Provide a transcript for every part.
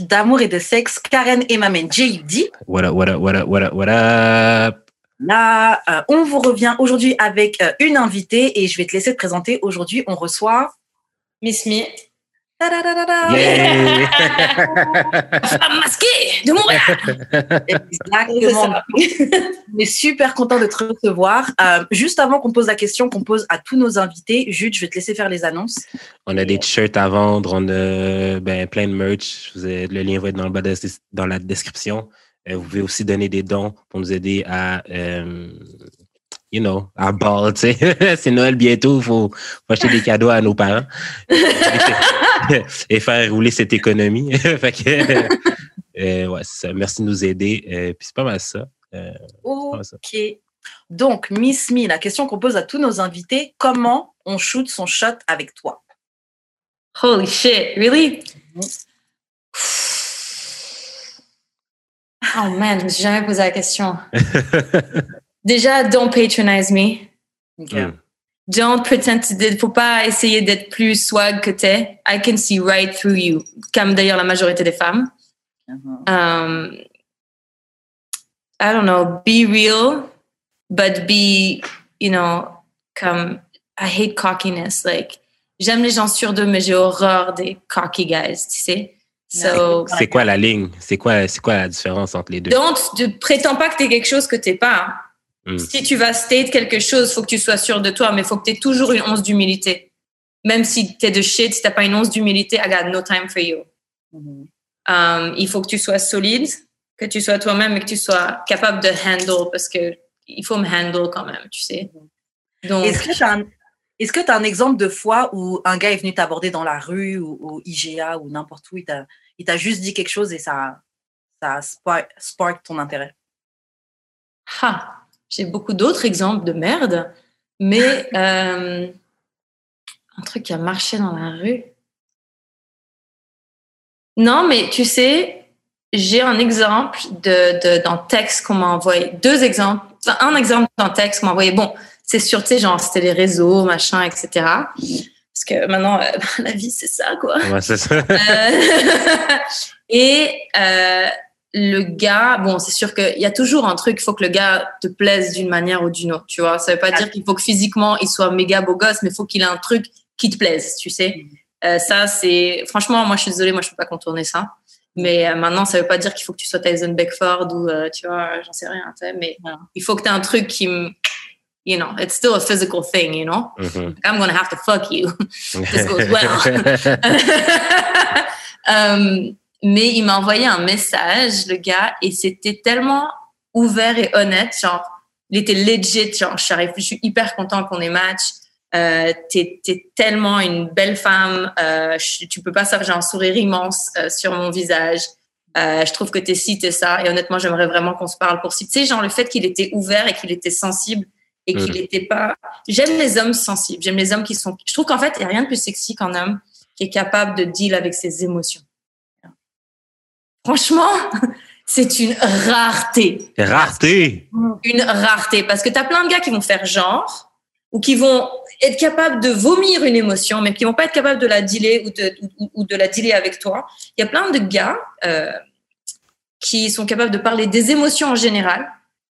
d'amour et de sexe, Karen et ma main JUD. What up, what up, what up, what up, what up? Là, euh, on vous revient aujourd'hui avec euh, une invitée et je vais te laisser te présenter. Aujourd'hui, on reçoit Miss Me. Femme masquée de Montréal. Exactement. On est super content de te recevoir. Euh, juste avant qu'on pose la question qu'on pose à tous nos invités, Jude, je vais te laisser faire les annonces. On a des t-shirts à vendre, on a ben, plein de merch. Vous avez- le lien va être dans, le bas de- dans la description. Euh, vous pouvez aussi donner des dons pour nous aider à, euh, you know, à ball, tu sais. C'est Noël bientôt, il faut, faut acheter des cadeaux à nos parents et faire rouler cette économie. fait que, euh, ouais, c'est ça. Merci de nous aider. Euh, puis c'est pas mal ça. Euh, mal ça. Ok. Donc, Miss Me, la question qu'on pose à tous nos invités, comment on shoot son shot avec toi? Holy shit, really? Oh man, je me suis jamais posé la question. Déjà, don't patronize me. Ok. Mm. Don't pretend to ne faut pas essayer d'être plus swag que t'es. I can see right through you. Comme d'ailleurs la majorité des femmes. Mhm. Um, I don't know, be real, but be, you know, comme, I hate cockiness. Like, j'aime les gens sûrs d'eux, mais j'ai horreur des cocky guys, tu sais. So, C'est quoi la ligne? C'est quoi, c'est quoi la différence entre les deux? don't, ne prétends pas que t'es quelque chose que t'es pas. Mm. Si tu vas state quelque chose, faut que tu sois sûr de toi, mais faut que tu aies toujours une once d'humilité. Même si t'es de shit, si t'as pas une once d'humilité, I got no time for you. Mhm. Um, il faut que tu sois solide, que tu sois toi-même et que tu sois capable de handle parce que il faut me handle quand même, tu sais. Donc, Est-ce que tu as, un- est-ce que tu as un exemple de fois où un gars est venu t'aborder dans la rue ou au IGA ou n'importe où, il t'a, il t'a juste dit quelque chose et ça, ça a spark, spark ton intérêt? Ha, j'ai beaucoup d'autres exemples de merde, mais euh, un truc qui a marché dans la rue. Non, mais tu sais, j'ai un exemple de, d'un texte qu'on m'a envoyé. Deux exemples. Enfin, un exemple d'un texte qu'on m'a envoyé. Bon, c'est sûr, tu sais, genre, c'était les réseaux, machin, etc. Parce que maintenant, euh, la vie, c'est ça, quoi. Ouais, c'est ça. Euh, et le gars, bon, c'est sûr qu'il y a toujours un truc, il faut que le gars te plaise d'une manière ou d'une autre, tu vois. Ça veut pas dire qu'il faut que physiquement il soit méga beau gosse, mais il faut qu'il ait un truc qui te plaise, tu sais. Euh, ça, c'est. Franchement, moi, je suis désolée, moi, je peux pas contourner ça. Mais euh, maintenant, ça veut pas dire qu'il faut que tu sois Tyson Beckford ou, euh, tu vois, j'en sais rien, tu sais. Mais il faut que tu aies un truc qui me. You know, it's still a physical thing, you know. Mhm. I'm gonna have to fuck you. This goes well. Euh, mais il m'a envoyé un message, le gars, et c'était tellement ouvert et honnête. Genre, il était legit. Genre, je suis, arrivée- je suis hyper content qu'on ait match. Euh, t'es, t'es tellement une belle femme. Euh, je- tu peux pas savoir, j'ai un sourire immense euh, sur mon visage. Euh, je trouve que t'es ci, t'es ça. Et honnêtement, j'aimerais vraiment qu'on se parle pour ci. Tu sais, genre, le fait qu'il était ouvert et qu'il était sensible et qu'il Mhm. était pas. J'aime les hommes sensibles. J'aime les hommes qui sont. Je trouve qu'en fait, il n'y a rien de plus sexy qu'un homme qui est capable de deal avec ses émotions. Franchement, c'est une rareté. Rareté! Une rareté. Parce que tu as plein de gars qui vont faire genre ou qui vont être capables de vomir une émotion, mais qui vont pas être capables de la dealer ou de, ou, ou de la dealer avec toi. Il y a plein de gars euh, qui sont capables de parler des émotions en général,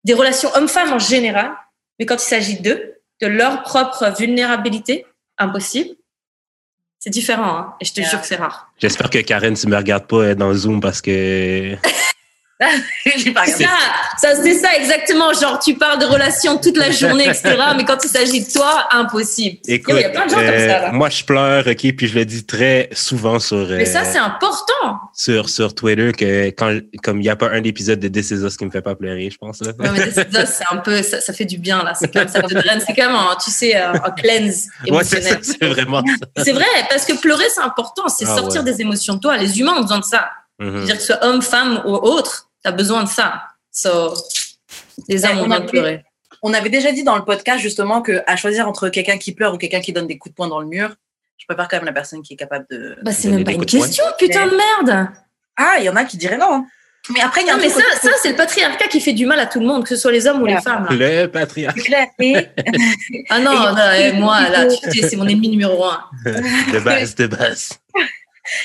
des relations hommes-femmes en général, mais quand il s'agit d'eux, de leur propre vulnérabilité, impossible. C'est différent, hein, et je te Yeah. jure que c'est rare. J'espère que Karen, tu me regardes pas dans Zoom parce que. Ça, ça c'est ça exactement. Genre, tu parles de relations toute la journée, etc. mais quand il s'agit de toi, impossible. Yo, Écoute, il y a plein de gens comme euh, ça. Là. moi je pleure, ok, puis je le dis très souvent sur euh, Mais ça, c'est important. sur sur Twitter que quand comme il y a pas un épisode de This Is Us qui me fait pas pleurer, je pense là. Ouais, mais c'est ça, c'est un peu, ça, ça fait du bien là. C'est comme ça. C'est comme un, tu sais, un, un cleanse Ouais, c'est ça, émotionnel. c'est vraiment c'est vrai, parce que pleurer, c'est important. C'est Ah sortir ouais. des émotions de toi. Les humains ont besoin de ça. Je veux dire que ce soit homme, femme ou autre, t'as besoin de ça. So, les hommes Ouais, ont fait- pleurer. On avait déjà dit dans le podcast justement que à choisir entre quelqu'un qui pleure ou quelqu'un qui donne des coups de poing dans le mur, je préfère quand même la personne qui est capable de. Bah, c'est même pas une question, putain de merde. Ah, il y en a qui diraient non. hein. Mais après, il y a Non, un mais ça, ça c'est le patriarcat qui fait du mal à tout le monde, que ce soit les hommes ou les femmes. là. Le patriarcat Ah non, Et- non, eh, moi, là, tu sais, c'est mon ennemi numéro un. de base, de base.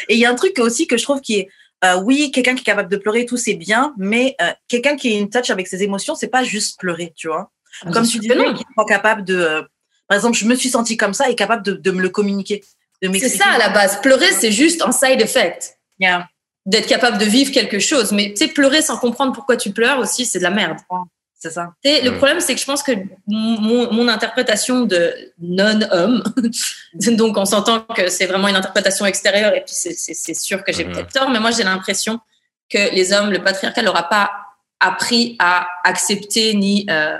Et il y a un truc aussi que je trouve qui est euh, oui, quelqu'un qui est capable de pleurer, tout c'est bien, mais euh, quelqu'un qui est in touch avec ses émotions, c'est pas juste pleurer, tu vois. Ah, Comme tu disais, qui soit capable de, euh, par exemple, je me suis sentie comme ça et capable de, de me le communiquer, de C'est ça à la base. Pleurer, c'est juste un side effect. Yeah. D'être capable de vivre quelque chose. Mais tu sais, pleurer sans comprendre pourquoi tu pleures aussi, c'est de la merde. C'est ça. Le Mm. problème, c'est que je pense que mon, mon interprétation de non-homme, donc on s'entend que c'est vraiment une interprétation extérieure, et puis c'est- sûr que j'ai Mhm. peut-être tort, mais moi j'ai l'impression que les hommes, le patriarcat leur a pas appris à accepter ni euh,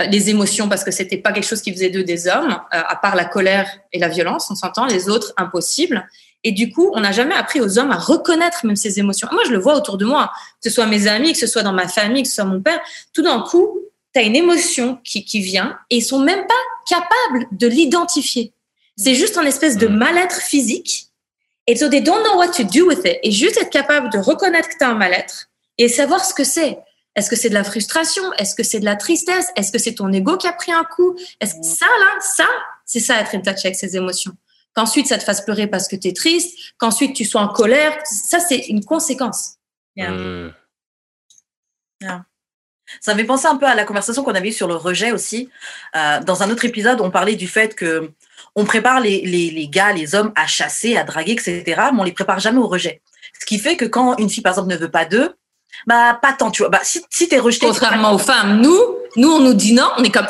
euh, les émotions parce que c'était pas quelque chose qui faisait d'eux des hommes, euh, à part la colère et la violence, on s'entend, les autres impossible. Et du coup, on n'a jamais appris aux hommes à reconnaître même ces émotions. Moi, je le vois autour de moi, que ce soit mes amis, que ce soit dans ma famille, que ce soit mon père. Tout d'un coup, tu as une émotion qui, qui vient et ils sont même pas capables de l'identifier. C'est juste un espèce de Mm. mal-être physique. Et so they don't know what to do with it. Et juste être capable de reconnaître que tu as un mal-être et savoir ce que c'est. Est-ce que c'est de la frustration? Est-ce que c'est de la tristesse? Est-ce que c'est ton ego qui a pris un coup? Est-ce que Mm. ça, là, ça, c'est ça être in touch avec ses émotions. Qu'ensuite, ça te fasse pleurer parce que tu es triste, qu'ensuite tu sois en colère, ça, c'est une conséquence. Yeah. Hmm. Ça me fait penser un peu à la conversation qu'on avait eue sur le rejet aussi. Euh, dans un autre épisode, on parlait du fait que on prépare les, les, les gars, les hommes à chasser, à draguer, etc. Mais on les prépare jamais au rejet. Ce qui fait que quand une fille, par exemple, ne veut pas d'eux, bah pas tant, tu vois. Bah si, si t'es rejeté, Contrairement aux femmes, nous, nous, on nous dit non, on est comme,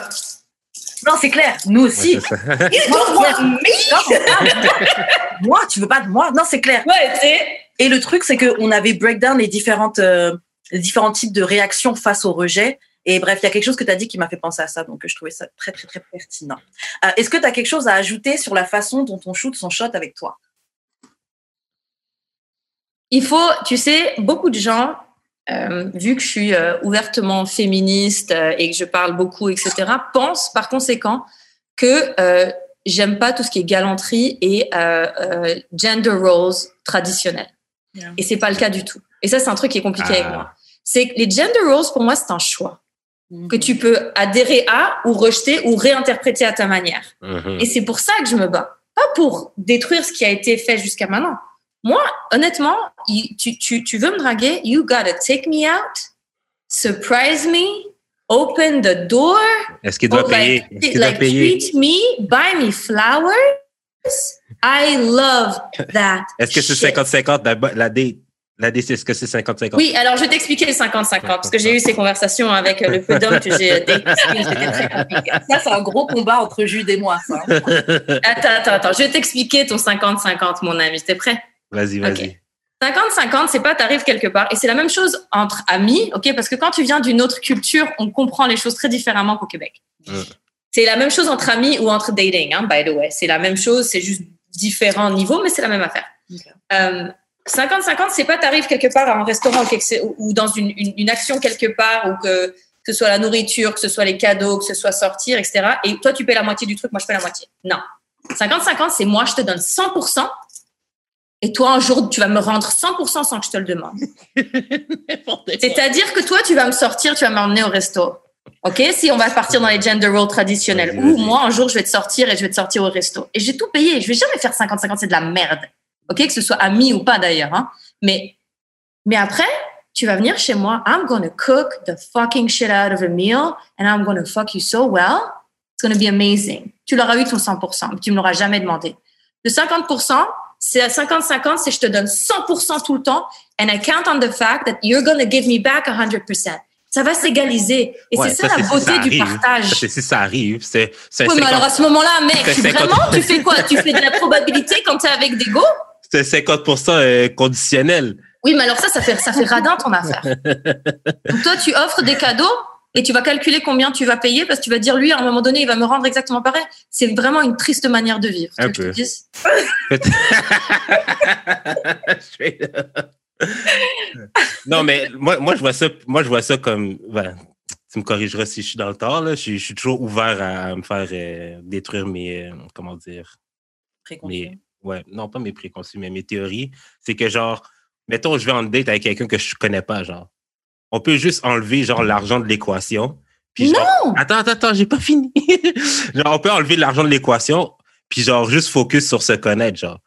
non, c'est clair. Nous aussi. Ouais, moi, moi, tu veux pas de moi? Non, c'est clair. ouais. Et le truc, c'est qu'on avait breakdown les différentes, euh, les différents types de réactions face au rejet. Et bref, il y a quelque chose que tu as dit qui m'a fait penser à ça, donc je trouvais ça très, très, très pertinent. Euh, Est-ce que tu as quelque chose à ajouter sur la façon dont on shoot son shot avec toi? Il faut, tu sais, beaucoup de gens, euh, vu que je suis euh, ouvertement féministe euh, et que je parle beaucoup, etc., pensent par conséquent que euh, j'aime pas tout ce qui est galanterie et euh, euh, gender roles traditionnels. Yeah. Et c'est pas le cas du tout. Et ça, c'est un truc qui est compliqué avec Ah. moi. C'est que les gender roles, pour moi, c'est un choix Mhm. que tu peux adhérer à ou rejeter ou réinterpréter à ta manière. Mhm. Et c'est pour ça que je me bats. Pas pour détruire ce qui a été fait jusqu'à maintenant. Moi, honnêtement, tu, tu, tu veux me draguer, you gotta take me out, surprise me, open the door, Est-ce qu'il doit oh, payer? like, qu'il doit like payer? treat me, buy me flowers? I love that. Est-ce que c'est shit. 50-50 la, date? La date, est-ce que c'est 50-50? Oui, alors je vais t'expliquer le 50-50 parce que j'ai eu ces conversations avec euh, le peu d'hommes que j'ai. Ça, c'est un gros combat entre Jude et moi, ça. Attends, attends, attends. Je vais t'expliquer ton 50-50, mon ami. T'es prêt? Vas-y, vas-y. 50-50, c'est pas t'arrives quelque part. Et c'est la même chose entre amis, ok? Parce que quand tu viens d'une autre culture, on comprend les choses très différemment qu'au Québec. C'est la même chose entre amis ou entre dating, hein, by the way. C'est la même chose, c'est juste différents niveaux, mais c'est la même affaire. Ok. Euh, 50-50, c'est pas t'arrives quelque part à un restaurant quelque- ou ou dans une, une, une action quelque part ou que, que ce soit la nourriture, que ce soit les cadeaux, que ce soit sortir, etc. Et toi, tu paies la moitié du truc, moi, je paie la moitié. Non. 50-50, c'est moi, je te donne 100%. Et toi, un jour, tu vas me rendre 100% sans que je te le demande. C'est-à-dire que toi, tu vas me sortir, tu vas m'emmener au resto. OK? Si on va partir dans les gender roles traditionnels. Ou moi, un jour, je vais te sortir et je vais te sortir au resto. Et j'ai tout payé. Je vais jamais faire 50-50, c'est de la merde. OK? Que ce soit ami ou pas d'ailleurs. Hein? Mais, mais après, tu vas venir chez moi. I'm gonna cook the fucking shit out of a meal and I'm gonna fuck you so well. It's gonna be amazing. Tu l'auras eu ton 100%, mais tu me l'auras jamais demandé. Le 50%, c'est à 50-50, c'est je te donne 100% tout le temps and I count on the fact that you're gonna give me back 100%. Ça va s'égaliser. Et Ouais, c'est ça, la si beauté ça du partage. C'est si ça arrive. C'est Oui, mais 50 alors à ce moment-là, mec, C'est tu, 50. vraiment, tu fais quoi? Tu fais de la probabilité quand tu es avec des go? C'est 50% euh, conditionnel. Oui, mais alors ça, ça fait, ça fait radin ton affaire. Donc toi, tu offres des cadeaux? Et tu vas calculer combien tu vas payer parce que tu vas dire, lui, à un moment donné, il va me rendre exactement pareil. C'est vraiment une triste manière de vivre. Un peu. non, mais moi, moi, je vois ça, moi, je vois ça comme. ben, tu me corrigeras si je suis dans le tort. Là. Je, suis- je suis toujours ouvert à me faire euh, détruire mes. euh, comment dire? Mes, ouais, non pas mes préconçus, mais mes théories, c'est que genre, mettons, je vais en date avec quelqu'un que je connais pas, genre. On peut juste enlever genre l'argent de l'équation. Puis genre, Non attends, attends, attends, j'ai pas fini. genre, on peut enlever l'argent de l'équation, puis genre juste focus sur se connaître, genre.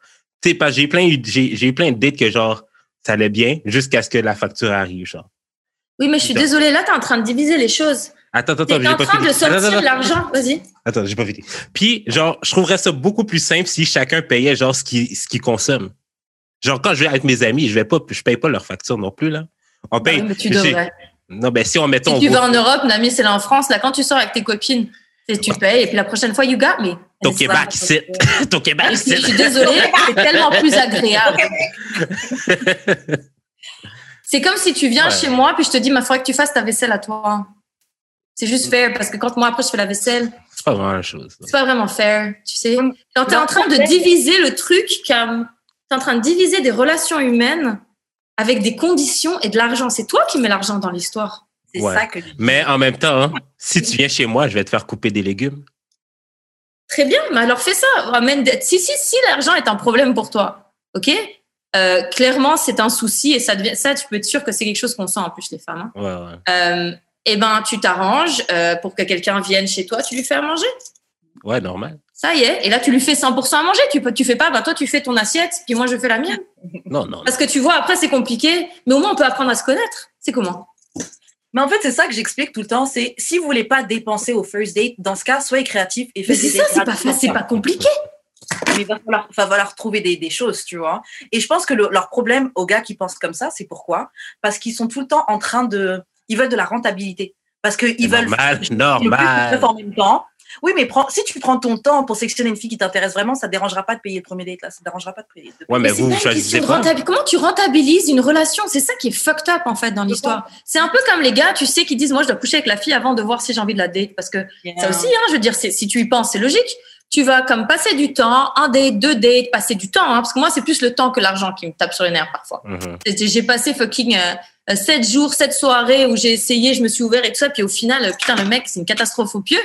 Tu sais, que j'ai plein, eu- j'ai, j'ai eu plein de dates que genre, ça allait bien jusqu'à ce que la facture arrive, genre. Oui, mais je suis désolée, là, tu es en train de diviser les choses. Attends, attends, attends. En j'ai pas train fini. de sortir Attends, attends, l'argent. Vas-y. Attends, j'ai pas fini. Puis, genre, je trouverais ça beaucoup plus simple si chacun payait, genre, ce qu'il ce consomme. Genre, quand je vais avec mes amis, je vais pas, je paye pas leur facture non plus, là. On paye. Tu devrais. Non, ben, si on mettons. Si tu vas en Europe, Nami, c'est là en France. Là, quand tu sors avec tes copines, c'est- tu payes. Et puis la prochaine fois, you got me. Ton Québec, like- Ton Québec, Je ici. suis désolée, c'est tellement plus agréable. C'est comme si tu viens Ouais. chez moi puis je te dis, ma faudrait que tu fasses ta vaisselle à toi. C'est juste fair parce que quand moi après je fais la vaisselle, C'est pas vraiment la chose. c'est pas vraiment fair, tu sais. Quand t'es Non, en train de diviser le truc, comme t'es en train de diviser des relations humaines avec des conditions et de l'argent. C'est toi qui mets l'argent dans l'histoire. C'est Ouais. ça que je dis. Mais en même temps, hein, si tu viens chez moi, je vais te faire couper des légumes. Très bien, mais alors fais ça. Ramène des- Si, si, si l'argent est un problème pour toi, ok? Euh, Clairement, c'est un souci et ça devient ça. Tu peux être sûr que c'est quelque chose qu'on sent en plus les femmes. hein. Ouais, ouais. Euh, eh ben, tu t'arranges euh, pour que quelqu'un vienne chez toi, tu lui fais à manger? Ouais, normal. Ça y est. Et là, tu lui fais 100% à manger. Tu peux, tu fais pas, bah toi, tu fais ton assiette, puis moi, je fais la mienne. Non, non. Parce que tu vois, après, c'est compliqué, mais au moins, on peut apprendre à se connaître. C'est comment? Mais en fait, c'est ça que j'explique tout le temps. C'est si vous voulez pas dépenser au first date, dans ce cas, soyez créatif et Mais faites c'est des ça, dates c'est pas, c'est pas compliqué. Mais il va falloir, va falloir trouver des, des choses, tu vois. Et je pense que le- leur problème aux gars qui pensent comme ça, c'est pourquoi? Parce qu'ils sont tout le temps en train de. Ils veulent de la rentabilité. Parce qu'ils C'est veulent. normal, le plus normal. de en même temps. Oui, mais prends- si tu prends ton temps pour sélectionner une fille qui t'intéresse vraiment, ça ne dérangera pas de payer le premier date, là. Ça ne dérangera pas de payer. de Ouais, mais Mais c'est vous, pas vous une choisissez question de pas. rentabil- Comment tu rentabilises une relation? C'est ça qui est fucked up en fait dans l'histoire. C'est un peu comme les gars, tu sais, qui disent moi je dois coucher avec la fille avant de voir si j'ai envie de la date parce que ça aussi, hein, je veux dire, si tu y penses, c'est logique. Tu vas comme passer du temps, un date, deux dates, passer du temps, hein, parce que moi c'est plus le temps que l'argent qui me tape sur les nerfs parfois. Mhm. J'ai j'ai passé fucking euh, euh, sept jours, sept soirées où j'ai essayé, je me suis ouvert et tout ça, puis au final, euh, putain le mec c'est une catastrophe au pieu.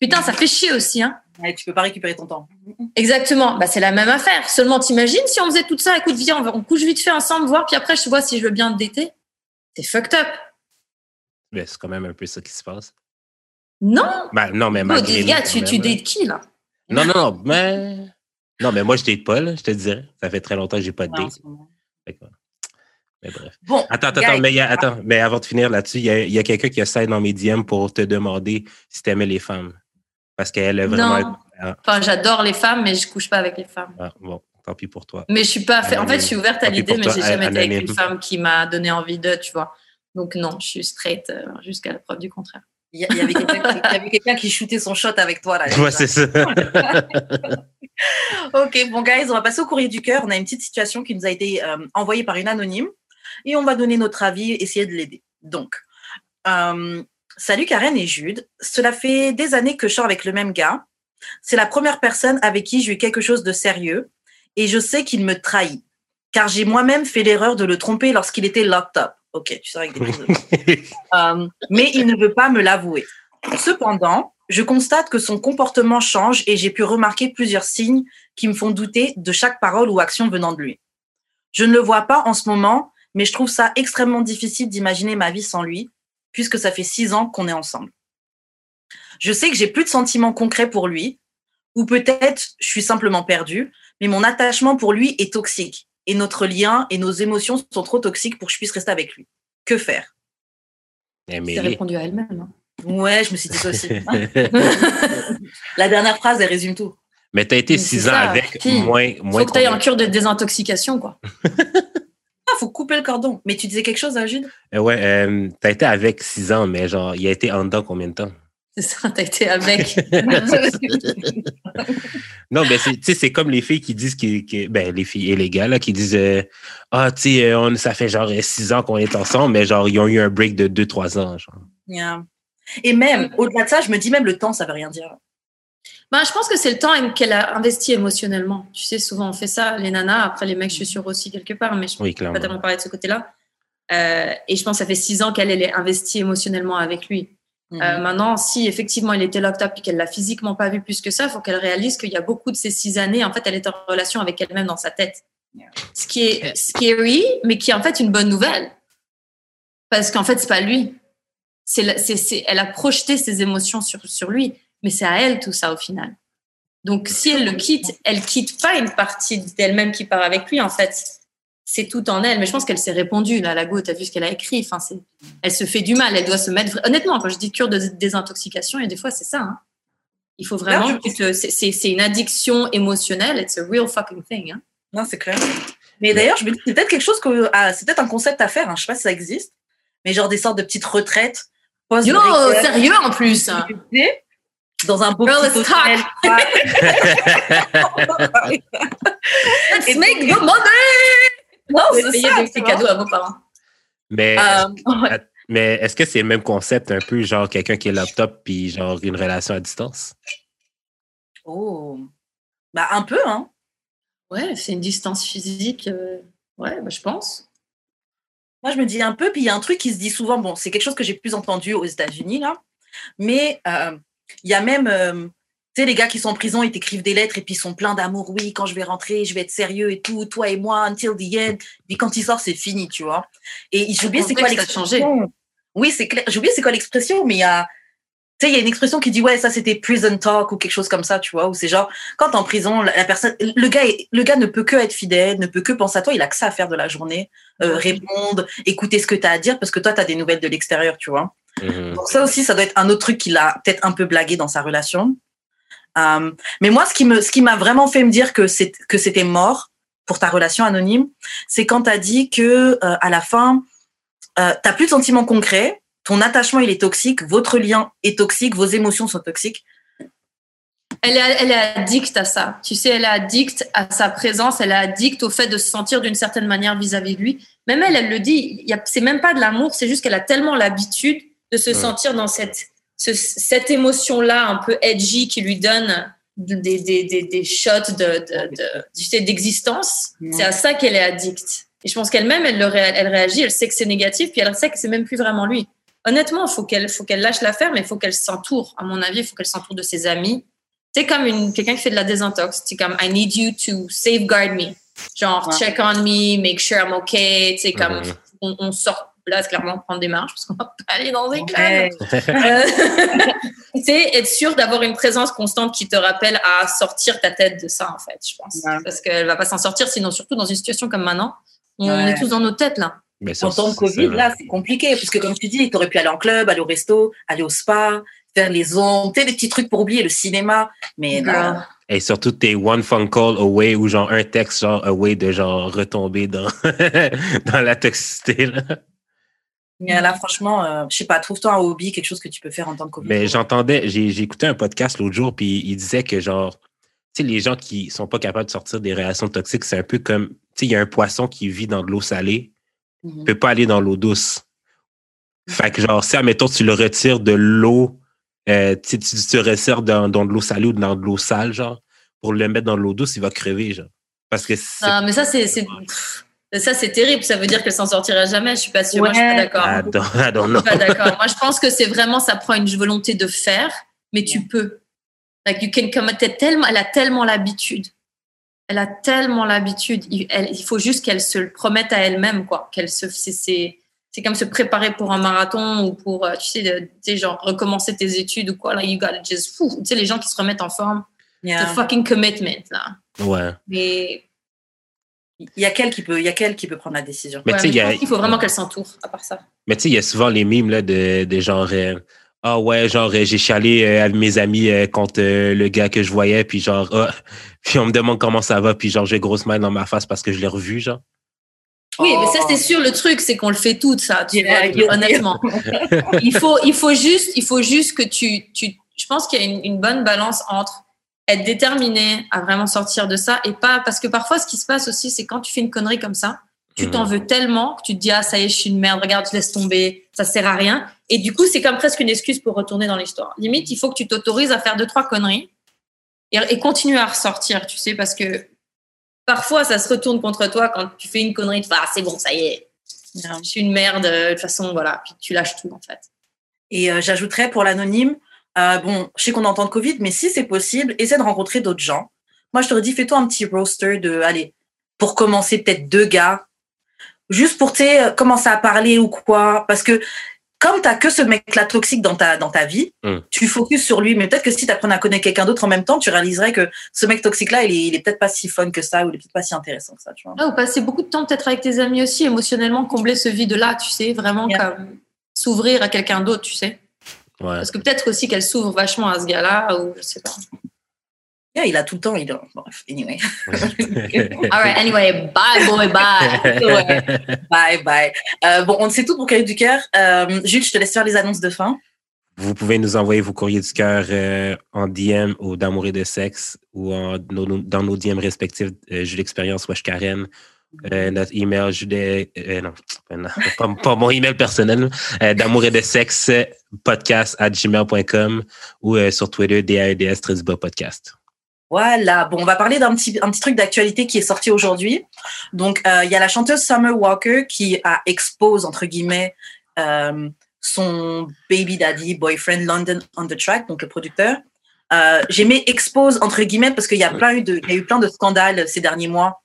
Putain, ça fait chier aussi, hein. Ouais, tu peux pas récupérer ton temps. Exactement. Bah, c'est la même affaire. Seulement, t'imagines si on faisait tout ça, écoute, viens, on, va- on couche vite fait ensemble, voir, puis après, je vois si je veux bien te dater. C'est fucked up. Ben, c'est quand même un peu ça qui se passe. Non. Ben, non, mais Oh, malgré dis, gars, tu, tu là. dates qui, là? Non, non, non, mais. Non, mais moi, je date pas, là, je te dirais. Ça fait très longtemps que j'ai pas de date. Mais bref. Bon, Attends, attends, mais, il y a- attends, mais avant de finir là-dessus, il y a, il y a quelqu'un qui a ça dans mes DM pour te demander si t'aimais les femmes. Parce qu'elle est vraiment. Non. Enfin, j'adore les femmes, mais je couche pas avec les femmes. Ah, bon, tant pis pour toi. Mais je suis pas fait. En fait, je suis ouverte à l'idée, mais j'ai jamais été avec une femme qui m'a donné envie de, tu vois. Donc, non, je suis straight euh, jusqu'à la preuve du contraire. il y, avait quelqu'un qui, qui shootait son shot avec toi, là. Ouais, c'est ça. Ok, bon, guys, on va passer au courrier du cœur. On a une petite situation qui nous a été euh, envoyée par une anonyme et on va donner notre avis, essayer de l'aider. Donc, euh, salut Karen et Jude. Cela fait des années que je sors avec le même gars. C'est la première personne avec qui j'ai eu quelque chose de sérieux et je sais qu'il me trahit car j'ai moi-même fait l'erreur de le tromper lorsqu'il était locked up. Ok, tu sors avec des. Euh, mais il ne veut pas me l'avouer. Cependant, je constate que son comportement change et j'ai pu remarquer plusieurs signes qui me font douter de chaque parole ou action venant de lui. Je ne le vois pas en ce moment, mais je trouve ça extrêmement difficile d'imaginer ma vie sans lui, puisque ça fait six ans qu'on est ensemble. Je sais que j'ai plus de sentiments concrets pour lui, ou peut-être je suis simplement perdue, mais mon attachement pour lui est toxique, et notre lien et nos émotions sont trop toxiques pour que je puisse rester avec lui. Que faire? Eh, mais C'est les- répondu à elle-même. hein. Ouais, je me suis dit ça aussi. La dernière phrase, elle résume tout. mais t'as été Mais six ans ça, avec moins. moins Faut que tu ailles en combien- cure de désintoxication, quoi. Ah, faut couper le cordon. Mais tu disais quelque chose, hein, Jude? Euh, Ouais, euh, t'as été avec six ans, mais genre, il a été en dedans combien de temps? C'est ça, t'as été avec. Non, mais c'est, tu sais, c'est comme les filles qui disent que, que- ben, les filles et les gars, là, qui disent, euh, ah, tu sais, euh, ça fait genre six ans qu'on est ensemble, mais genre, ils ont eu un break de deux, trois ans, genre. Yeah. Et même, au-delà de ça, je me dis même le temps, ça veut rien dire. Ben, je pense que c'est le temps qu'elle a investi émotionnellement. Tu sais, souvent on fait ça, les nanas. Après, les mecs, je suis sûre aussi quelque part, mais je ne Oui, peux pas tellement parler de ce côté-là. Euh, et je pense que ça fait six ans qu'elle elle est investie émotionnellement avec lui. Mhm. Euh, maintenant, si effectivement il était locked up et qu'elle l'a physiquement pas vu plus que ça, il faut qu'elle réalise qu'il y a beaucoup de ces six années, en fait, elle est en relation avec elle-même dans sa tête. Ce qui est scary, mais qui est en fait une bonne nouvelle. Parce qu'en fait, c'est pas lui. C'est, la- c'est, c'est, elle a projeté ses émotions sur, sur lui, mais c'est à elle tout ça au final. Donc, si elle le quitte, elle quitte pas une partie d'elle-même qui part avec lui, en fait. c'est tout en elle. Mais je pense qu'elle s'est répandue, là, la goutte. T'as vu ce qu'elle a écrit. Enfin, c'est, elle se fait du mal. Elle doit se mettre. Honnêtement, quand je dis cure de désintoxication, et des fois, c'est ça. hein. Il faut vraiment que te- c'est, une addiction émotionnelle. It's a real fucking thing. Hein. Non, c'est clair. Mais d'ailleurs, je me dis, c'est peut-être quelque chose que, ah, c'est peut-être un concept à faire. Hein. Je sais pas si ça existe, mais genre des sortes de petites retraites. Yo, sérieux en plus. Dans un beau Girl, petit let's hôtel. Let's make the money! non, Vous c'est ça. des cadeaux à vos parents. Mais, Euh, ouais. mais est-ce que c'est le même concept, un peu genre quelqu'un qui est laptop puis genre une relation à distance? Oh. Bah, un peu, hein. Ouais, c'est une distance physique. euh, Ouais, bah, je pense. Moi, je me dis un peu, puis il y a un truc qui se dit souvent, bon, c'est quelque chose que j'ai plus entendu aux États-Unis, là, mais euh, il y a même, euh, tu sais, les gars qui sont en prison, ils t'écrivent des lettres et puis ils sont pleins d'amour, oui, quand je vais rentrer, je vais être sérieux et tout, toi et moi, until the end. Puis quand il sort, c'est fini, tu vois. Et j'ai oublié c'est quoi l'expression. Oui, c'est clair. J'ai oublié c'est quoi l'expression, mais il y a, tu sais, il y a une expression qui dit, ouais, ça c'était prison talk ou quelque chose comme ça, tu vois, où c'est genre, quand t'es en prison, la, la personne, le gars, le gars ne peut que être fidèle, ne peut que penser à toi, il a que ça à faire de la journée, euh, répondre, écouter ce que tu as à dire, parce que toi, tu as des nouvelles de l'extérieur, tu vois. Mhm. Donc ça aussi, ça doit être un autre truc qu'il a peut-être un peu blagué dans sa relation. Euh, mais moi, ce qui me, ce qui m'a vraiment fait me dire que c'est que c'était mort pour ta relation anonyme, c'est quand tu as dit que euh, à la fin, euh, t'as plus de sentiments concrets, ton attachement il est toxique, votre lien est toxique, vos émotions sont toxiques. Elle est, elle est addicte à ça. Tu sais, elle est addicte à sa présence, elle est addicte au fait de se sentir d'une certaine manière vis-à-vis de lui. Même elle, elle le dit, c'est même pas de l'amour, c'est juste qu'elle a tellement l'habitude de se Ouais. sentir dans cette, ce- cette émotion-là un peu edgy qui lui donne des, des, des, des shots de, de, de- tu sais, d'existence. C'est à ça qu'elle est addicte. Et je pense qu'elle-même, elle, le ré- elle réagit, elle sait que c'est négatif, puis elle sait que c'est même plus vraiment lui. Honnêtement, il faut qu'elle faut qu'elle lâche l'affaire, mais il faut qu'elle s'entoure. À mon avis, il faut qu'elle s'entoure de ses amis. C'est comme quelqu'un qui fait de la désintox. C'est comme I need you to safeguard me. Genre Ouais. check on me, make sure I'm okay. C'est comme Mhm. on, on sort là clairement prendre des marches parce qu'on va pas aller dans des clubs. Ouais. Euh, c'est être sûr d'avoir une présence constante qui te rappelle à sortir ta tête de ça en fait, je pense. Ouais. Parce qu'elle va pas s'en sortir, sinon surtout dans une situation comme maintenant, on Ouais. est tous dans nos têtes là. Mais ça, En temps de c'est Covid, là, c'est compliqué, parce que comme tu dis, tu aurais pu aller en club, aller au resto, aller au spa, faire les ondes, des petits trucs pour oublier le cinéma. Mais. Girl. Et surtout, t'es one phone call away ou genre un texte genre away de genre retomber dans, dans la toxicité. Là. Mais là, franchement, euh, je sais pas, trouve-toi un hobby, quelque chose que tu peux faire en de Covid. Mais j'entendais, j'ai écouté un podcast l'autre jour, puis il disait que genre, tu sais, les gens qui sont pas capables de sortir des relations toxiques, c'est un peu comme, tu sais, il y a un poisson qui vit dans de l'eau salée, Mhm. il peut pas aller dans l'eau douce. Fait que genre, si, admettons, tu le retires de l'eau, euh, tu, tu, tu le retires dans, dans de l'eau salée ou dans de l'eau sale, genre, pour le mettre dans l'eau douce, il va crever, genre. Parce que. Non, mais ça c'est ça c'est terrible, ça veut dire qu'elle s'en sortira jamais, je suis pas sûre, moi, je suis pas d'accord. I don't, I don't Je suis pas d'accord. Moi, je pense que c'est vraiment, ça prend une volonté de faire, mais tu peux. Like you can tellement, elle a tellement l'habitude. Elle a tellement l'habitude. Il, faut juste qu'elle se le promette à elle-même, quoi. Qu'elle se, c'est, c'est, c'est comme se préparer pour un marathon ou pour, euh, tu sais, de- tu sais, genre recommencer tes études ou quoi. Là, you gotta just, fou. Tu sais, les gens qui se remettent en forme. Yeah. The fucking commitment, là. Ouais. Mais, Il y a quel qui peut, il y a quel qui peut prendre la décision? Mais ouais, tu sais, mais il a- faut vraiment qu'elle s'entoure, à part ça. Mais tu sais, il y a souvent les mimes là, de, de genre euh, Ah ouais, genre euh, j'ai chialé euh, avec mes amis euh, contre euh, le gars que je voyais, puis genre ah, puis on me demande comment ça va, puis genre j'ai grosse main dans ma face parce que je l'ai revu, genre. Oui, mais ça Oh. c'est sûr. Le truc, c'est qu'on le fait tout ça. Tu Yeah, vois, yeah, honnêtement, il faut, il faut juste, il faut juste que tu, tu. Je pense qu'il y a une, une bonne balance entre être déterminé à vraiment sortir de ça et pas parce que parfois ce qui se passe aussi, c'est quand tu fais une connerie comme ça, tu Mhm. t'en veux tellement que tu te dis ah ça y est, je suis une merde. Regarde, je laisse tomber, ça sert à rien. Et du coup, c'est comme presque une excuse pour retourner dans l'histoire. Limite, il faut que tu t'autorises à faire deux trois conneries et, et continuer à ressortir, tu sais, parce que parfois ça se retourne contre toi quand tu fais une connerie, tu fais ah c'est bon, ça y est, Yeah. je suis une merde, de toute façon, voilà, puis tu lâches tout en fait. Et euh, j'ajouterais pour l'anonyme, euh, bon, je sais qu'on entend de Covid, mais si c'est possible, essaie de rencontrer d'autres gens. Moi, je t'aurais dit, fais-toi un petit roster de, allez, pour commencer, peut-être deux gars, juste pour, tu euh, commencer à parler ou quoi. Parce que comme tu n'as que ce mec-là toxique dans ta, dans ta vie, Mm. tu focuses sur lui. Mais peut-être que si tu apprenais à connaître quelqu'un d'autre en même temps, tu réaliserais que ce mec toxique-là, il est, il est peut-être pas si fun que ça ou il est peut-être pas si intéressant que ça. Tu vois. Ah, ou passer beaucoup de temps peut-être avec tes amis aussi, émotionnellement, combler ce vide-là, tu sais, vraiment Yeah. comme s'ouvrir à quelqu'un d'autre, tu sais. Ouais. Parce que peut-être aussi qu'elle s'ouvre vachement à ce gars-là, ou je sais pas. Yeah, il a tout le temps. Il a... Bref, anyway. Alright, anyway, bye boy, bye. Ouais. Bye, bye. Euh, bon, on sait tout pour Cahier du cœur. Euh, Jules, je te laisse faire les annonces de fin. Vous pouvez nous envoyer vos courriers du cœur euh, en DM ou d'amour et de sexe ou en, nos- dans nos DM respectifs, euh, Jules Expérience ou Karen. Euh, notre email, Jules, euh, non, non, pas, pas mon email personnel, euh, d'amour et de sexe podcast à gmail.com ou euh, sur Twitter, DAEDS Trésiba Podcast. Voilà. Bon, on va parler d'un petit, un petit truc d'actualité qui est sorti aujourd'hui. Donc, euh, il y a la chanteuse Summer Walker qui a expose, entre guillemets, euh, son baby daddy, boyfriend, London on the Track, donc le producteur. Euh, J'ai mis expose, entre guillemets, parce qu'il y, a plein eu de- il y a eu plein de scandales ces derniers mois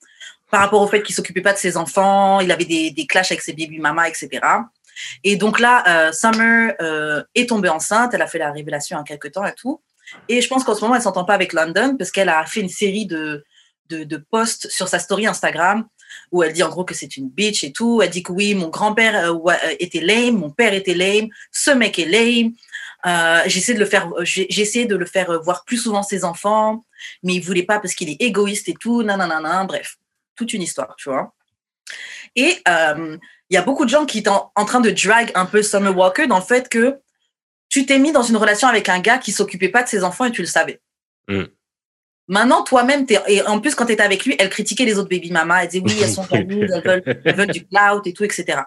par rapport au fait qu'il s'occupait pas de ses enfants, il avait des, des clashs avec ses baby mamas, etc. Et donc là, euh, Summer euh, est tombée enceinte, elle a fait la révélation a quelques temps et tout. Et je pense qu'en ce moment, elle s'entend pas avec London parce qu'elle a fait une série de, de, posts sur sa story Instagram où elle dit en gros que c'est une bitch et tout. Elle dit que oui, mon grand-père euh, était lame, mon père était lame, ce mec est lame. Euh, j'essaie de le faire, essayé de le faire voir plus souvent ses enfants, mais il voulait pas parce qu'il est égoïste et tout, nanana, bref, toute une histoire, tu vois. Et euh, il y a beaucoup de gens qui sont en, en train de drag un peu Summer Walker dans le fait que tu t'es mis dans une relation avec un gars qui s'occupait pas de ses enfants et tu le savais. Mm. Maintenant, toi-même, et en plus, quand tu étais avec lui, elle critiquait les autres baby mamas. Elle disait oui, elles sont jalouses, elles veulent, elles veulent du clout et tout, etc.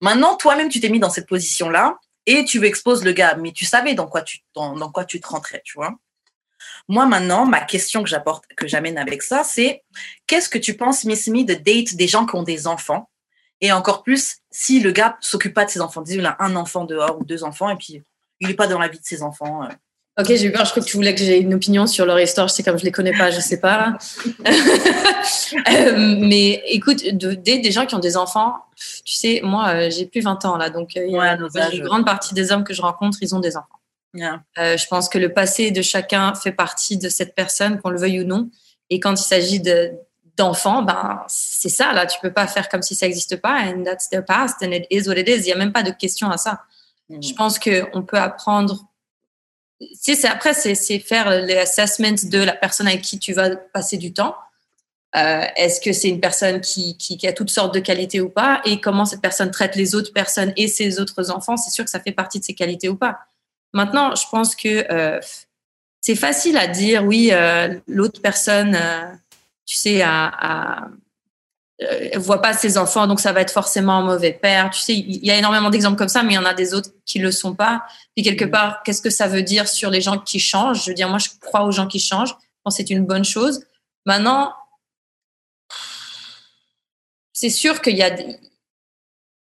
Maintenant, toi-même, tu t'es mis dans cette position-là et tu exposes le gars, mais tu savais dans quoi tu, dans, dans quoi tu te rentrais, tu vois. Moi, maintenant, ma question que j'apporte, que j'amène avec ça, c'est qu'est-ce que tu penses, Miss Me, de date des gens qui ont des enfants? Et encore plus si le gars s'occupe pas de ses enfants. Disons, il a un enfant dehors ou deux enfants et puis il est pas dans la vie de ses enfants. euh. Ok, j'ai eu peur, je crois que tu voulais que j'ai une opinion sur leur histoire, je sais comme je les connais pas, je sais pas. Euh, mais écoute, de, des, des gens qui ont des enfants, tu sais, moi, euh, j'ai plus 20 ans là, donc il y a Ouais, nos âges. une grande partie des hommes que je rencontre, ils ont des enfants. Yeah. Euh, je pense que le passé de chacun fait partie de cette personne, qu'on le veuille ou non. Et quand il s'agit de d'enfants, ben c'est ça là. Tu peux pas faire comme si ça n'existe pas. And that's their past, and it is what it is. Il y a même pas de question à ça. Mm. Je pense que on peut apprendre. C'est après c'est c'est faire les assessments de la personne avec qui tu vas passer du temps. Euh, Est-ce que c'est une personne qui, qui, qui a toutes sortes de qualités ou pas? Et comment cette personne traite les autres personnes et ses autres enfants? C'est sûr que ça fait partie de ses qualités ou pas. Maintenant, je pense que euh, c'est facile à dire, oui, euh, l'autre personne, euh, tu sais, a, a, euh, voit pas ses enfants, donc ça va être forcément un mauvais père. Tu sais, il y a énormément d'exemples comme ça, mais il y en a des autres qui le sont pas. Puis quelque Mhm. part, qu'est-ce que ça veut dire sur les gens qui changent? Je veux dire, moi, je crois aux gens qui changent. Je pense que c'est une bonne chose. Maintenant, c'est sûr qu'il y a des-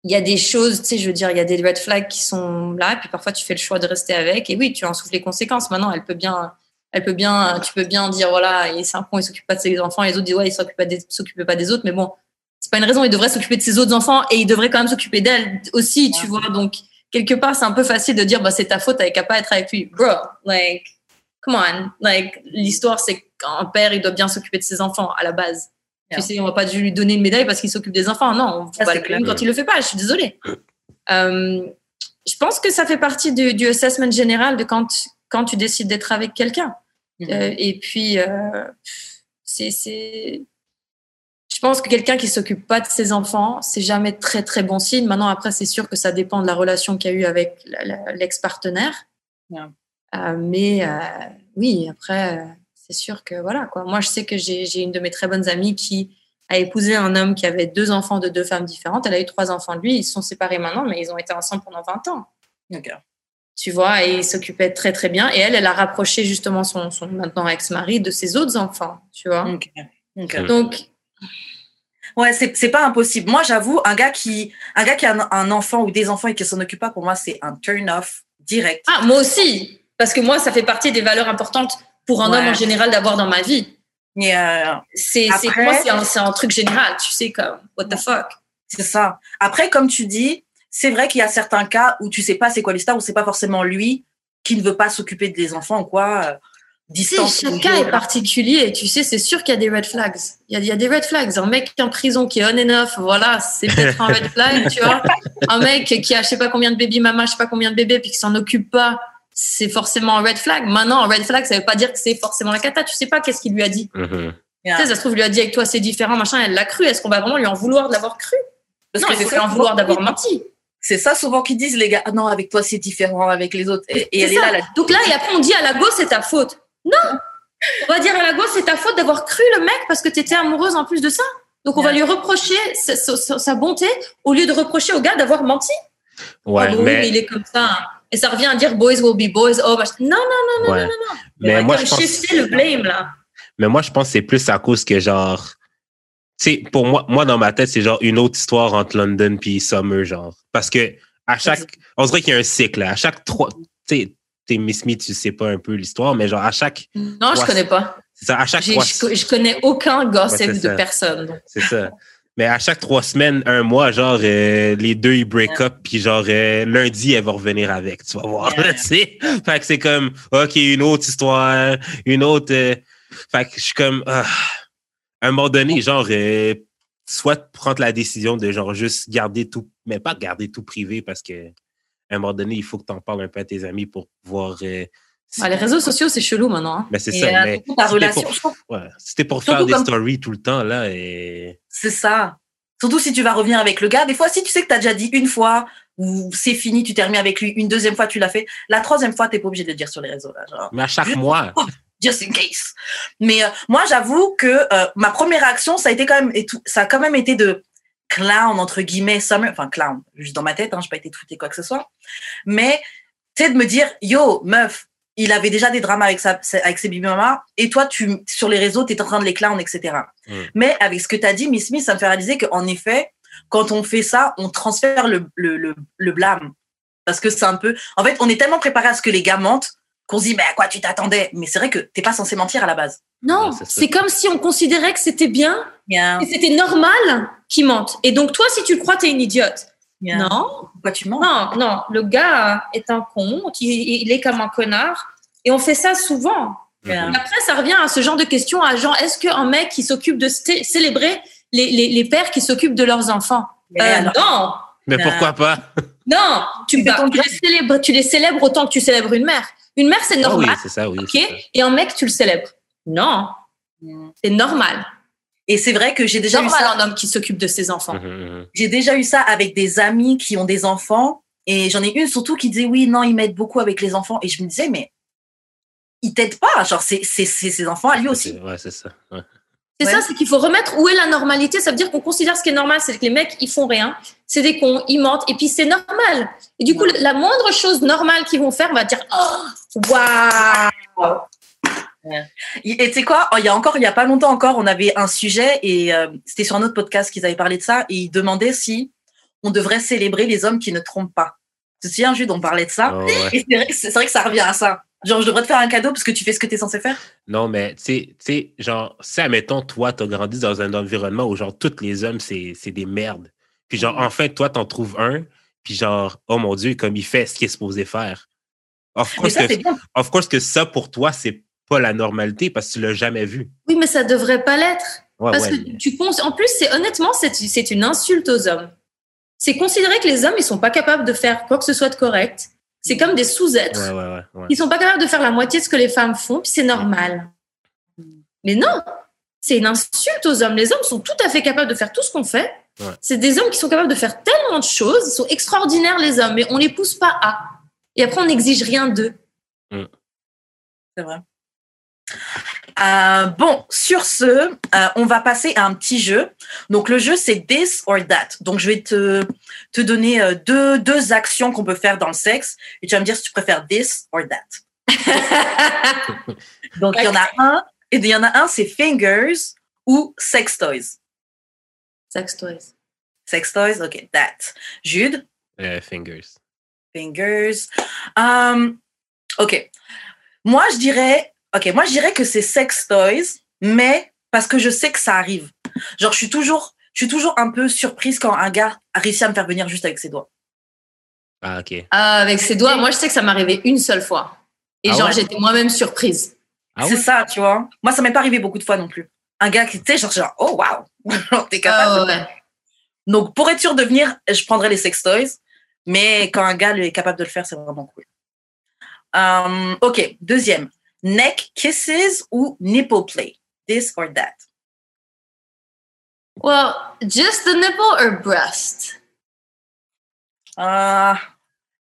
il y a des choses, tu sais, je veux dire, il y a des red flags qui sont là, puis parfois tu fais le choix de rester avec, et oui, tu en souffles les conséquences. Maintenant, elle peut bien, elle peut bien, tu peux bien dire, voilà, il est 5 ans, il s'occupe pas de ses enfants, et les autres disent, ouais, il s'occupe pas des, s'occupe pas des autres, mais bon, c'est pas une raison, il devrait s'occuper de ses autres enfants, et il devrait quand même s'occuper d'elle aussi, tu vois, donc, quelque part, c'est un peu facile de dire, bah, c'est ta faute, t'avais qu'à pas être avec lui. Bro, like, come on, like, l'histoire, c'est qu'un père, il doit bien s'occuper de ses enfants, à la base. Tu sais, on va pas lui donner une médaille parce qu'il s'occupe des enfants. Non, on va le clair. quand il le fait pas. Je suis désolée. Euh, je pense que ça fait partie du, du assessment général de quand, quand tu décides d'être avec quelqu'un. Mhm. Euh, et puis, euh, c'est, je pense que quelqu'un qui s'occupe pas de ses enfants, c'est jamais très très bon signe. Maintenant, après, c'est sûr que ça dépend de la relation qu'il y a eu avec l'ex-partenaire. Yeah. Mais oui, après, c'est sûr que voilà quoi. Moi, je sais que j'ai une de mes très bonnes amies qui a épousé un homme qui avait deux enfants de deux femmes différentes. Elle a eu trois enfants de lui. Ils se sont séparés maintenant, mais ils ont été ensemble pendant 20 ans Ok. tu vois, et il s'occupait très très bien. Et elle, elle a rapproché justement son, son maintenant ex-mari de ses autres enfants, tu vois. Ok. Ok. Donc, Ouais, c'est c'est pas impossible. Moi, j'avoue, un gars qui un gars qui a un, un enfant ou des enfants et qui s'en occupe pas, pour moi, c'est un turn off direct. ah, moi aussi, parce que moi, ça fait partie des valeurs importantes pour un Ouais. homme en général d'avoir dans ma vie. Euh, C'est, c'est, moi, un, truc général, tu sais, comme, what the fuck. c'est ça. Après, comme tu dis, c'est vrai qu'il y a certains cas où tu sais pas c'est quoi l'histoire, où c'est pas forcément lui qui ne veut pas s'occuper des enfants ou quoi. euh, Distance. chaque cas est particulier. Tu sais, c'est sûr qu'il y a des red flags. Il y a, il y a des red flags. Un mec en prison qui est on and off, voilà, c'est peut-être un red flag, tu vois. Un mec qui a je sais pas combien de baby mamas, je sais pas combien de bébés, puis qui s'en occupe pas, c'est forcément un red flag. Maintenant, un red flag, ça veut pas dire que c'est forcément la cata. Tu sais pas qu'est-ce qu'il lui a dit. Mhm. Yeah. Tu sais, ça se trouve, il lui a dit avec toi, c'est différent, machin, elle l'a cru. Est-ce qu'on va vraiment lui en vouloir de l'avoir cru? Parce non, que il c'est faut lui en vouloir d'avoir menti. C'est ça souvent qu'ils disent, les gars. Ah non, avec toi, c'est différent avec les autres. Et, et C'est elle est là, la Donc là, et après, on dit à la go, c'est ta faute. Non On va dire à la go, c'est ta faute d'avoir cru le mec parce que tu étais amoureuse en plus de ça. Donc on va lui reprocher sa, sa- sa bonté au lieu de reprocher au gars d'avoir menti. Ouais, Ah oui, mais, mais il est comme ça. Et ça revient à dire boys will be boys. Oh, machin. non, non, ouais. on mais va moi, comme je pense, shifter le blame là. mais moi, je pense que c'est plus à cause que genre, tu sais, pour moi, moi, dans ma tête, c'est genre une autre histoire entre London puis Summer, genre. Parce que à chaque, on dirait qu'il y a un cycle, là. À chaque trois, tu sais, t'es Miss Me, tu sais pas un peu l'histoire, mais genre, à chaque, Non, je Ouais. connais pas. c'est ça, à chaque trois, Je, je connais aucun gossip Ouais, de personne. c'est ça. Mais à chaque trois semaines, un mois, genre, euh, les deux, ils break up, puis genre, euh, lundi, elle va revenir avec, tu vas voir, Yeah. tu sais. Fait que c'est comme, OK, une autre histoire, une autre... euh, fait que je suis comme, ah, à un moment donné, genre, euh, soit prendre la décision de, genre, juste garder tout, mais pas garder tout privé, parce que à un moment donné, il faut que tu en parles un peu à tes amis pour pouvoir... euh, si- Ah, les réseaux sociaux, c'est chelou maintenant. hein. Mais c'est ça, euh, mais ta relation, pour- ouais, t'es pour Surtout faire des comme- stories tout le temps, là, et... C'est ça. Surtout si tu vas revenir avec le gars. Des fois, si tu sais que tu as déjà dit une fois ou c'est fini, tu t'es remis avec lui, une deuxième fois, tu l'as fait. La troisième fois, tu n'es pas obligé de le dire sur les réseaux. Là, genre, Mais à chaque Juste- mois... just in case. Mais euh, moi, j'avoue que euh, ma première réaction, ça a été quand même, ça a quand même été de clown, entre guillemets, summer, enfin clown, juste dans ma tête, hein, je n'ai pas été tweeté quoi que ce soit. Mais, tu sais, de me dire, yo, meuf, il avait déjà des dramas avec, sa, avec ses baby mamas, et toi, tu, sur les réseaux, tu es en train de les clown, etc. Mm. Mais avec ce que tu as dit, Miss Smith, ça me fait réaliser qu'en effet, quand on fait ça, on transfère le, le, le, le blâme. Parce que c'est un peu. En fait, on est tellement préparé à ce que les gars mentent qu'on se dit, mais à quoi tu t'attendais? Mais c'est vrai que t'es pas censé mentir à la base. Non, Ouais, c'est comme si on considérait que c'était bien Bien. et c'était normal qu'ils mentent. Et donc toi, si tu le crois, t'es une idiote. Non, Pourquoi tu mens? Non, non. Le gars est un con, il, il est comme un connard. Et on fait ça souvent. Après, ça revient à ce genre de questions à genre, est-ce qu'un mec qui s'occupe de cé- célébrer les, les, les pères qui s'occupent de leurs enfants? Euh, alors- Non, Mais pourquoi pas? non. Tu, bah, tu les célèbres, tu les célèbres autant que tu célèbres une mère. Une mère, c'est Ah oui, normal, c'est ça, oui. ok? c'est ça. Et un mec, tu le célèbres. Non, c'est normal. Et c'est vrai que j'ai déjà eu Normal ça. un homme qui s'occupe de ses enfants. Mhm, mhm. J'ai déjà eu ça avec des amis qui ont des enfants. Et j'en ai une surtout qui disait oui, non, il m'aide beaucoup avec les enfants. Et je me disais, mais il t'aide pas. Genre, c'est c'est- c'est ses enfants à lui aussi. C'est- Ouais, c'est ça. ouais. C'est Ouais. ça, c'est qu'il faut remettre où est la normalité. Ça veut dire qu'on considère ce qui est normal, c'est que les mecs, ils font rien. C'est des cons, ils mentent, et puis c'est normal. Et du coup, Ouais. la moindre chose normale qu'ils vont faire, on va dire Oh, waouh Et tu sais quoi, il y a encore, il y a pas longtemps encore, on avait un sujet et euh, c'était sur un autre podcast qu'ils avaient parlé de ça et ils demandaient si on devrait célébrer les hommes qui ne trompent pas. Tu te souviens, Jude, on parlait de ça. Oh, ouais. Et c'est vrai, que- c'est vrai que ça revient à ça. Genre, je devrais te faire un cadeau parce que tu fais ce que tu es censé faire? Non, mais tu sais- tu genre, si, admettons, toi, t'as grandi dans un environnement où, genre, tous les hommes, c'est c'est des merdes. Puis, genre, enfin, toi, t'en trouves un, puis, genre, oh mon Dieu, comme il fait ce qu'il est supposé faire. Of course, ça, que, of course que ça, pour toi, c'est pas la normalité parce que tu l'as jamais vu. Oui, mais ça devrait pas l'être. Ouais, Parce ouais. que tu cons- en plus, c'est honnêtement, c'est une insulte aux hommes. C'est considérer que les hommes, ils sont pas capables de faire quoi que ce soit de correct. C'est comme des sous-êtres. Ouais. Ils sont pas capables de faire la moitié de ce que les femmes font, puis c'est normal. Mais non, c'est une insulte aux hommes. Les hommes sont tout à fait capables de faire tout ce qu'on fait. Ouais. C'est des hommes qui sont capables de faire tellement de choses. Ils sont extraordinaires, les hommes, mais on les pousse pas à. Et après, on n'exige rien d'eux. C'est vrai. Euh, bon, sur ce, euh, on va passer à un petit jeu. Donc, le jeu, c'est this or that. Donc, je vais te, te donner euh, deux, deux actions qu'on peut faire dans le sexe et tu vas me dire si tu préfères this or that. Donc, il y en a un, et il y en a un, c'est fingers ou sex toys. Sex toys. Sex toys, ok, that. Jude, fingers. fingers. Um, ok. Moi, je dirais, ok, moi, je dirais que c'est sex toys, mais parce que je sais que ça arrive. Genre, je suis toujours, je suis toujours un peu surprise quand un gars réussit à me faire venir juste avec ses doigts. Ah, ok. Ah, avec ses doigts, moi, je sais que ça m'est arrivé une seule fois. Et Ah genre, ouais? j'étais moi-même surprise. Ah c'est ouais? ça, tu vois. Moi, ça m'est pas arrivé beaucoup de fois non plus. Un gars qui, tu sais, genre, genre, oh waouh, t'es capable. De- ouais. Donc, pour être sûr de venir, je prendrais les sex toys. Mais quand un gars lui, est capable de le faire, c'est vraiment cool. Euh, ok, deuxième. Neck kisses ou nipple play? This or that? Well, just the nipple or breast? Ah,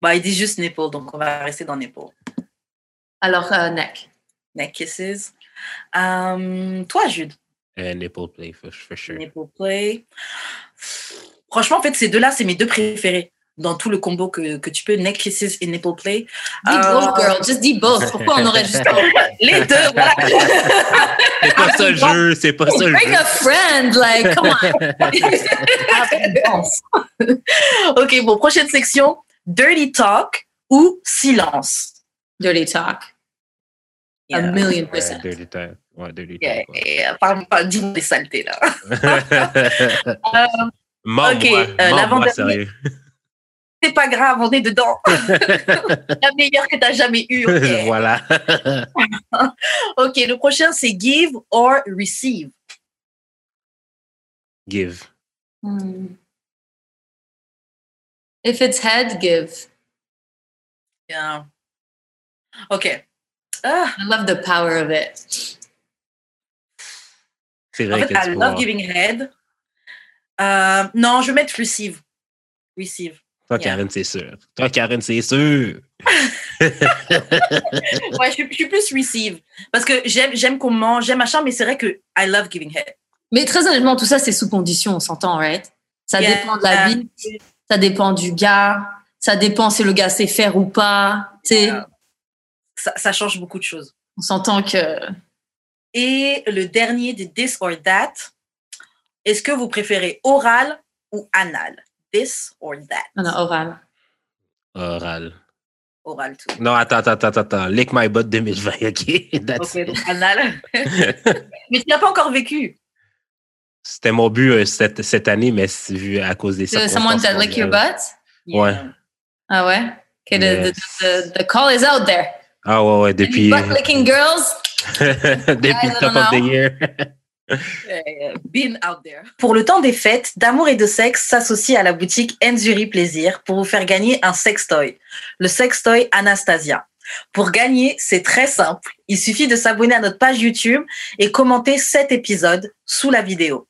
bah, il dit juste nipple, donc on va rester dans nipple. Alors, euh, neck. Neck kisses. Euh, toi, Jude, Euh, nipple play, for, for sure. nipple play. Franchement, en fait, ces deux-là, c'est mes deux préférés dans tout le combo que, que tu peux, neck kisses et nipple play. Dis Euh, both, girl. Just dis both. Pourquoi on aurait juste. Les deux, voilà. C'est pas ça le jeu, c'est pas ça le Bring jeu. a friend. Like, come on. ok, bon, prochaine section. Dirty talk ou silence? Dirty talk. A Yeah. million Ouais, percent. dirty time. Ouais, dirty Yeah, time. yeah, Parle pas, dis-moi des saletés, là. Ok, euh, mens-moi, l'avant-dernier. sérieux. C'est pas grave, on est dedans. La meilleure que t'as jamais eue. ok. voilà. ok, le prochain, c'est give or receive. Give. Hmm. If it's head, give. Yeah. Ok. Ah, I love the power of it. C'est en vrai fait, que I tu love giving head. Euh, non, je vais mettre receive. Receive. Toi, Yeah. Karen, c'est sûr. Toi, Karen, c'est sûr. Ouais, je, suis- je suis plus receive. Parce que j'aime, j'aime qu'on mange, j'aime machin, mais c'est vrai que I love giving head. Mais très honnêtement, tout ça, c'est sous condition, on s'entend, right? Ça Yeah. dépend de la vie, ça dépend du gars, ça dépend si le gars sait faire ou pas. Tu sais, Yeah. Ça, ça change beaucoup de choses. on s'entend que. Et le dernier de this or that, est-ce que vous préférez oral ou anal? This or that? Non, non, oral. Oral. Oral tout. Non, attends, attends, attends, attends. Lick my butt 2020, OK? That's Ok, anal. mais tu n'as pas encore vécu. C'était mon but euh, cette, cette année, mais c'est vu à cause des So someone that lick your butt? Ouais. Ah ouais? Okay, the, Yes. the, the, the call is out there. Ah ouais, ouais, depuis, Butt licking girls? depuis le top of the year. Euh, Been out there. Pour le temps des fêtes, d'amour et de sexe s'associe à la boutique Enzuri Plaisir pour vous faire gagner un sextoy, le sextoy Anastasia. Pour gagner, c'est très simple. Il suffit de s'abonner à notre page YouTube et commenter cet épisode sous la vidéo.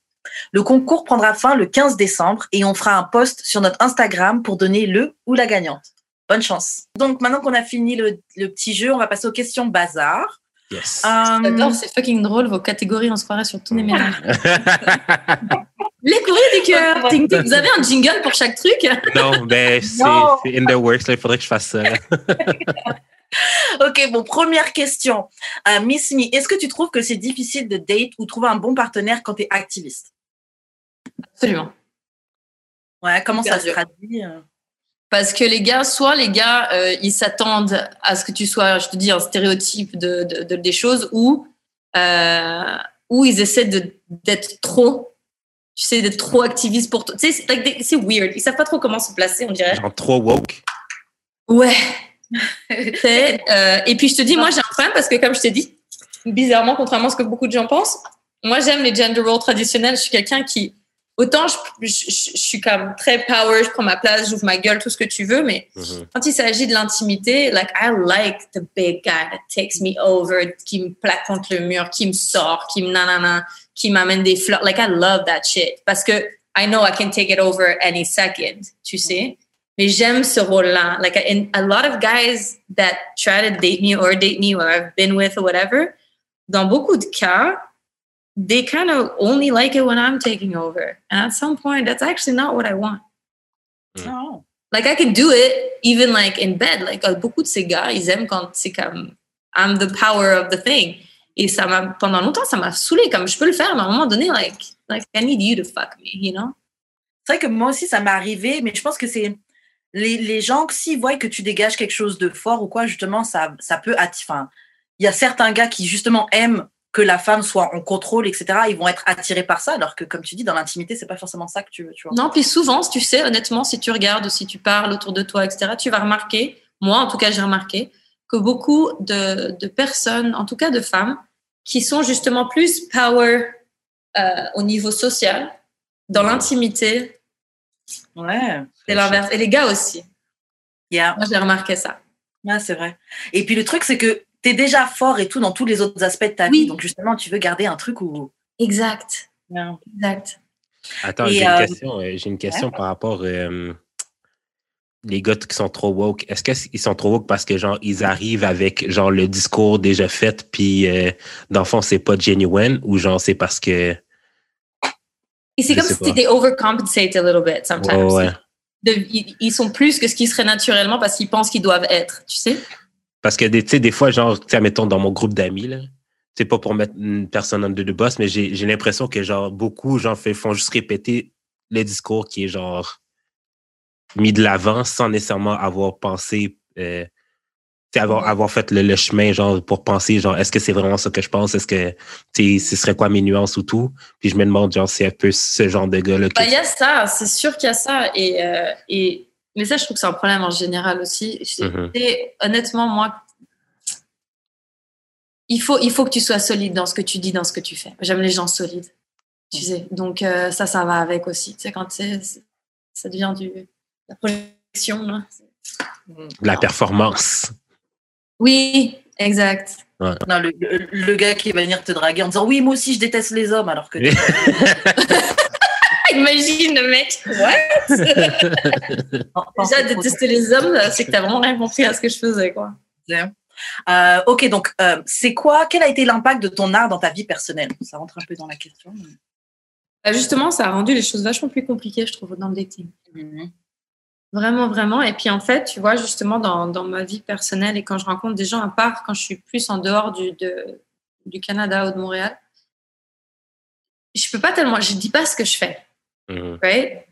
Le concours prendra fin le 15 décembre et on fera un post sur notre Instagram pour donner le ou la gagnante. Bonne chance. Donc maintenant qu'on a fini le, le petit jeu, on va passer aux questions bazar. Yes. Euh, J'adore, c'est fucking drôle, vos catégories, on se croirait sur tous les mélanges. Les courriers du cœur. Vous avez un jingle pour chaque truc? non, ben, c'est in the works. là. Il faudrait que je fasse ça. Ok, bon, première question. Euh, Miss Me, est-ce que tu trouves que c'est difficile de date ou trouver un bon partenaire quand tu es activiste? Absolument. Ouais, comment ça se traduit euh? Parce que les gars, soit les gars, euh, ils s'attendent à ce que tu sois, je te dis, un stéréotype de, de- de- des choses, ou, euh, ou ils essaient de- d'être trop, tu sais, d'être trop activistes pour toi. Tu sais, c'est weird. Ils savent pas trop comment se placer, on dirait. Genre trop woke. Ouais. Euh, et puis je te dis, moi j'ai un problème parce que comme je t'ai dit, bizarrement, contrairement à ce que beaucoup de gens pensent, moi j'aime les gender roles traditionnels. Je suis quelqu'un qui, autant je, je- je- je suis comme très power, je prends ma place, j'ouvre ma gueule, tout ce que tu veux, mais Mhm. quand il s'agit de l'intimité, like I like the big guy that takes me over, qui me plaque contre le mur, qui me sort, qui me nanana, qui m'amène des fleurs. Like I love that shit parce que I know I can take it over any second, tu sais. Mais j'aime ce rôle-là. Like and a lot of guys that try to date me or date me or I've been with or whatever, dans beaucoup de cas, they kind of only like it when I'm taking over. And at some point, that's actually not what I want. Non. Like I can do it even like in bed. Like uh, beaucoup de ces gars, ils aiment quand c'est comme I'm the power of the thing. Et ça m'a pendant longtemps ça m'a saoulé comme je peux le faire, mais à un moment donné like like I need you to fuck me, you know? C'est vrai que moi aussi, ça m'est arrivé, mais je pense que c'est les, les gens, s'ils voient que tu dégages quelque chose de fort ou quoi, justement, ça, ça peut attirer. Enfin, il y a certains gars qui, justement, aiment que la femme soit en contrôle, etc. Ils vont être attirés par ça, alors que, comme tu dis, dans l'intimité, c'est pas forcément ça que tu veux. Tu vois. Non, puis souvent, tu sais, honnêtement, si tu regardes si tu parles autour de toi, etc., tu vas remarquer, moi en tout cas, j'ai remarqué que beaucoup de, de, personnes, en tout cas de femmes, qui sont justement plus power euh, au niveau social, dans l'intimité. Ouais. C'est l'inverse. Et les gars aussi. Yeah. Moi, j'ai remarqué ça. Ouais, c'est vrai. Et puis le truc, c'est que tu es déjà fort et tout dans tous les autres aspects de ta Oui. vie. Donc justement, tu veux garder un truc où. Exact. Yeah. Exact. Attends, Et, j'ai euh, une question, euh, j'ai une question par rapport euh, les gars qui sont trop woke. Est-ce qu'ils sont trop woke parce que genre ils arrivent avec genre le discours déjà fait puis euh, dans le fond c'est pas genuine ou genre c'est parce que Et c'est Je comme si étais overcompensate a little bit sometimes. ouais. De- ils, ils sont plus que ce qui serait naturellement parce qu'ils pensent qu'ils doivent être, tu sais? Parce que des, tu sais, des fois, genre, tu mettons dans mon groupe d'amis, là, c'est pas pour mettre une personne en deux de boss, mais j'ai j'ai l'impression que genre beaucoup genre font juste répéter le discours qui est genre mis de l'avant sans nécessairement avoir pensé euh, tu sais, avoir, avoir fait le, le chemin genre pour penser genre est-ce que c'est vraiment ça que je pense? Est-ce que tu sais ce serait quoi mes nuances ou tout? Puis je me demande genre c'est un peu ce genre de gars là Bah, Il y a ça, c'est sûr qu'il y a ça. Et, euh, et, mais ça, je trouve que c'est un problème en général aussi. Mhm. et honnêtement, moi, il faut, il faut que tu sois solide dans ce que tu dis, dans ce que tu fais. J'aime les gens solides. Tu sais, donc euh, ça, ça va avec aussi. Tu sais, quand ça devient du, la projection. là. la performance Oui, exact. Non, le, le- le gars qui va venir te draguer en disant oui, moi aussi je déteste les hommes, alors que Imagine le mec. Déjà, détester les hommes, c'est que t'as vraiment rien compris à ce que je faisais, quoi. Euh, ok, donc euh, c'est quoi Quel a été l'impact de ton art dans ta vie personnelle? Ça rentre un peu dans la question. mais- Bah, justement, ça a rendu les choses vachement plus compliquées, je trouve, dans le dating. Mhm. Vraiment, vraiment. Et puis, en fait, tu vois, justement, dans, dans ma vie personnelle et quand je rencontre des gens, à part quand je suis plus en dehors du, de- du Canada ou de Montréal, je peux pas tellement, je dis pas ce que je fais, Mhm. right?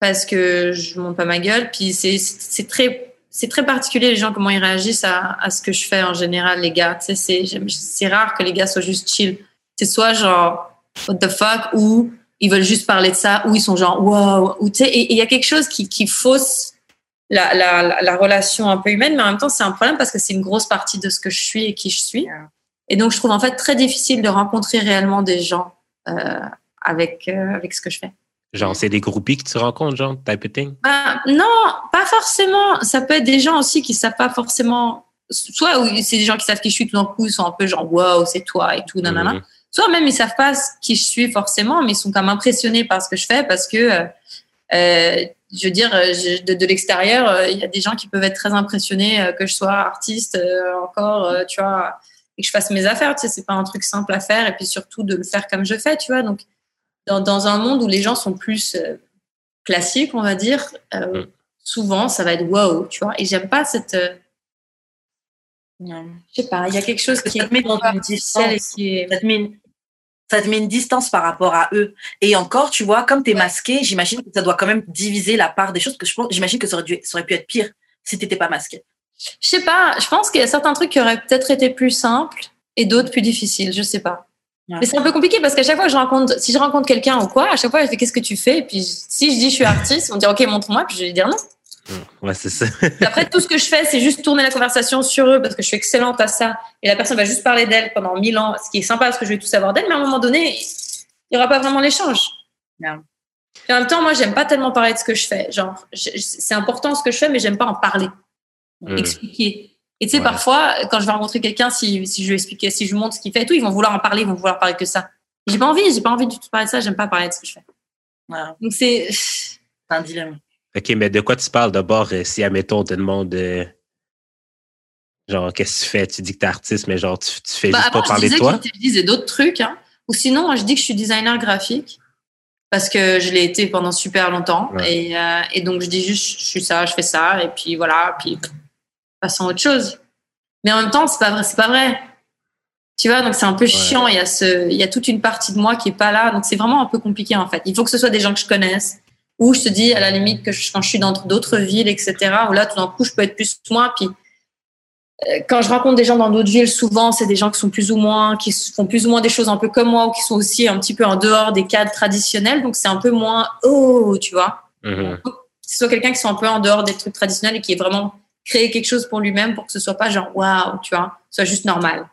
Parce que je monte pas ma gueule. Puis, c'est c'est très, c'est très particulier, les gens, comment ils réagissent à, à ce que je fais en général, les gars. Tu sais, c'est- rare que les gars soient juste chill. C'est soit genre, what the fuck, ou ils veulent juste parler de ça, ou ils sont genre, wow, ou tu sais, et il y a quelque chose qui, qui fausse la, la, la, la relation un peu humaine, mais en même temps, c'est un problème parce que c'est une grosse partie de ce que je suis et qui je suis. Et donc, je trouve en fait très difficile de rencontrer réellement des gens euh, avec, euh, avec ce que je fais. Genre c'est des groupies que tu rencontres genre type of thing? Bah, non, pas forcément. Ça peut être des gens aussi qui savent pas forcément. Soit c'est des gens qui savent qui je suis tout d'un coup, ils sont un peu genre wow, c'est toi et tout, nanana. Mhm. Soit même ils savent pas qui je suis forcément, mais ils sont comme impressionnés par ce que je fais parce que, euh, euh, je veux dire, euh, je- de, de l'extérieur, euh, il y a des gens qui peuvent être très impressionnés euh, que je sois artiste encore, tu vois, et que je fasse mes affaires. Tu sais, c'est pas un truc simple à faire, et puis surtout de le faire comme je fais, tu vois. Donc, dans, dans un monde où les gens sont plus euh, classiques, on va dire, euh, Mm. souvent ça va être wow, tu vois. Et j'aime pas cette, euh, je sais pas, il y a quelque chose qui met dans une et distance. qui est Ça te met une- ça te met une distance par rapport à eux. Et encore, tu vois, comme tu es masqué, j'imagine que ça doit quand même diviser la part des choses. Que je pense, j'imagine que ça aurait, dû, ça aurait pu être pire si tu n'étais pas masqué. Je sais pas, je pense qu'il y a certains trucs qui auraient peut-être été plus simples et d'autres plus difficiles, je sais pas. Ouais. Mais c'est un peu compliqué parce qu'à chaque fois que je rencontre, si je rencontre quelqu'un ou quoi, à chaque fois je fais qu'est-ce que tu fais? Et puis si je dis je suis artiste, on dit ok montre-moi puis je vais dire non. ouais c'est ça après tout ce que je fais c'est juste tourner la conversation sur eux parce que je suis excellente à ça et la personne va juste parler d'elle pendant mille ans, ce qui est sympa parce que je vais tout savoir d'elle, mais à un moment donné il y aura pas vraiment l'échange. Ouais. Et en même temps moi j'aime pas tellement parler de ce que je fais, genre c'est important ce que je fais mais j'aime pas en parler. Mhm. expliquer. Et tu sais, Ouais. parfois, quand je vais rencontrer quelqu'un, si, si je lui explique, si je lui montre ce qu'il fait et tout, ils vont vouloir en parler, ils vont vouloir parler que ça. J'ai pas envie, j'ai pas envie du tout de parler de ça, j'aime pas parler de ce que je fais. Voilà. Donc c'est, un dilemme. Ok, mais de quoi tu parles d'abord euh, si, admettons, on te demande euh, genre, qu'est-ce que tu fais? Tu dis que t'es artiste, mais genre, tu, tu fais bah, juste avant, pas parler de toi? que je disais d'autres trucs, hein. Ou sinon, moi, je dis que je suis designer graphique parce que je l'ai été pendant super longtemps. Ouais. Et, euh, et donc, je dis juste, je suis ça, je fais ça, et puis voilà, puis passons à autre chose. Mais en même temps, c'est pas vrai, c'est pas vrai. Tu vois, donc c'est un peu chiant. Il y a ce, il y a toute une partie de moi qui est pas là. Donc c'est vraiment un peu compliqué, en fait. Il faut que ce soit des gens que je connaisse. Ou je te dis, à la limite, que je- quand je suis dans d'autres villes, etc., où là, tout d'un coup, je peux être plus moi. Puis euh, quand je rencontre des gens dans d'autres villes, souvent, c'est des gens qui sont plus ou moins, qui font plus ou moins des choses un peu comme moi ou qui sont aussi un petit peu en dehors des cadres traditionnels. Donc, c'est un peu moins, oh, tu vois. Mhm. C'est soit quelqu'un qui soit un peu en dehors des trucs traditionnels et qui est vraiment créé quelque chose pour lui-même pour que ce soit pas genre, waouh, tu vois, soit juste normal.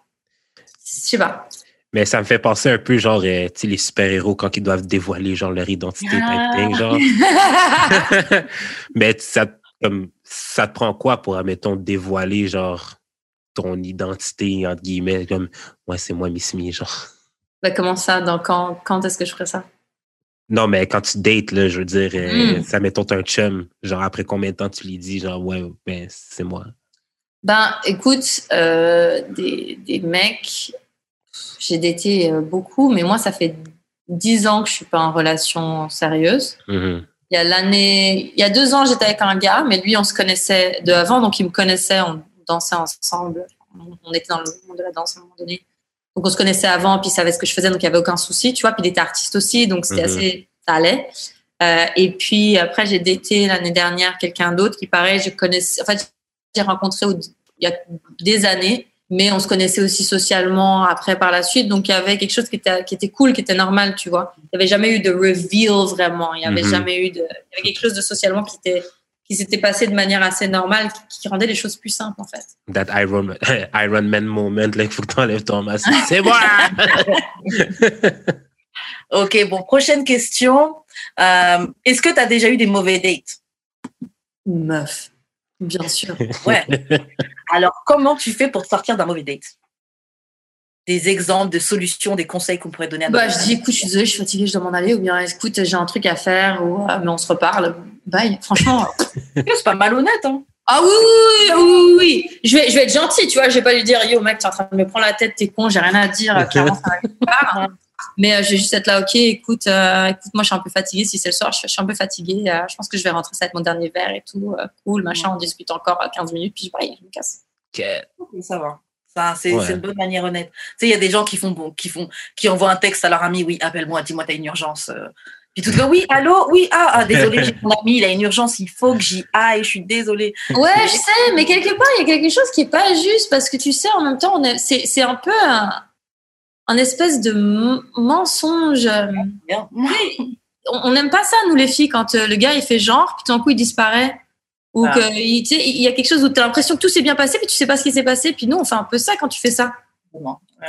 Je sais pas. Mais ça me fait penser un peu, genre, euh, tu sais, les super-héros quand ils doivent dévoiler, genre, leur identité, Ah. type thing, genre. Mais ça, comme, ça te prend quoi pour, admettons, dévoiler, genre, ton identité, entre guillemets, comme, ouais, c'est moi, Miss Me, genre? Bah, comment ça? Dans quand, quand est-ce que je ferais ça? Non, mais quand tu dates, là, je veux dire, Mm. ça, mettons, un chum, genre, après combien de temps tu lui dis, genre, ouais, ben, c'est moi? Ben, écoute, euh, des, des mecs, j'ai daté euh, beaucoup, mais moi, ça fait dix ans que je suis pas en relation sérieuse. Mhm. Il y a l'année, il y a deux ans, j'étais avec un gars, mais lui, on se connaissait de avant, donc il me connaissait, on dansait ensemble, on était dans le monde de la danse à un moment donné. Donc on se connaissait avant, puis il savait ce que je faisais, donc il y avait aucun souci, tu vois. Puis il était artiste aussi, donc c'était Mhm. assez, ça allait. Euh, et puis après, j'ai daté l'année dernière quelqu'un d'autre qui, pareil, je connaissais. En fait, j'ai rencontré au- il y a des années, mais on se connaissait aussi socialement après par la suite. Donc il y avait quelque chose qui était, qui était cool, qui était normal, tu vois. Il n'y avait jamais eu de reveal vraiment. Il n'y avait Mhm. jamais eu de. Il y avait quelque chose de socialement qui était qui s'était passé de manière assez normale, qui, qui rendait les choses plus simples en fait. That Iron, Iron Man moment, là, il faut que t'enlèves ton masque. c'est moi! Ok, bon, prochaine question. Euh, Est-ce que tu as déjà eu des mauvais dates? Meuf, bien sûr. Ouais. Alors, comment tu fais pour te sortir d'un mauvais date? Des exemples, de solutions, des conseils qu'on pourrait donner à Bah, je dis, écoute, je suis désolée, je suis fatiguée, je dois m'en aller, ou bien, écoute, j'ai un truc à faire, ou ah, mais on se reparle. Bye. Franchement. C'est pas malhonnête, hein ah oui, oui, oui, oui, oui. Je vais, je vais être gentille, tu vois. Je vais pas lui dire, yo, mec, t'es en train de me prendre la tête, t'es con, j'ai rien à dire. Clairement, ça va pas. Mais euh, je vais juste être là, ok, écoute, euh, écoute, moi, je suis un peu fatiguée. Si c'est le soir, je, je suis un peu fatiguée. euh, je pense que je vais rentrer ça avec mon dernier verre et tout. euh, cool, machin, on discute encore euh, 15 minutes, puis bye, je me casse. Ok. Ok, ça va. Ça, c'est Ouais. une bonne manière honnête. Tu sais, il y a des gens qui font bon, qui font, qui envoient un texte à leur ami, oui, appelle-moi, dis-moi, t'as une urgence. euh. Puis tout le monde, oui, allô, oui, ah, ah, désolé, j'ai mon ami, il a une urgence, il faut que j'y aille, je suis désolée. Ouais, je sais, mais quelque part, il y a quelque chose qui est pas juste parce que tu sais, en même temps, c'est c'est un peu un, un espèce de mensonge. Bien. on on n'aime pas ça, nous les filles, quand euh, le gars il fait genre, puis tout d'un coup il disparaît. Ou Ah. que, il, tu sais, il y a quelque chose où tu as l'impression que tout s'est bien passé, puis tu sais pas ce qui s'est passé. Puis nous, on fait un peu ça quand tu fais ça.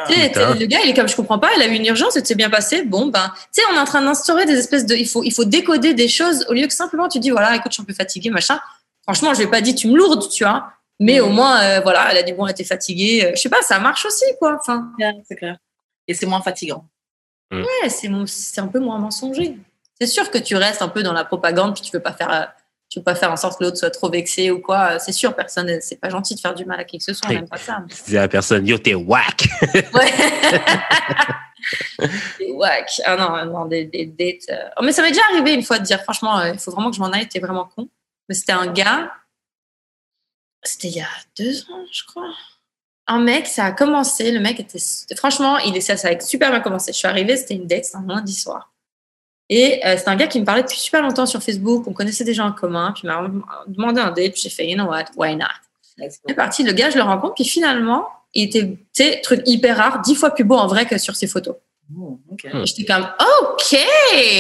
T'es- le gars, il est comme je comprends pas, il a eu une urgence, et tout s'est bien passé. Bon, ben, tu sais, on est en train d'instaurer des espèces de. Il faut, il faut décoder des choses au lieu que simplement tu dis, voilà, écoute, je suis un peu fatiguée, machin. Franchement, je vais pas dire, tu me lourdes, tu vois. Mais au moins, euh, voilà, elle a dit, bon, elle était fatiguée. Euh, Je sais pas, ça marche aussi, quoi. Enfin, Bien, C'est clair. Et c'est moins fatigant. ouais, c'est mon- c'est un peu moins mensonger. C'est sûr que tu restes un peu dans la propagande, puis tu veux pas faire. Euh, Tu veux pas faire en sorte que l'autre soit trop vexé ou quoi. C'est sûr, personne, c'est pas gentil de faire du mal à qui que ce soit, n'aime pas ça. À la personne, yo, t'es whack! Ouais. Des whack. Ah non, non, des, des dates. euh. Oh, mais ça m'est déjà arrivé une fois de dire, franchement, euh, il faut vraiment que je m'en aille, t'es vraiment con. Mais c'était un gars, c'était il y a deux ans, je crois. Un mec, ça a commencé, le mec était, franchement, il, ça, ça a super bien commencé. Je suis arrivée, c'était une date, c'était un lundi soir. Et euh, c'est un gars qui me parlait depuis super longtemps sur Facebook, on connaissait des gens en commun, puis il m'a demandé un date, puis j'ai fait, you know what, why not? C'est parti, le gars, je le rencontre, puis finalement, il était, tu sais, truc hyper rare, dix fois plus beau en vrai que sur ses photos. Oh, ok. Hmm. J'étais comme, OK,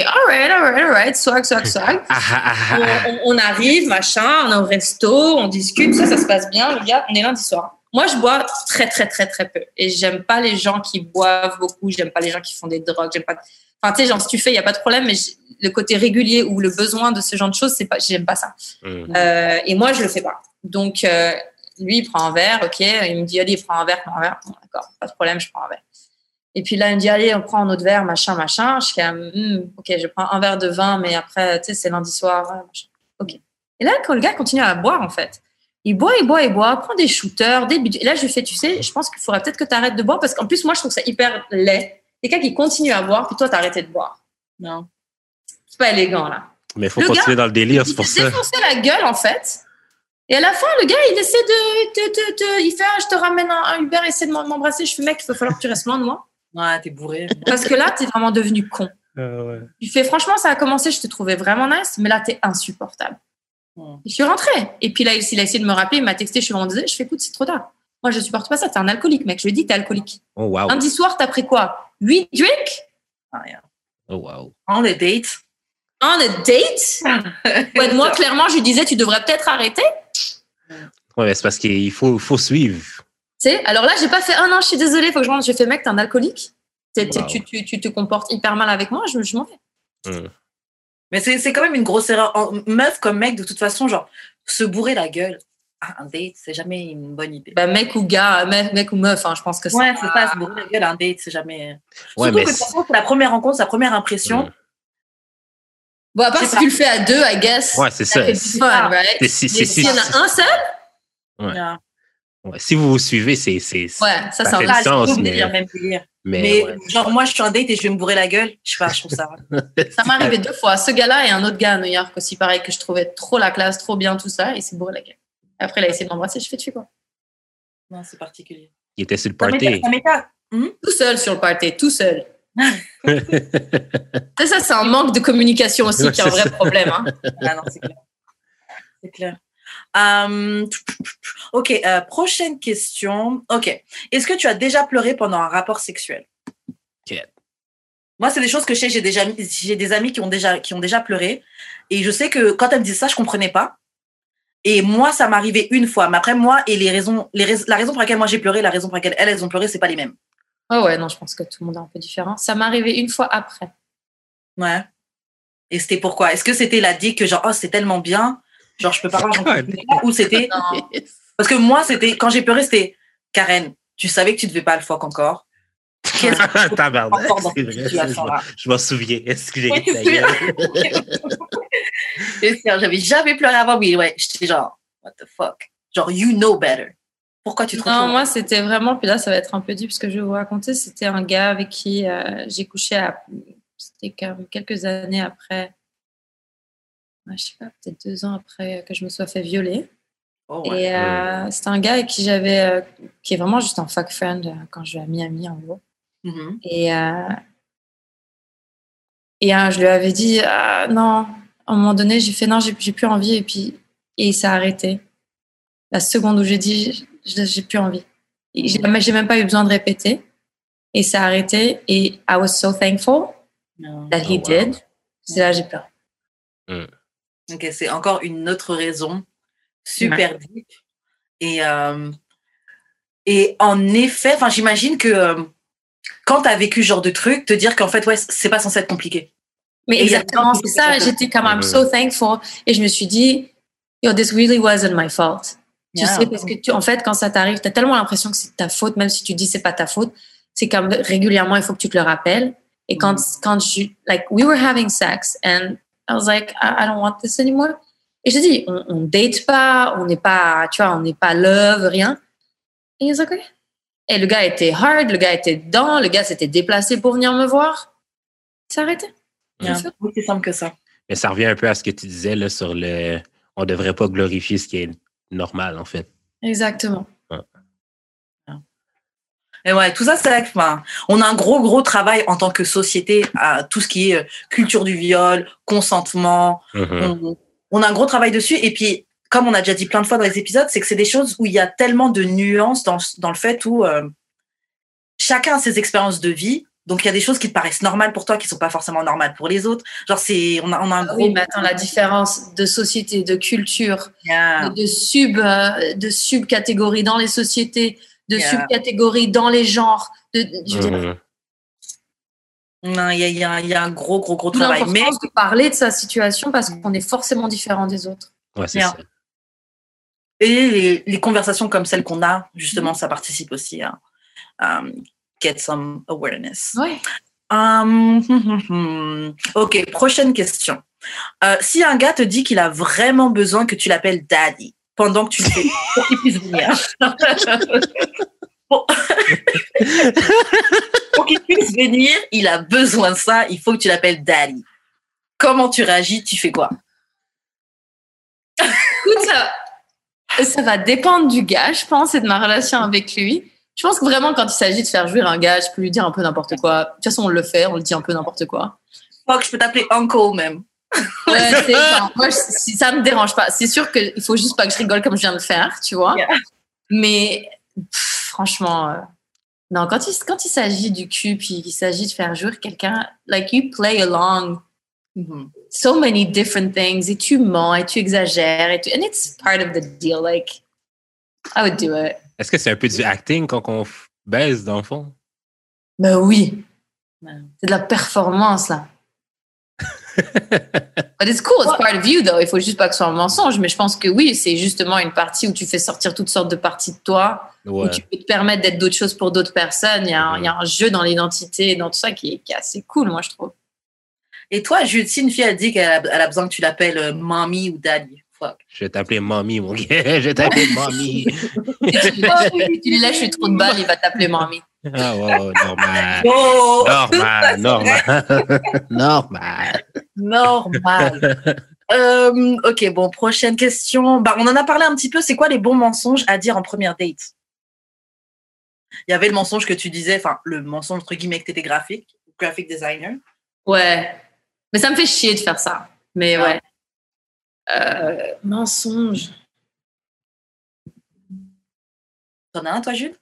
alright, alright, alright, swag, swag, swag. Ah, ah, ah. On, on arrive, machin, on est au resto, on discute, ça, ça se passe bien. Le gars, on est lundi soir. Moi, je bois très, très, très, très peu. Et j'aime pas les gens qui boivent beaucoup, j'aime pas les gens qui font des drogues, j'aime pas. Enfin, tu sais, genre, si tu fais, il n'y a pas de problème, mais le côté régulier ou le besoin de ce genre de choses, c'est pas, j'aime pas ça. Hmm. Euh, et moi, je le fais pas. Donc, euh, lui, il prend un verre, ok. Il me dit, allez, prends un verre, prends un verre. Bon, d'accord, pas de problème, je prends un verre. Et puis là, il me dit, allez, on prend un autre verre, machin, machin. Je suis comme, Hmm, ok, je prends un verre de vin, mais après, tu sais, c'est lundi soir, machin. Ok. Et là, quand le gars continue à boire, en fait, il boit, il boit, il boit, prend des shooters, des. Et là, je lui fais, tu sais, je pense qu'il faudrait peut-être que tu arrêtes de boire parce qu'en plus, moi, je trouve ça hyper laid. Quelqu'un qui continue à boire, puis toi, t'as arrêté de boire. Non. C'est pas élégant, là. Mais faut Le continuer dans le délire, c'est Il pour s'est ça. défoncé la gueule, en fait. Et à la fin, le gars, il essaie de. de, de, de- il fait Ah, je te ramène un, un Uber, essaie de m'embrasser. Je fais Mec, il va falloir que tu restes loin de moi. Ouais, t'es bourré. Parce que là, t'es vraiment devenu con. Il fait Franchement, ça a commencé, je te trouvais vraiment nice, mais là, t'es insupportable. Je suis rentrée. Et puis là, il il a essayé de me rappeler, il m'a texté, je suis désolée. Je fais Écoute, c'est trop tard. Moi, je supporte pas ça. T'es un alcoolique, mec. Je lui dis, t'es alcoolique. Oh, wow. Lundi soir, t'as pris quoi? 8 drinks Ah, yeah. Oh, wow. On les date. on a date? Ouais, Moi, clairement, je lui disais, tu devrais peut-être arrêter. Ouais, mais c'est parce qu'il faut, faut suivre. Tu sais, alors là, j'ai pas fait, oh non, je suis désolée, faut que je rentre. J'ai fait, mec, t'es un alcoolique. T'es- t'es- Wow. tu, tu, tu te comportes hyper mal avec moi, je, je m'en vais. Hmm. Mais c'est c'est quand même une grosse erreur. En- meuf comme mec, de toute façon, genre, se bourrer la gueule un date, c'est jamais une bonne idée. Bah, mec ou gars, mec, mec ou meuf, hein, je pense que c'est. Ouais, c'est ça, se bourrer la gueule un date, c'est jamais. Ouais, Surtout mais que de toute façon, c'est la première rencontre, la première impression. Bon, à part si tu le fais à deux, I guess. Ouais, c'est Ça fun, right? C'est- c'est- Mais s'il y en a un seul, Ouais. Yeah. ouais, Si vous vous suivez, c'est. c'est- ouais, ça, Ça c'est un Ah, sens, mais- délire, même délire. Mais, Mais, ouais. genre, moi, je suis un date et je vais me bourrer la gueule. Je sais pas, je trouve ça. Ça m'est arrivé deux fois. Ce gars-là et un autre gars à New York aussi, pareil, que je trouvais trop la classe, trop bien, tout ça, et il s'est bourré la gueule. Après, il a essayé de m'embrasser, je fais, tu quoi? Non, c'est particulier. Il était sur le Ça party. ça m'étonne. Tout seul sur le party, tout seul. C'est ça, c'est un manque de communication aussi qui est un vrai problème. Hein. Ah non, c'est clair. C'est clair. Euh, ok, euh, prochaine question. Ok. Est-ce que tu as déjà pleuré pendant un rapport sexuel? Ok. Moi, c'est des choses que je sais. J'ai déjà, j'ai des amis qui ont déjà, qui ont déjà pleuré, et je sais que quand elles me disaient ça, je comprenais pas. Et moi, ça m'arrivait une fois. Mais après, moi et les raisons, les rais- la raison pour laquelle moi j'ai pleuré, la raison pour laquelle elles, elles ont pleuré, c'est pas les mêmes. Oh ouais, non, je pense que tout le monde est un peu différent. Ça m'est arrivé une fois après. Ouais. Et c'était pourquoi? Est-ce que c'était la dit que genre oh c'est tellement bien, genre je peux pas voir ou c'était. Parce que moi, c'était quand j'ai pleuré, c'était Karen, tu savais que tu devais pas le fuck encore. Qu'est-ce que Tabarnak, encore dans c'est cette vrai, situation-là Je m'en souviens. Est-ce que j'ai c'est J'avais jamais pleuré avant, oui, ouais. J'étais genre, what the fuck? Genre, you know better. Pourquoi tu te Non, moi, c'était vraiment, puis là, ça va être un peu dur, parce que je vais vous raconter, c'était un gars avec qui euh, j'ai couché à, c'était quelques années après, je sais pas, peut-être deux ans après que je me sois fait violer. Oh, ouais. Et euh, c'était un gars avec qui j'avais, euh, qui est vraiment juste un fuck friend euh, quand je vais à Miami, en gros. Mhm. Et, euh, et euh, je lui avais dit, ah, non, à un moment donné, j'ai fait, non, j'ai j'ai plus envie, et puis, et il s'est arrêté. La seconde où j'ai dit, je- j'ai plus envie. Et J'ai même- j'ai même pas eu besoin de répéter. Et il s'est arrêté, et I was so thankful that he Oh, wow. did. C'est là, j'ai pleuré. Ok, c'est encore une autre raison super deep. Et, euh, et en effet, enfin, j'imagine que euh, quand tu as vécu ce genre de truc, te dire qu'en fait, ouais, c'est pas censé être compliqué. Mais exactement, c'est ça. J'étais comme, I'm so thankful. Et je me suis dit, yo, this really wasn't my fault. Tu Yeah. sais, parce que tu, en fait, quand ça t'arrive, tu as tellement l'impression que c'est ta faute, même si tu dis c'est pas ta faute. C'est comme régulièrement, il faut que tu te le rappelles. Et quand, quand je, like, we were having sex and I was like, I, I don't want this anymore. Et je te dis, on, on date pas, on n'est pas, tu vois, on n'est pas love, rien. Et il OK. Et le gars était hard, le gars était dedans, le gars s'était déplacé pour venir me voir. Il s'est Yeah. sûr. Aussi simple que ça. Mais ça revient un peu à ce que tu disais là, sur le. On devrait pas glorifier ce qui est normal, en fait. Exactement. Et ouais, tout ça, c'est que, enfin, on a un gros, gros travail en tant que société à tout ce qui est euh, culture du viol, consentement. Mhm. On, on a un gros travail dessus. Et puis, comme on a déjà dit plein de fois dans les épisodes, c'est que c'est des choses où il y a tellement de nuances dans, dans le fait où euh, chacun a ses expériences de vie. Donc, il y a des choses qui te paraissent normales pour toi qui sont pas forcément normales pour les autres. Genre, c'est, on a, on a un Ah gros. Oui, mais attends, la différence de société, de culture, Yeah. de, de sub, euh, de subcatégories dans les sociétés, de Yeah. subcatégories dans les genres. De, de- je veux dire, Mhm. Non, il y a, il y a- il y a un gros, gros, gros travail. Mais l'importance de parler de sa situation parce qu'on est forcément différent des autres. Ouais, c'est ça. Et les, les conversations comme celles qu'on a, justement, ça participe aussi à um, get some awareness. Ouais. Um, hum, hum, hum. ok, prochaine question. Euh, si un gars te dit qu'il a vraiment besoin que tu l'appelles daddy pendant que tu le fais, pour qu'il puisse venir. pour pour qu'il puisse venir, il a besoin de ça, il faut que tu l'appelles daddy. Comment tu réagis Tu fais quoi? Écoute, ça, ça va dépendre du gars, je pense, et de ma relation avec lui. Je pense que vraiment, quand il s'agit de faire jouir un gars, je peux lui dire un peu n'importe quoi. De toute façon, on le fait, on le dit un peu n'importe quoi. Fuck, je peux t'appeler uncle même. Ouais, c'est genre, moi, je- ça me dérange pas. C'est sûr qu'il faut juste pas que je rigole comme je viens de faire, tu vois. Yeah. Mais pff, franchement, euh, non, quand il, quand il s'agit du cul, puis il s'agit de faire jouer quelqu'un, like you play along Mhm. so many different things, et tu mens, et tu exagères, et tu, and it's part of the deal, like, I would do it. Est-ce que c'est un peu du acting quand on baise, dans le fond? Ben oui, c'est de la performance, là. But it's cool, it's part of you, though. Il faut juste pas que ce soit un mensonge, mais je pense que oui, c'est justement une partie où tu fais sortir toutes sortes de parties de toi, Ouais. où tu peux te permettre d'être d'autres choses pour d'autres personnes. Il y, a un, il y a un jeu dans l'identité, dans tout ça qui est, qui est assez cool, moi, je trouve. Et toi, Jude, si une fille a dit qu'elle a, besoin que tu l'appelles euh, mommy ou daddy, fuck. Je vais t'appeler mamie, mon gars. Je vais t'appeler mamie. Si tu, si tu lui lâches trop de balles, il va t'appeler mamie. Ah, normal. Oh, Normal, normal. normal. normal. Euh, ok, bon, prochaine question. Bah, on en a parlé un petit peu. C'est quoi les bons mensonges à dire en première date? Il y avait le mensonge que tu disais, enfin, le mensonge entre guillemets que tu étais graphique, graphic designer. Ouais. Mais ça me fait chier de faire ça. Mais Ah. ouais. Euh, mensonge. T'en as un, toi, Jude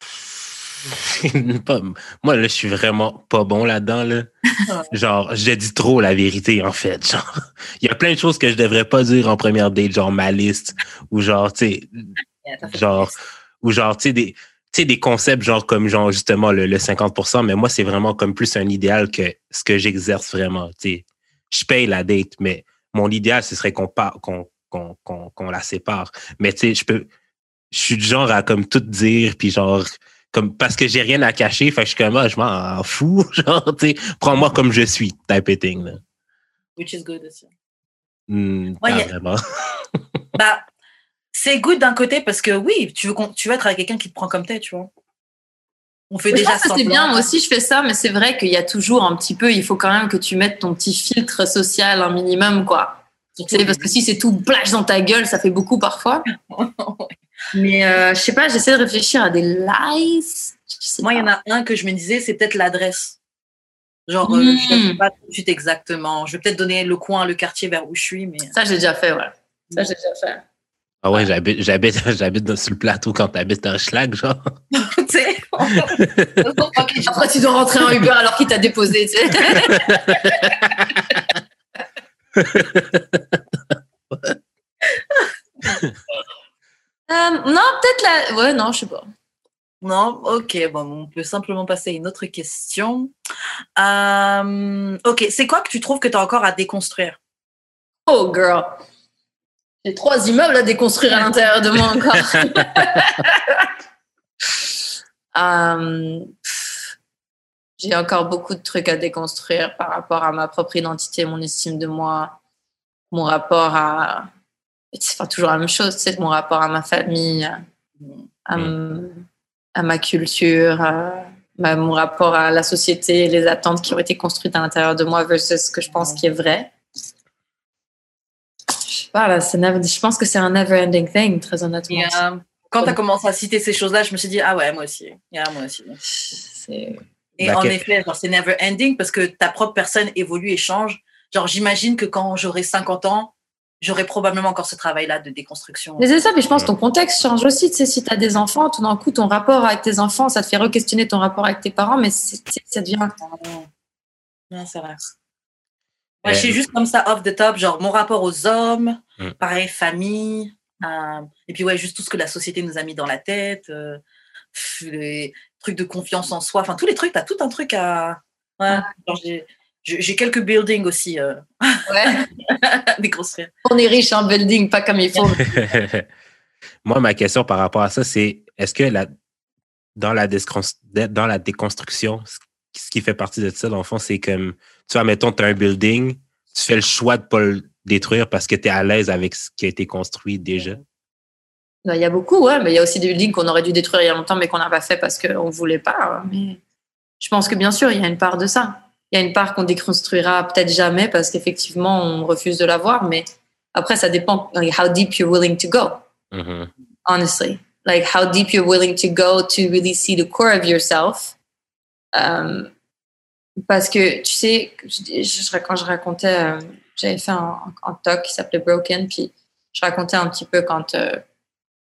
Pas- moi, là, je suis vraiment pas bon là-dedans. Là. Genre, je dis trop la vérité, en fait. Genre, il y a plein de choses que je devrais pas dire en première date, genre ma liste, ou genre, tu sais, genre, ou genre, tu sais, des, tu sais, des concepts, genre, comme, genre, justement, le, le 50%, mais moi, c'est vraiment comme plus un idéal que ce que j'exerce vraiment, tu sais. Je paye la date, mais mon idéal, ce serait qu'on la sépare. Mais, tu sais, je peux, je suis du genre à, comme, tout dire, puis genre, comme, parce que j'ai rien à cacher, fait que je suis comme, ah, je m'en fous, genre, tu sais, prends-moi comme je suis, type of thing, là. Which is good aussi. Hmm, Ouais, pas a- vraiment. Bah, c'est good d'un côté parce que oui, tu veux, tu veux être avec quelqu'un qui te prend comme t'es, tu vois. On fait Mais déjà que c'est bien, moi aussi je fais ça, mais c'est vrai qu'il y a toujours un petit peu, il faut quand même que tu mettes ton petit filtre social un minimum, quoi. Surtout Tu sais, au parce que si c'est tout plage dans ta gueule, ça fait beaucoup parfois. Mais euh, je sais pas, j'essaie de réfléchir à des lies. Moi, il y en a un que je me disais, c'est peut-être l'adresse. Genre, euh, je ne sais pas tout de suite exactement. Je vais peut-être donner le coin, le quartier vers où je suis, mais Ça, j'ai déjà fait, ouais. Ça, j'ai déjà fait. Ah ouais, j'habite, j'habite, j'habite dans- sur le plateau quand t'habites un schlag, genre. tu sais. Ok, Après, tu dois rentrer en Uber alors qu'il t'a déposé, tu sais. Euh, non, peut-être la. Ouais, non, je sais pas. Non, ok, bon, on peut simplement passer à une autre question. Euh, ok, c'est quoi que tu trouves que tu as encore à déconstruire? Oh, girl. J'ai trois immeubles à déconstruire à l'intérieur de moi encore. Euh, J'ai encore beaucoup de trucs à déconstruire par rapport à ma propre identité, mon estime de moi, mon rapport à. C'est pas toujours la même chose, c'est mon rapport à ma famille, à, à m- à ma culture, à mon rapport à la société, les attentes qui ont été construites à l'intérieur de moi versus ce que je pense qui est vrai. Je pense que c'est un never-ending thing, très honnêtement. Euh, Quand tu as commencé à citer ces choses-là, je me suis dit, ah ouais, moi aussi. Yeah, moi aussi. Et Bah, en effet, c'est never ending parce que ta propre personne évolue et change. Genre, j'imagine que quand j'aurai 50 ans, j'aurai probablement encore ce travail-là de déconstruction. Mais c'est ça, mais je pense que ton contexte change aussi. Tu sais, si tu as des enfants, tout d'un coup, ton rapport avec tes enfants, ça te fait re-questionner ton rapport avec tes parents, mais ça devient. Non, c'est vrai. Moi, je suis juste comme ça, off the top, genre mon rapport aux hommes, Mm. pareil, famille, euh, et puis ouais, juste tout ce que la société nous a mis dans la tête, euh, les trucs de confiance en soi, enfin tous les trucs, t'as tout un truc à. Ouais, j'ai- quelques buildings aussi euh, Ouais. déconstruire. On est riche en building, pas comme il faut. Moi, ma question par rapport à ça, c'est est-ce que la, dans, la dans la déconstruction, ce ce qui fait partie de ça, dans le fond, c'est comme, tu vois, mettons, tu as un building, tu fais le choix de ne pas le détruire parce que tu es à l'aise avec ce qui a été construit déjà. Ben, Il y a beaucoup, ouais, mais il y a aussi des buildings qu'on aurait dû détruire il y a longtemps, mais qu'on n'a pas fait parce qu'on ne voulait pas. Mais je pense que bien sûr, il y a une part de ça. Il y a une part qu'on déconstruira peut-être jamais parce qu'effectivement, on refuse de la voir, mais après, ça dépend like, how deep you're willing to go. Mhm. honestly. Like how deep you're willing to go to really see the core of yourself. Um, parce que, tu sais, je, je- quand je racontais, euh, j'avais fait un, un talk qui s'appelait Broken, puis je racontais un petit peu quand, euh,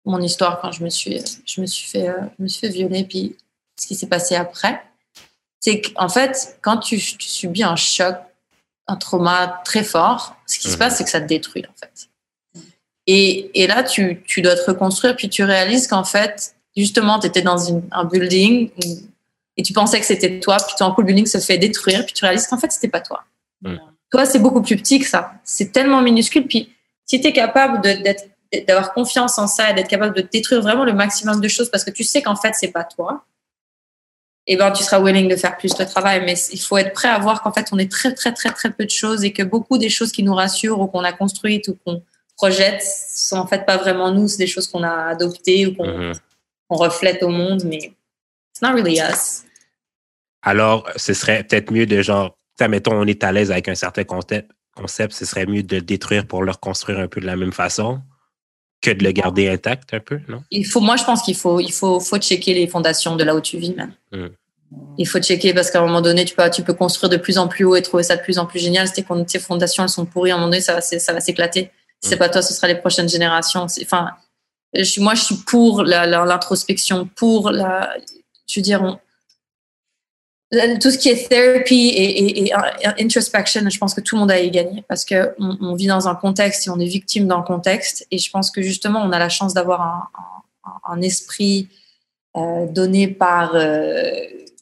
mon histoire quand je me suis, je me suis fait, euh, je me suis fait violer, puis ce qui s'est passé après, c'est qu'en fait, quand tu, tu, subis un choc, un trauma très fort, ce qui se Mhm. passe, c'est que ça te détruit, en fait. Et, et là, tu, tu dois te reconstruire, puis tu réalises qu'en fait, justement, tu étais dans une, un building et tu pensais que c'était toi, puis coup, le building se fait détruire, puis tu réalises qu'en fait, c'était pas toi. Toi, c'est beaucoup plus petit que ça. C'est tellement minuscule. Puis, si tu es capable d'avoir confiance en ça et d'être capable de détruire vraiment le maximum de choses parce que tu sais qu'en fait, c'est pas toi, et ben, tu seras willing de faire plus de travail. Mais il faut être prêt à voir qu'en fait, on est très, très, très, très peu de choses et que beaucoup des choses qui nous rassurent ou qu'on a construites ou qu'on projette sont en fait pas vraiment nous, c'est des choses qu'on a adoptées ou qu'on Mhm. qu'on reflète au monde, mais it's not really us. Alors, ce serait peut-être mieux de genre, mettons, on est à l'aise avec un certain concept, concept, ce serait mieux de le détruire pour le reconstruire un peu de la même façon que de le garder intact un peu, non? Il faut, moi, je pense qu'il faut, il faut, faut checker les fondations de là où tu vis, même. Mm. Il faut checker parce qu'à un moment donné, tu peux, tu peux construire de plus en plus haut et trouver ça de plus en plus génial. Si tes fond- tes fondations elles sont pourries, à un moment donné, ça va, ça va s'éclater. Si c'est Mm. pas toi, ce sera les prochaines générations. Enfin, je moi, je suis pour l'introspection, pour la, je veux dire, la- tout ce qui est therapy et, et- euh, introspection, je pense que tout le monde a y gagné parce que on, vit dans un contexte et on est victime d'un contexte. Et je pense que justement, on a la chance d'avoir un, esprit euh, donné par, euh,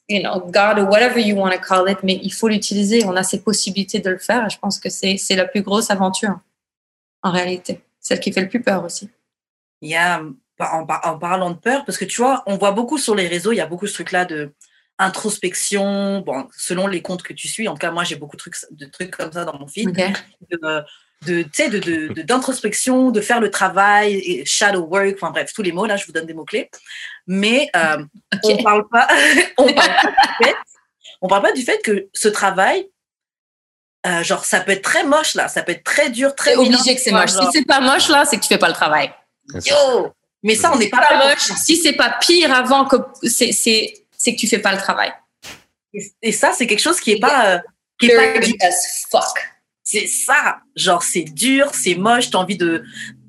you know, God or whatever you want to call it, mais il faut l'utiliser. On a ces possibilités de le faire. Et je pense que c'est la plus grosse aventure en réalité, celle qui fait le plus peur aussi. Il y a, en, par- en parlant de peur, parce que tu vois, on voit beaucoup sur les réseaux, il y a beaucoup ce truc-là de introspection, bon, selon les comptes que tu suis. En tout cas, moi, j'ai beaucoup de trucs, de trucs comme ça dans mon feed. Ok. de, de, tu sais, de, de, de- d'introspection, de faire le travail, et shadow work, enfin bref, tous les mots, là, je vous donne des mots-clés. Mais euh, on Ok. parle pas, on parle pas du fait, on parle pas du fait que ce travail, euh, genre, ça peut être très moche, là, ça peut être très dur, très C'est obligé que c'est moche. Si genre, c'est pas moche là, c'est que tu fais pas le travail. Yo! Mais ça, on n'est pas, pas pour moche, ça. si c'est pas pire avant que c'est c'est c'est que tu fais pas le travail. Et- Et ça, c'est quelque chose qui est pas, euh, qui est pas Dirty as fuck. C'est ça. Genre, c'est dur, c'est moche, t'as envie de,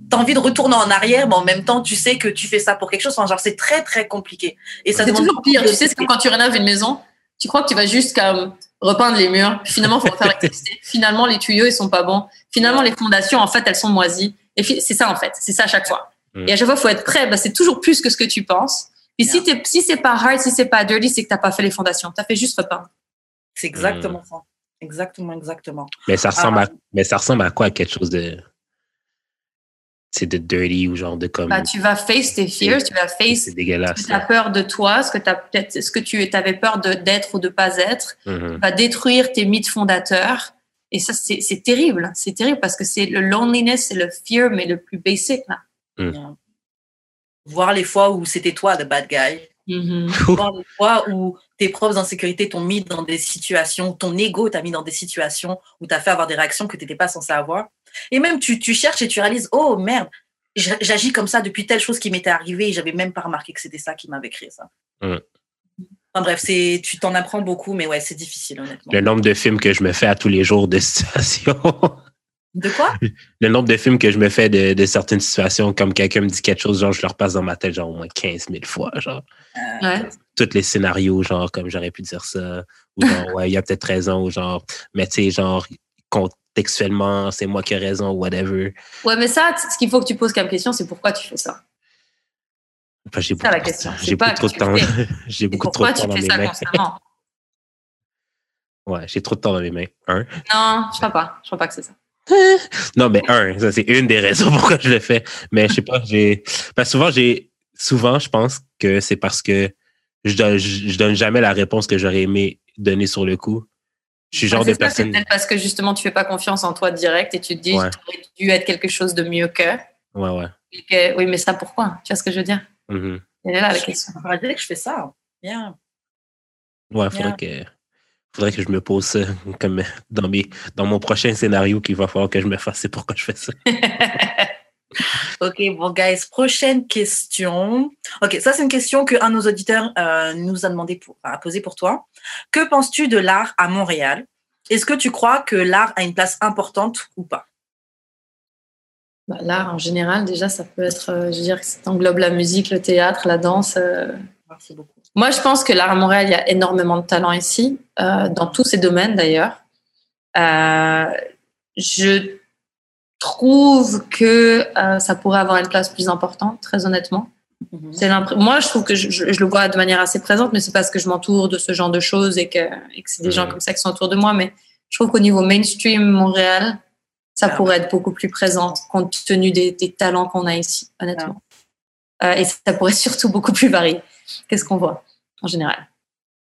t'as envie de retourner en arrière, mais en même temps, tu sais que tu fais ça pour quelque chose. Enfin, genre, c'est très, très compliqué. Et ça C'est toujours pire. Tu sais, c'est comme quand tu rénoves une maison, tu crois que tu vas juste comme repeindre les murs. Finalement, il faut refaire. Finalement, les tuyaux, ils sont pas bons. Finalement, les fondations, en fait, elles sont moisies. Et c'est ça, en fait. C'est ça à chaque fois. Mm. Et à chaque fois, il faut être prêt. Ben, c'est toujours plus que ce que tu penses. Puis si, t'es- si c'est pas hard, si c'est pas dirty, c'est que t'as pas fait les fondations. T'as fait juste repeindre. C'est exactement ça. Exactement, exactement. Mais ça ressemble Ah. à, mais ça ressemble à quoi? Quelque chose de, c'est de dirty ou genre de comme, Ben, tu vas face tes fears, tu vas face c'est ce dégueulasse. que tu as peur de toi, ce que, t'as peut-être, ce que tu avais peur de, d'être ou de pas être. Mhm. va détruire tes mythes fondateurs. Et ça, c'est c'est terrible. C'est terrible parce que c'est le loneliness, c'est le fear, mais le plus basic. Là. Voir les fois où c'était toi, the bad guy. Mhm. Voir les fois où tes propres insécurités t'ont mis dans des situations, ton ego t'a mis dans des situations où t'as fait avoir des réactions que t'étais pas censé avoir. Et même, tu, tu cherches et tu réalises, oh merde, j'a- j'agis comme ça depuis telle chose qui m'était arrivée et j'avais même pas remarqué que c'était ça qui m'avait créé ça. Mm. Enfin bref, c'est, tu t'en apprends beaucoup, mais ouais, c'est difficile, honnêtement. Le nombre de films que je me fais à tous les jours de situations. De quoi? le nombre de films que je me fais de, de certaines situations, comme quelqu'un me dit quelque chose, genre, je le repasse dans ma tête, genre, au moins 15 000 fois, genre. Ouais. Tous les scénarios, genre, comme j'aurais pu dire ça. Ou genre, ouais, il y a peut-être raison, ou genre, mais tu sais, genre, contextuellement, c'est moi qui ai raison, whatever. Ouais, mais ça, ce qu'il faut que tu poses comme question, c'est pourquoi tu fais ça? Enfin, j'ai ça, la beaucoup, question. J'ai beaucoup trop de tu temps. fais. j'ai beaucoup trop pourquoi de tu temps dans fais mes ça mains. constamment? Ouais, j'ai trop de temps dans mes mains. Non, je crois pas. Je crois pas que c'est ça. Non, mais un, ça c'est une des raisons pourquoi je le fais. Mais je sais pas, j'ai. Parce que souvent, j'ai. Souvent, je pense que c'est parce que je donne, je, je donne jamais la réponse que j'aurais aimé donner sur le coup. Je suis genre de c'est ça, C'est personne. peut-être parce que justement, tu fais pas confiance en toi direct et tu te dis, Ouais. tu aurais dû être quelque chose de mieux que. Ouais, ouais. et que- Oui, mais ça, pourquoi? Tu vois ce que je veux dire? Mhm. Elle est là, la Je- question. On va dire que je fais ça. Bien. Ouais, faudrait que. Faudrait que je me pose ça comme dans, mes, dans mon prochain scénario qu'il va falloir que je me fasse. C'est pourquoi je fais ça. Ok, bon, guys, prochaine question. Ok, ça, c'est une question qu'un de nos auditeurs euh, nous a demandé pour, enfin, a posé pour toi. Que penses-tu de l'art à Montréal? Est-ce que tu crois que l'art a une place importante ou pas? Bah, L'art en général, déjà, ça peut être, euh, je veux dire, ça englobe la musique, le théâtre, la danse. euh. Merci beaucoup. Moi, je pense que l'art à Montréal, il y a énormément de talent ici, euh, dans tous ces domaines d'ailleurs. Euh, je trouve que euh, ça pourrait avoir une place plus importante, très honnêtement. C'est l'impr- Moi, je trouve que je, je- je le vois de manière assez présente, mais c'est parce que je m'entoure de ce genre de choses et que, et que c'est des gens comme ça qui sont autour de moi. Mais je trouve qu'au niveau mainstream Montréal, ça Ah. pourrait être beaucoup plus présent compte tenu des, des talents qu'on a ici, honnêtement. Euh, et ça pourrait surtout beaucoup plus varier. Qu'est-ce qu'on voit en général?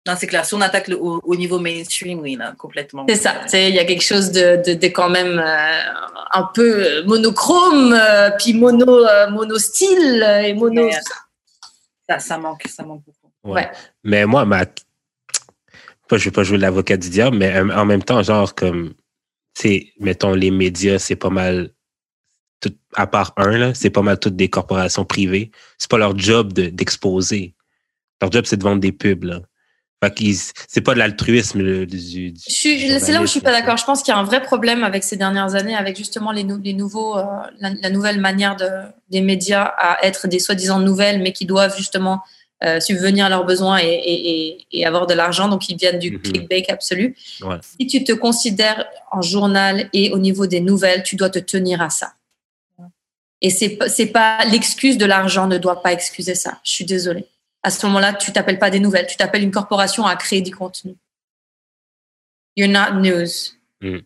Non, c'est clair. Si on attaque le- au, au niveau mainstream, oui, là, complètement. C'est ça. Tu sais, Il y a quelque chose de, de, de quand même euh, un peu monochrome, euh, puis mono, euh, mono style et mono. Ouais. Ça, ça manque, ça manque beaucoup. Ouais. Mais moi, ma... je vais pas jouer l'avocat du diable, mais en même temps, genre, comme, tu sais, mettons, les médias, c'est pas mal, tout, à part un, là, c'est pas mal toutes des corporations privées. C'est pas leur job de- d'exposer. Leur job, c'est de vendre des pubs, là. Fait c'est pas de l'altruisme, du, du- du C'est là où je suis pas d'accord. Je pense qu'il y a un vrai problème avec ces dernières années, avec justement les, nou- les nouveaux, euh, la, la nouvelle manière de, des médias à être des soi-disant nouvelles, mais qui doivent justement euh, subvenir à leurs besoins et, et, et, et avoir de l'argent. Donc, ils viennent du Mhm. clickbait absolu. Ouais. Si tu te considères en journal et au niveau des nouvelles, tu dois te tenir à ça. Et c'est pas l'excuse de l'argent ne doit pas excuser ça. Je suis désolée. À ce moment-là, tu t'appelles pas des nouvelles, tu t'appelles une corporation à créer du contenu. You're not news. Mm.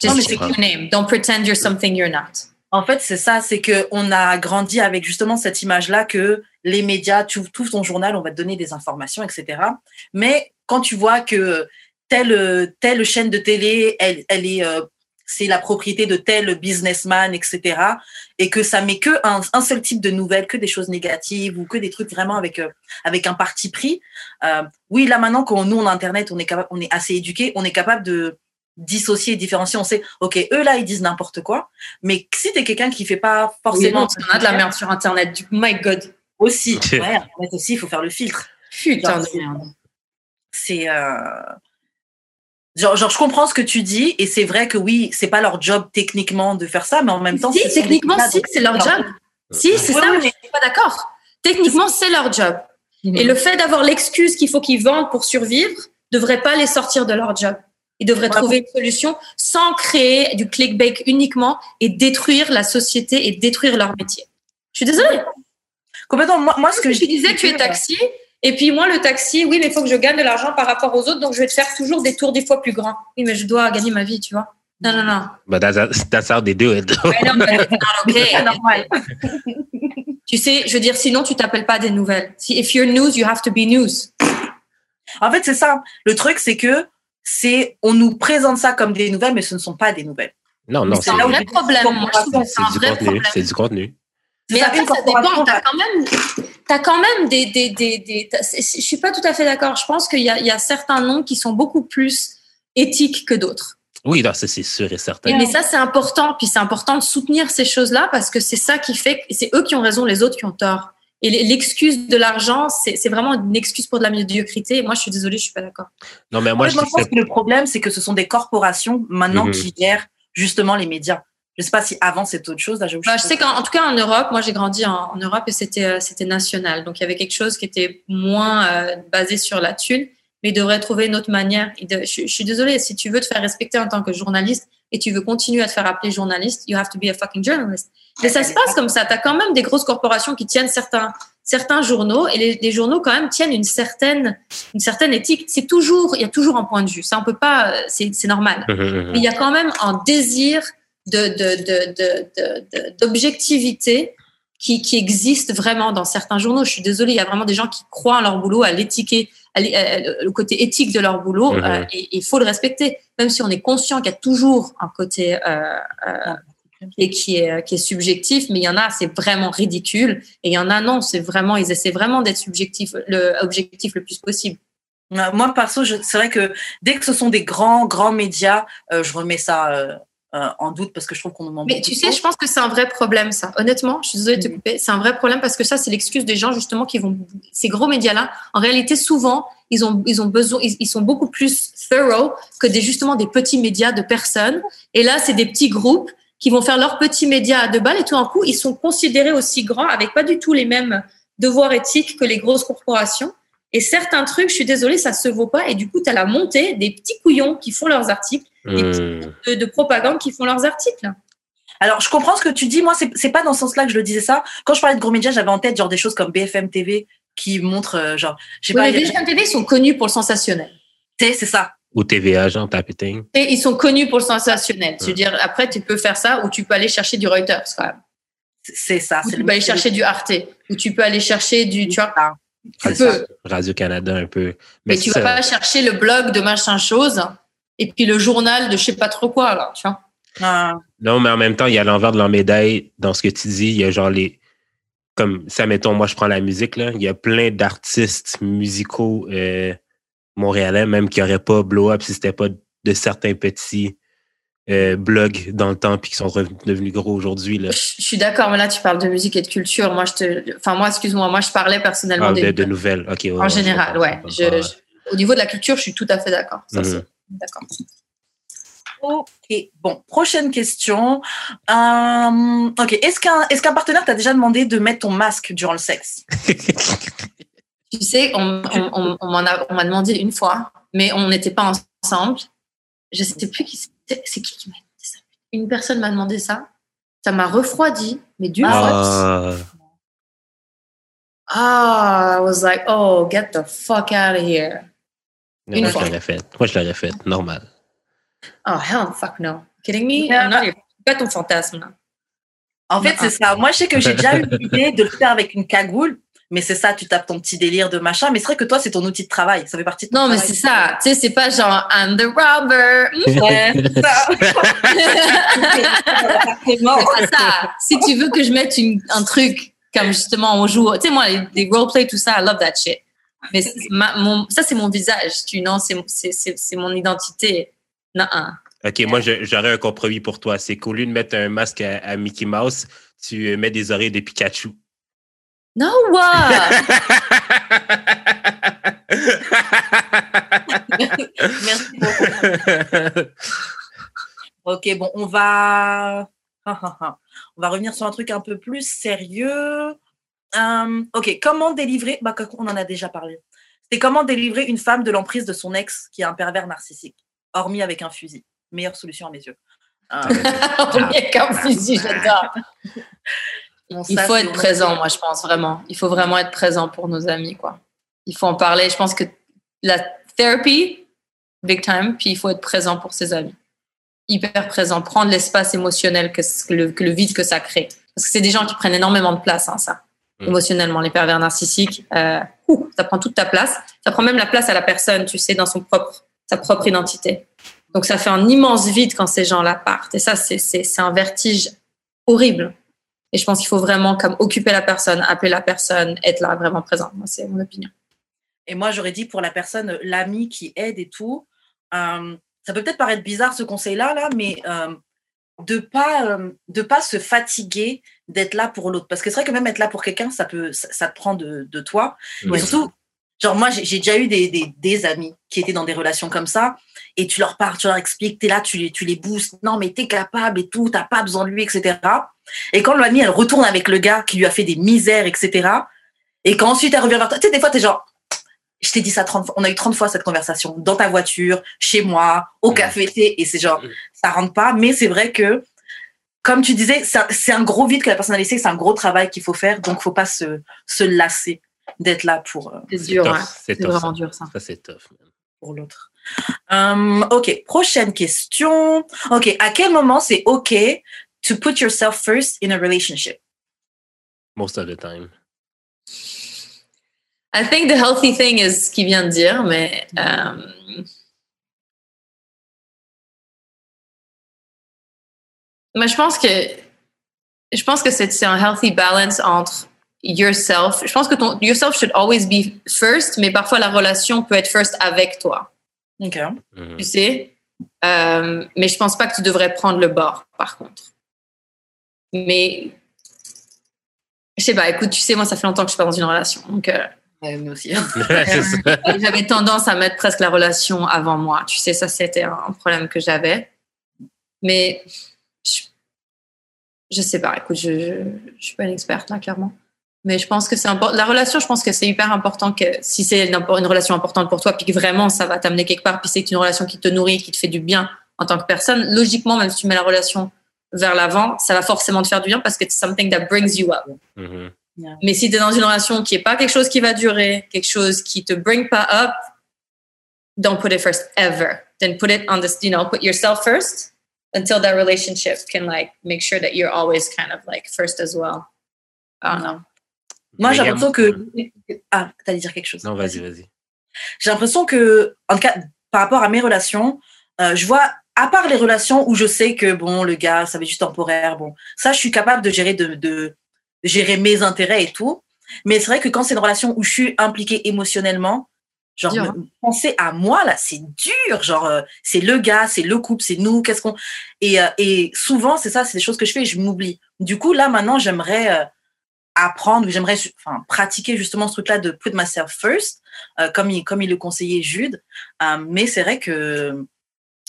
Just Non, check your name. Don't pretend you're something you're not. En fait, c'est ça, c'est que on a grandi avec justement cette image-là que les médias, tu ouvres ton journal, on va te donner des informations, etc. Mais quand tu vois que telle telle chaîne de télé, elle, elle est, euh, c'est la propriété de tel businessman, etc. Et que ça met que un, un seul type de nouvelles, que des choses négatives ou que des trucs vraiment avec euh, avec un parti pris. Euh, oui, là maintenant, quand nous on a Internet, on est capable, on est assez éduqué, on est capable de dissocier, différencier. On sait, ok, eux là ils disent n'importe quoi. Mais si t'es quelqu'un qui fait pas forcément, Forcément, on a de la merde sur Internet. Du my God. aussi, ouais, Internet aussi, il faut faire le filtre. Putain Genre, de merde. C'est euh... genre, genre, je comprends ce que tu dis et c'est vrai que oui, c'est pas leur job techniquement de faire ça, mais en même temps, Si, techniquement, médias, si, c'est leur job. Si, c'est Oui, ça, oui, mais je suis pas d'accord. Techniquement, c'est leur job. Et le fait d'avoir l'excuse qu'il faut qu'ils vendent pour survivre devrait pas les sortir de leur job. Ils devraient Ouais. trouver une solution sans créer du clickbait uniquement et détruire la société et détruire leur métier. Je suis désolée. Complètement. Moi, moi, ce que je disais, tu es taxi. Et puis moi, le taxi, oui, mais il faut que je gagne de l'argent par rapport aux autres, donc je vais te faire toujours des tours des fois plus grands. Oui, mais je dois gagner ma vie, tu vois. Non, non, non. But that's, that's how they do it. I know, but it's not okay. C'est normal. Tu sais, je veux dire, sinon tu t'appelles pas des nouvelles. Si if you're news, you have to be news. En fait, c'est ça. Le truc, c'est que c'est, on nous présente ça comme des nouvelles, mais ce ne sont pas des nouvelles. Non, non, c'est un vrai problème. C'est du contenu. problème. C'est du contenu. Mais après, ça dépend. T'as quand même, t'as quand même des, des, des, je suis pas tout à fait d'accord. Je pense qu'il y a, il y a certains noms qui sont beaucoup plus éthiques que d'autres. Oui, ça, c'est sûr et certain. Et- Mais ça, c'est important. Puis c'est important de soutenir ces choses-là parce que c'est ça qui fait, que- c'est eux qui ont raison, les autres qui ont tort. Et l'excuse de l'argent, c'est vraiment une excuse pour de la médiocrité. Et moi, je suis désolée, je suis pas d'accord. Non, mais Moi, je pense que que le problème, c'est que ce sont des corporations maintenant Mhm. qui gèrent justement les médias. Je sais pas si avant c'était autre chose. Là, Bah, je sais qu'en en tout cas en Europe, moi j'ai grandi en, en Europe et c'était euh, c'était national. Donc il y avait quelque chose qui était moins euh, basé sur la thune, mais ils devraient trouver une autre manière. De- je, je suis désolée, si tu veux te faire respecter en tant que journaliste et tu veux continuer à te faire appeler journaliste, you have to be a fucking journalist. Mais ça se passe comme ça. Tu as quand même des grosses corporations qui tiennent certains certains journaux et les, les journaux quand même tiennent une certaine une certaine éthique. C'est toujours il y a toujours un point de vue. Ça on peut pas euh, c'est c'est normal. Mhm, mhm. Mais il y a quand même un désir de, de, de, de, de- de- d'objectivité qui, qui existe vraiment dans certains journaux. Je suis désolée, il y a vraiment des gens qui croient à leur boulot, à l'étiquer, à l'é- euh, le côté éthique de leur boulot, Mhm. euh, et il faut le respecter, même si on est conscient qu'il y a toujours un côté euh, euh, et qui est, qui est subjectif, mais il y en a, c'est vraiment ridicule, et il y en a, non, c'est vraiment, ils essaient vraiment d'être subjectifs, le objectif le plus possible. Moi, perso, c'est vrai que dès que ce sont des grands, grands médias, euh, je remets ça euh, en doute parce que je trouve qu'on nous ment Mais tu sais, je pense que c'est un vrai problème, ça. Honnêtement, je suis désolée de te Mhm. couper. C'est un vrai problème parce que ça, c'est l'excuse des gens, justement, qui vont. Ces gros médias-là, en réalité, souvent, ils ont, ils ont besoin, ils, ils sont beaucoup plus thorough que des, justement, des petits médias de personnes. Et là, c'est des petits groupes qui vont faire leurs petits médias à deux balles et tout d'un coup, ils sont considérés aussi grands avec pas du tout les mêmes devoirs éthiques que les grosses corporations. Et certains trucs, je suis désolée, ça se vaut pas. Et du coup, tu as la montée des petits couillons qui font leurs articles, des petits Hmm. de, de propagande qui font leurs articles. Alors, je comprends ce que tu dis. Moi, c'est pas dans ce sens-là que je le disais ça. Quand je parlais de gros médias, j'avais en tête genre des choses comme BFM TV qui montrent, euh, genre, je sais Oui, pas, les BFM TV sont connus pour le sensationnel. tu sais, c'est ça. Ou TVA, genre, tapeting. Et ils sont connus pour le sensationnel. Je veux dire, après, tu peux faire ça ou tu peux aller chercher du Reuters quand même. C'est- ça. Ou tu peux aller chercher du Arte. Ou tu peux aller chercher du. Tu vois, Radio-Canada, un peu. Mais tu vas pas chercher le blog de machin chose et puis le journal de je sais pas trop quoi, là. Tu vois. Ah, Non, mais en même temps, il y a l'envers de la médaille dans ce que tu dis. Il y a genre les. Comme ça, mettons, moi, je prends la musique, là. Il y a plein d'artistes musicaux euh, montréalais, même qui n'auraient pas blow up si c'était pas de certains petits euh, blogs dans le temps puis qui sont devenus gros aujourd'hui. Je suis d'accord, mais là, tu parles de musique et de culture. Moi, je te. Enfin, moi, excuse-moi, moi, je parlais personnellement Ah, des. de, de nouvelles. OK. ouais, en général, ouais. je Je- au niveau de la culture, je suis tout à fait d'accord. Ça, Mhm. c'est- D'accord. Ok, bon, prochaine question. Euh, ok, est-ce qu'un est qu'un partenaire t'a déjà demandé de mettre ton masque durant le sexe? Tu sais, on, on, on, m'a demandé une fois, mais on n'était pas ensemble. Je sais plus qui c'est. Qui qui m'a demandé ça? Une personne m'a demandé ça. Ça m'a refroidi, mais d'une fois. Ah, Ah, I was like, oh, get the fuck out of here. Une moi, je l'aurais fait. Moi, je l'aurais fait. Normal. Oh, hell fuck no. Kidding me? Not your- pas ton fantasme. En fait, Non. c'est ça. Moi, je sais que j'ai déjà eu l'idée de le faire avec une cagoule, mais c'est ça, tu tapes ton petit délire de machin. Mais c'est vrai que toi, c'est ton outil de travail. Ça fait partie de ton Non, mais c'est ça. Tu sais, c'est pas genre, I'm the robber. Ouais, c'est ça. Ça. Si tu veux que je mette une- un truc comme justement on joue, tu sais, moi, les, les roleplay, tout ça, I love that shit. Mais c'est ma- mon, ça, c'est mon visage, tu non, c'est c'est- c'est- c'est mon identité. Non, hein. OK, moi, j'aurais un compromis pour toi. C'est qu'au lieu de mettre un masque à, à Mickey Mouse, tu mets des oreilles de Pikachu. No, what? Merci beaucoup. Ok, bon, on va. On va revenir sur un truc un peu plus sérieux. Euh, ok, comment délivrer. Bah, on en a déjà parlé. C'est comment délivrer une femme de l'emprise de son ex qui est un pervers narcissique, hormis avec un fusil. Meilleure solution à mes yeux. Euh, Premier comme fusil, j'adore. Bon, Il ça, faut être présent, moi, je pense vraiment. Il faut vraiment être présent pour nos amis, quoi. Il faut en parler. Je pense que la thérapie, big time, puis il faut être présent pour ses amis. Hyper présent, prendre l'espace émotionnel que, que le, que le vide que ça crée. Parce que c'est des gens qui prennent énormément de place, hein, ça, Mm. émotionnellement, les pervers narcissiques. Euh, ouh, ça prend toute ta place. Ça prend même la place à la personne, tu sais, dans son propre, sa propre identité. Donc ça fait un immense vide quand ces gens-là partent. Et ça, c'est- c'est c'est un vertige horrible. Et je pense qu'il faut vraiment comme occuper la personne, appeler la personne, être là, vraiment présent. Moi, c'est mon opinion. Et moi, j'aurais dit pour la personne, l'ami qui aide et tout, euh, ça peut peut-être paraître bizarre ce conseil-là, là, mais euh, de pas euh, de pas se fatiguer d'être là pour l'autre. Parce que c'est vrai que même être là pour quelqu'un, ça peut ça, ça te prend de, de toi. Ouais. Et surtout, genre moi, j'ai déjà eu des, des, des amis qui étaient dans des relations comme ça, et tu leur parles, tu leur expliques, t'es là, tu les, tu les boostes, non mais t'es capable et tout, t'as pas besoin de lui, etc. Et quand l'amie, elle retourne avec le gars qui lui a fait des misères, etc. Et quand ensuite elle revient vers toi, tu sais, des fois, t'es genre, je t'ai dit ça 30 fois, on a eu 30 fois cette conversation, dans ta voiture, chez moi, au café, et c'est genre, ça rentre pas, mais c'est vrai que, comme tu disais, c'est un gros vide que la personne a laissé, c'est un gros travail qu'il faut faire, donc faut pas se, se lasser d'être là pour, euh, C'est C'est dur, tough, ouais. C'est vraiment ça. dur, ça. Ça, c'est tough. man. pour l'autre. Euh, ok, prochaine question. Ok, à quel moment c'est ok to put yourself first in a relationship? Most of the time. I think the healthy thing is ce qu'il vient de dire, mais euh, mais je pense que je pense que c'est c'est un healthy balance entre yourself. Je pense que ton yourself should always be first, mais parfois la relation peut être first avec toi. Ok. Mhm. tu sais. Euh, mais je pense pas que tu devrais prendre le bord, par contre. Mais je sais pas, écoute, tu sais, moi, ça fait longtemps que je suis pas dans une relation. Donc, euh, Ouais, nous aussi. J'avais tendance à mettre presque la relation avant moi. Tu sais, ça, c'était un problème que j'avais. Mais je- je sais pas. Écoute, je, je, je suis pas une experte là, clairement. Mais je pense que c'est important. La relation, je pense que c'est hyper important que si c'est une, une relation importante pour toi, puis que vraiment ça va t'amener quelque part, puis c'est une relation qui te nourrit, qui te fait du bien en tant que personne, logiquement, même si tu mets la relation vers l'avant, ça va forcément te faire du bien parce que c'est something that brings you up. Mhm. Mais si tu es dans une relation qui est pas quelque chose qui va durer, quelque chose qui te bring pas up, don't put it first ever. Then put it on this, you know, put yourself first until that relationship can like make sure that you're always kind of like first as well. I don't know. Moi, j'ai l'impression que. Ah, t'allais dire quelque chose. Non, vas-y, vas-y. J'ai l'impression que, en tout cas, par rapport à mes relations, euh, je vois, à part les relations où je sais que, bon, le gars, ça va être juste temporaire, bon, ça, je suis capable de gérer, de, de gérer mes intérêts et tout. Mais c'est vrai que quand c'est une relation où je suis impliquée émotionnellement, genre, me- penser à moi, là, c'est dur. Genre, euh, c'est le gars, c'est le couple, c'est nous, qu'est-ce qu'on. Et, euh, et souvent, c'est ça, c'est des choses que je fais et je m'oublie. Du coup, là, maintenant, j'aimerais euh, apprendre, j'aimerais enfin, pratiquer justement ce truc-là de put myself first, euh, comme, il, comme il le conseillait Jude. Euh, mais c'est vrai que,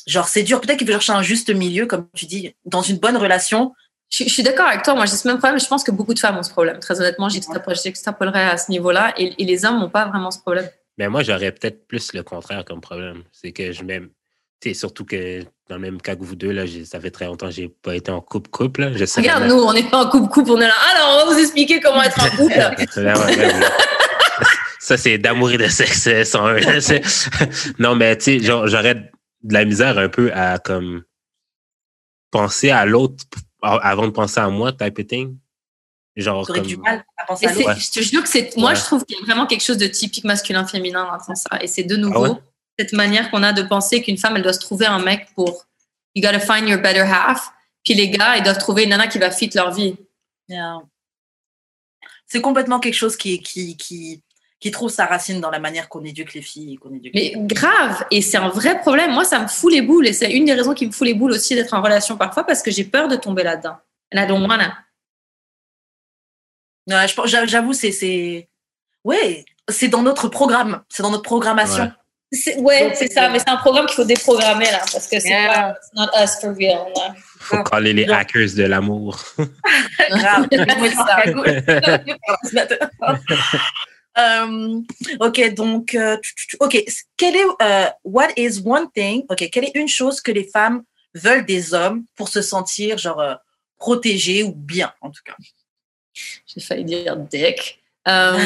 genre, c'est dur. Peut-être qu'il faut chercher un juste milieu, comme tu dis, dans une bonne relation. Je, je suis d'accord avec toi. Moi, j'ai ce même problème. Je pense que beaucoup de femmes ont ce problème. Très honnêtement, j'extrapole- j'extrapolerais à ce niveau-là. Et, et les hommes n'ont pas vraiment ce problème. Mais moi, j'aurais peut-être plus le contraire comme problème. C'est que je m'aime. Surtout que dans le même cas que vous deux, là, ça fait très longtemps que j'ai pas été en couple-couple. là. Je sais Regarde, nous, on n'est pas en couple-couple. On est là. Alors, on va vous expliquer comment être en couple. Ouais, ouais, ouais, ouais. Ça, c'est d'amour et de sexe euh, 101. là, c'est- non, mais tu sais, genre, j'aurais de la misère un peu à comme penser à l'autre avant de penser à moi, type of thing. Genre, comme... du mal à penser Et à l'autre. Je te jure que c'est. Moi, Ouais. je trouve qu'il y a vraiment quelque chose de typique masculin-féminin dans ça. Et c'est de nouveau Ah ouais? Cette manière qu'on a de penser qu'une femme, elle doit se trouver un mec pour. You gotta find your better half. Puis les gars, ils doivent trouver une nana qui va fit leur vie. Yeah. C'est complètement quelque chose qui, qui, qui, qui trouve sa racine dans la manière qu'on éduque les filles. et Qu'on éduque Mais grave, et c'est un vrai problème. Moi, ça me fout les boules, et c'est une des raisons qui me fout les boules aussi d'être en relation parfois parce que j'ai peur de tomber là-dedans. And I don't wanna. Ouais, J'avoue, c'est. c'est- Ouais, c'est dans notre programme. C'est dans notre programmation. Ouais. Ouais, Donc, c'est ça, mais c'est un programme qu'il faut déprogrammer là, parce que c'est Yeah. pas it's not us for real. là. Faut caler les hackers de l'amour. Grave. C'est ça. Euh, ok, donc, euh, ok, quel est, euh, what is one thing, ok, quelle est une chose que les femmes veulent des hommes pour se sentir, genre, euh, protégées ou bien, en tout cas? J'ai failli dire dick. Euh,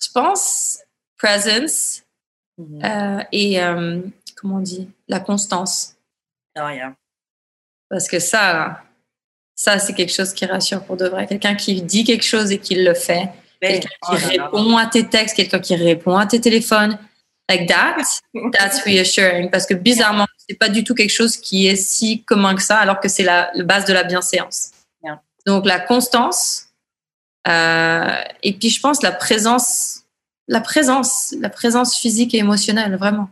je pense presence Mhm. euh, et euh, comment on dit la constance. Ah, yeah. Parce que ça, ça c'est quelque chose qui rassure pour de vrai. Quelqu'un qui dit quelque chose et qui le fait. Quelqu'un oh qui là. répond à tes textes, quelqu'un qui répond à tes téléphones. Like that, that's reassuring. Parce que bizarrement, c'est pas du tout quelque chose qui est si commun que ça, alors que c'est la, la base de la bienséance. Yeah. Donc la constance, euh, et puis je pense la présence, la présence, la présence physique et émotionnelle, vraiment.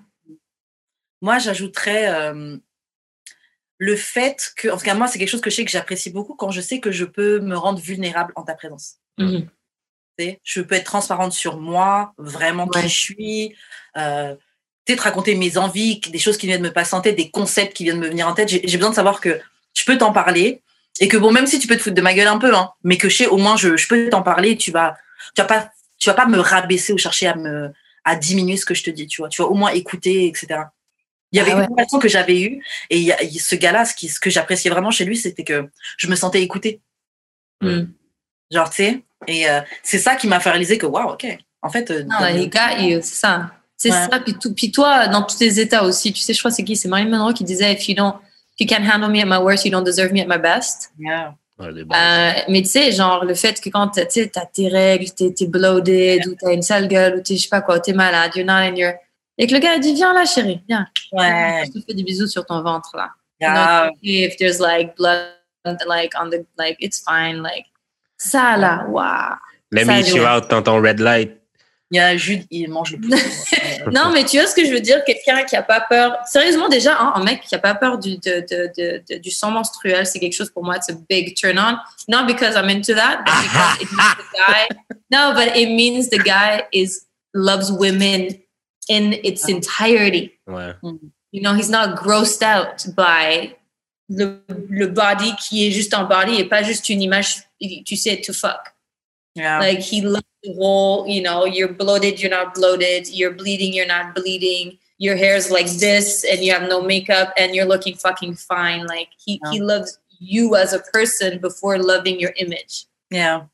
Moi, j'ajouterais euh, le fait que, en tout cas, moi, c'est quelque chose que je sais que j'apprécie beaucoup quand je sais que je peux me rendre vulnérable en ta présence. Mhm. Je peux être transparente sur moi, vraiment qui je suis, euh, peut-être raconter mes envies, des choses qui viennent de me passer en tête, des concepts qui viennent de me venir en tête. J'ai j'ai besoin de savoir que je peux t'en parler et que bon, même si tu peux te foutre de ma gueule un peu, hein, mais que je sais au moins je, je peux t'en parler. Tu vas, tu vas pas, tu vas pas me rabaisser ou chercher à me à diminuer ce que je te dis. Tu vois, tu vas au moins écouter, etc. Il y avait Ah ouais. une relation que j'avais eue et il y a, ce gars-là, ce, qui, ce que j'appréciais vraiment chez lui, c'était que je me sentais écoutée. Mhm. Genre, tu sais, et euh, c'est ça qui m'a fait réaliser que, waouh, ok, en fait, euh, Non, dans les le- gars, ils- c'est ça. C'est Ouais. ça. Puis, tout- puis toi, dans tous tes états aussi, tu sais, je crois que c'est qui? C'est Marilyn Monroe qui disait If you don't, if you can't handle me at my worst, you don't deserve me at my best. Yeah. Ouais. Euh, mais tu sais, genre, le fait que quand tu t'as tes règles, t'es, t'es bloated, ou t'as une sale gueule, ou t'es, je sais pas quoi, t'es malade, you're not in your. Et que le gars dit Viens là, chérie, viens. Ouais, Je te fais des bisous sur ton ventre, là. grave. Not if there's like blood, like on the, like, it's fine, like. Ça, là, waouh. Let ça, me eat you out dans ton red light. Il y a Jude, il mange le plus. Ouais. Non, mais tu vois ce que je veux dire? Quelqu'un qui a pas peur. Sérieusement, déjà, hein, un mec qui a pas peur du, de, de, de, de- du sang menstruel, c'est quelque chose pour moi, it's a big turn on. Not because I'm into that, but because it means the guy. No, but it means the guy is loves women in its entirety. Ouais. You know, he's not grossed out by le, le body qui est juste un body et pas juste une image, tu sais, to fuck. Yeah. Like he loves the whole, you know, you're bloated, you're not bloated, you're bleeding, you're not bleeding, your hair's like this and you have no makeup and you're looking fucking fine. Like he, he loves you as a person before loving your image. Yeah.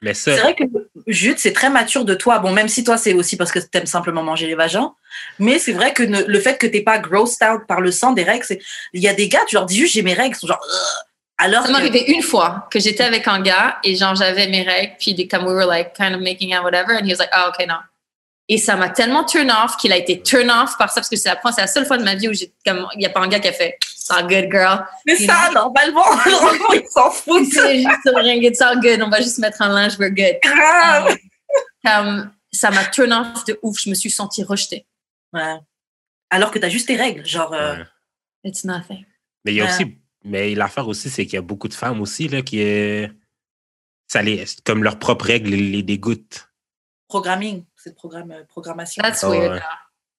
Mais ça, C'est vrai que Jude, c'est très mature de toi. Bon, même si toi, c'est aussi parce que t'aimes simplement manger les vagins. Mais c'est vrai que ne- le fait que t'es pas grossed out par le sang des règles, il y a des gars, tu leur dis juste j'ai mes règles, ils sont genre, Ugh alors Ça m'est arrivé une fois que j'étais avec un gars et genre j'avais mes règles, puis des, comme we were like kind of making out whatever, and he was like, oh, ok, non. Et ça m'a tellement turn off qu'il a été turn off par ça parce que c'est la, première- c'est la seule fois de ma vie où j'ai comme il y a pas un gars qui a fait it's all good girl. c'est ça, normalement, normalement, ils s'en foutent. C'est juste rien, it's all good, on va juste mettre un linge, we're good. Grave. Comme ça m'a turn off de ouf, je me suis sentie rejetée. Ouais. Alors que t'as juste tes règles, genre. euh, ouais. It's nothing. Mais il y a aussi, mais l'affaire aussi, c'est qu'il y a beaucoup de femmes aussi, là, qui, euh, ça les, comme leurs propres règles les, les dégoûtent. Programming, c'est le programme, euh, programmation. That's Oh, weird. ouais.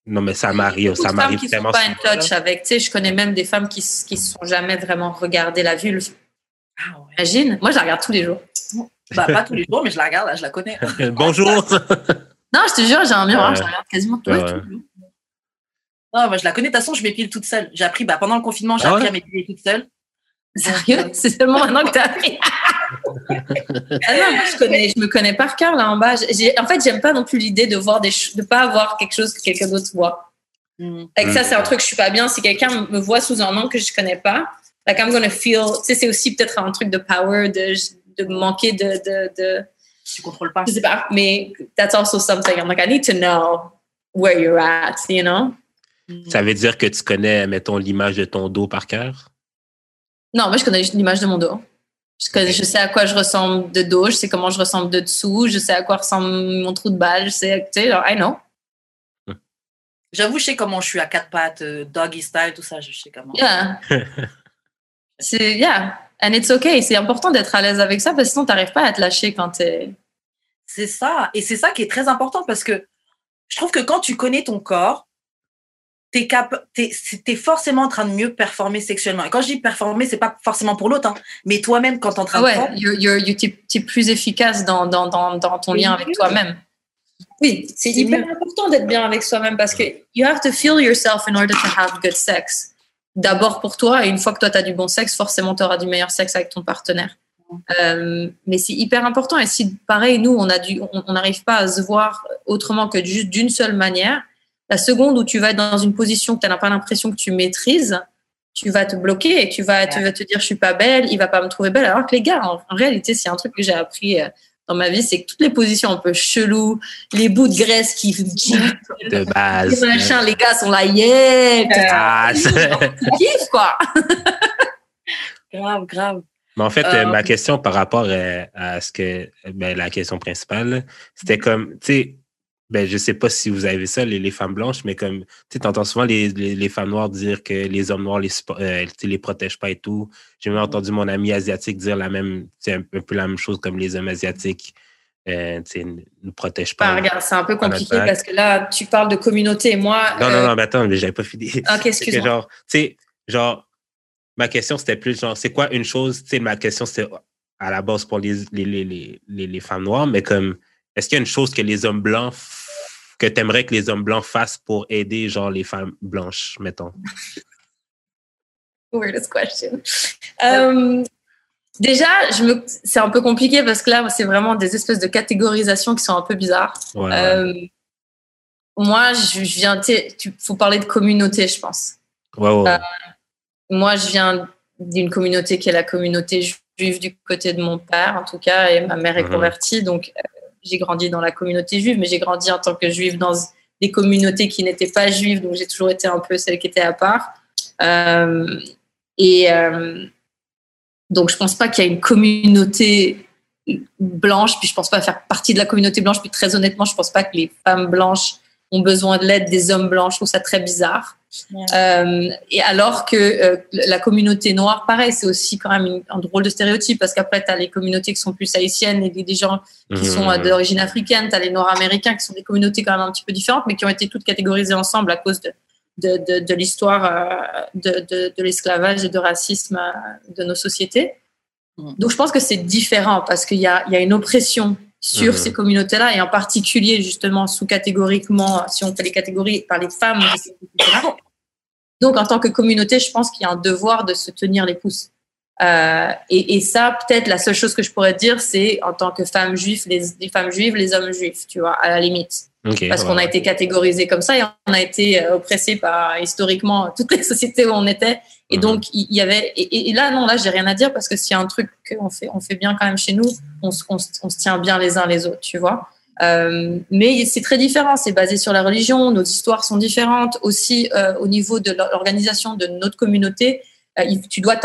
Non, mais ça m'arrive, ça m'arrive qui sont tellement pas touch là. avec, tu sais, je connais même des femmes qui, qui se sont jamais vraiment regardé la vulve. Ah ouais. Imagine, moi je la regarde tous les jours. Bah, pas tous les jours, mais je la regarde, là, je la connais. Bonjour! Non, je te jure, j'ai un miroir, Ouais. je la regarde quasiment tous Ouais, les jours. Non, moi, je la connais. De toute façon, je m'épile toute seule. J'ai appris, bah, pendant le confinement, j'ai Ah appris ouais? à m'épiler toute seule. Sérieux? C'est seulement maintenant que t'as appris. ah non, moi, je, connais, je me connais par cœur là en bas. En fait, j'aime pas non plus l'idée de voir des de pas avoir quelque chose que quelqu'un d'autre voit. Mm. Avec ça, c'est un truc, je suis pas bien. Si quelqu'un me voit sous un angle que je connais pas, like I'm gonna feel. Tu sais, c'est aussi peut-être un truc de power, de, de manquer de, de, de, Tu contrôles pas. je sais pas, mais that's also something. I'm like, I need to know where you're at, you know? Ça veut dire que tu connais, mettons, l'image de ton dos par cœur? Non, moi, je connais juste l'image de mon dos. Je, connais, Ok. je sais à quoi je ressemble de dos, je sais comment je ressemble de dessous, je sais à quoi ressemble mon trou de balle, je sais, tu sais, genre, I know. J'avoue, je sais comment je suis à quatre pattes, euh, doggy style, tout ça, je sais comment. Yeah. c'est, yeah. And it's okay. C'est important d'être à l'aise avec ça parce que sinon, t'arrives pas à te lâcher quand t'es. C'est ça. Et c'est ça qui est très important parce que je trouve que quand tu connais ton corps, t'es cap t'es, c'est- t'es forcément en train de mieux performer sexuellement. Et quand je dis performer, c'est pas forcément pour l'autre, hein, mais toi-même quand t'es en train Ah de ouais, faire, you're, you're, you- t'es, t'es plus efficace dans, dans, dans, dans ton lien avec toi-même. Oui, c'est hyper mieux. important d'être bien avec soi-même parce que you have to feel yourself in order to have good sex. D'abord pour toi, et une fois que toi, tu as du bon sexe, forcément, tu auras du meilleur sexe avec ton partenaire. Euh, mais c'est hyper important. Et si, pareil, nous, on a du, on on n'arrive pas à se voir autrement que juste d'une seule manière, la seconde où tu vas être dans une position que tu n'as pas l'impression que tu maîtrises, tu vas te bloquer et tu vas, tu vas te dire je suis pas belle, il va pas me trouver belle. Alors que les gars, en, en réalité, c'est un truc que j'ai appris euh, dans ma vie, c'est que toutes les positions un peu cheloues, les bouts de graisse qui, qui De les machins, les gars sont là, yeah, Ah, kiffes quoi. grave, grave. Mais en fait, Euh, euh, ma question par rapport euh, à ce que ben, la question principale, c'était Mm-hmm. comme, tu sais, ben, je sais pas si vous avez ça, les, les femmes blanches, mais comme, tu sais, t'entends souvent les, les, les femmes noires dire que les hommes noirs les, euh, les protègent pas et tout. J'ai même entendu mon ami asiatique dire la même, c'est un, un peu la même chose comme les hommes asiatiques, euh, ne nous protègent pas. Bah, regarde, c'est un peu compliqué parce que là, tu parles de communauté. Moi, Non, euh, non, non, mais attends, mais j'avais pas fini. Ok, C'est que excuse-moi. genre, tu sais, genre, ma question, c'était plus genre, c'est quoi une chose, tu sais, ma question, c'était à la base pour les, les, les, les, les- les femmes noires, mais comme, est-ce qu'il y a une chose que les hommes blancs, que tu aimerais que les hommes blancs fassent pour aider, genre, les femmes blanches, mettons? weirdest question. Euh, déjà, je me, c'est un peu compliqué parce que là, c'est vraiment des espèces de catégorisations qui sont un peu bizarres. Ouais. Euh, moi, je, viens, il faut parler de communauté, je pense. ouais, ouais. euh, Moi, je viens d'une communauté qui est la communauté juive du côté de mon père, en tout cas, et ma mère est Mhm. convertie, donc j'ai grandi dans la communauté juive, mais j'ai grandi en tant que juive dans des communautés qui n'étaient pas juives, donc j'ai toujours été un peu celle qui était à part. Euh, et euh, donc, je pense pas qu'il y a une communauté blanche, puis je pense pas faire partie de la communauté blanche, puis très honnêtement, je pense pas que les femmes blanches ont besoin de l'aide des hommes blancs. Je trouve ça très bizarre. Euh, et alors que euh, la communauté noire, pareil, c'est aussi quand même une- un drôle de stéréotype parce qu'après, tu as les communautés qui sont plus haïtiennes et des, des gens qui Mhm. sont euh, d'origine africaine, tu as les noirs américains qui sont des communautés quand même un petit peu différentes, mais qui ont été toutes catégorisées ensemble à cause de, de, de, l'histoire de, de, l'esclavage et de racisme de nos sociétés. Mm. Donc je pense que c'est différent parce qu'il y a, il y a une oppression sur mm. ces communautés-là et en particulier justement sous-catégoriquement, si on fait les catégories par les femmes Donc en tant que communauté, je pense qu'il y a un devoir de se tenir les pouces. Euh, et, et, ça, peut-être la seule chose que je pourrais dire, c'est en tant que femme juive, les, les, femmes juives, les hommes juifs, tu vois, à la limite. Parce qu'on a été catégorisé comme ça et on a été euh, oppressé par historiquement toutes les sociétés où on était. Et mhm. donc, il y, avait. Et, là, non, là, j'ai rien à dire parce que s'il y a un truc qu'on fait, on fait bien quand même chez nous, on, on, on se tient bien les uns les autres, tu vois. Euh, mais c'est très différent, c'est basé sur la religion, nos histoires sont différentes aussi euh, au niveau de l'organisation de notre communauté. Euh, tu dois,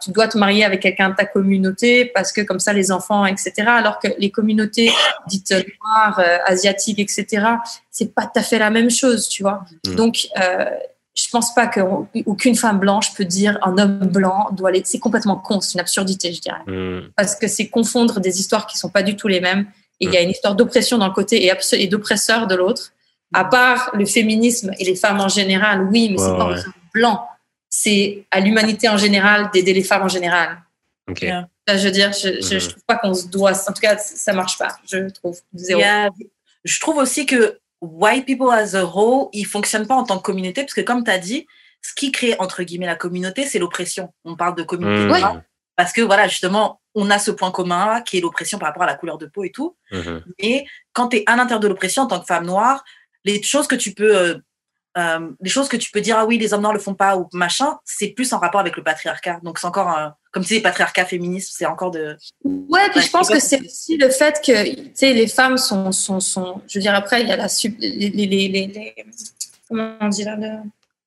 tu dois te marier avec quelqu'un de ta communauté parce que comme ça les enfants, etc. Alors que les communautés dites noires, euh, asiatiques, etc. C'est pas tout à fait la même chose, tu vois. Mm. Donc euh, je pense pas qu'aucune femme blanche peut dire un homme blanc doit aller. C'est complètement con, c'est une absurdité, je dirais. Mm. Parce que c'est confondre des histoires qui sont pas du tout les mêmes. Et il y a mm. une histoire d'oppression d'un côté et, d'oppresseur de l'autre. À part le féminisme et les femmes en général, oui, mais c'est pas un homme blanc c'est à l'humanité en général d'aider les femmes en général. Ok. je veux dire, je, je, mhm. trouve pas qu'on se doit. En tout cas, ça marche pas. Je trouve zéro. je trouve aussi que white people as a whole, ils fonctionnent pas en tant que communauté parce que comme tu as dit, ce qui crée entre guillemets la communauté, c'est l'oppression. On parle de communauté mhm. parce que voilà, justement, on a ce point commun qui est l'oppression par rapport à la couleur de peau et tout. Mhm. Mais quand tu es à l'intérieur de l'oppression en tant que femme noire, les choses que tu peux euh, euh, les choses que tu peux dire, ah oui, les hommes noirs le font pas ou machin, c'est plus en rapport avec le patriarcat. Donc c'est encore, comme tu dis, patriarcat féministe, c'est encore de. Ouais, puis je pense que c'est aussi le fait que, tu sais, les femmes sont, sont, sont, je veux dire, après, il y a la, les, les, les, les, comment on dit là,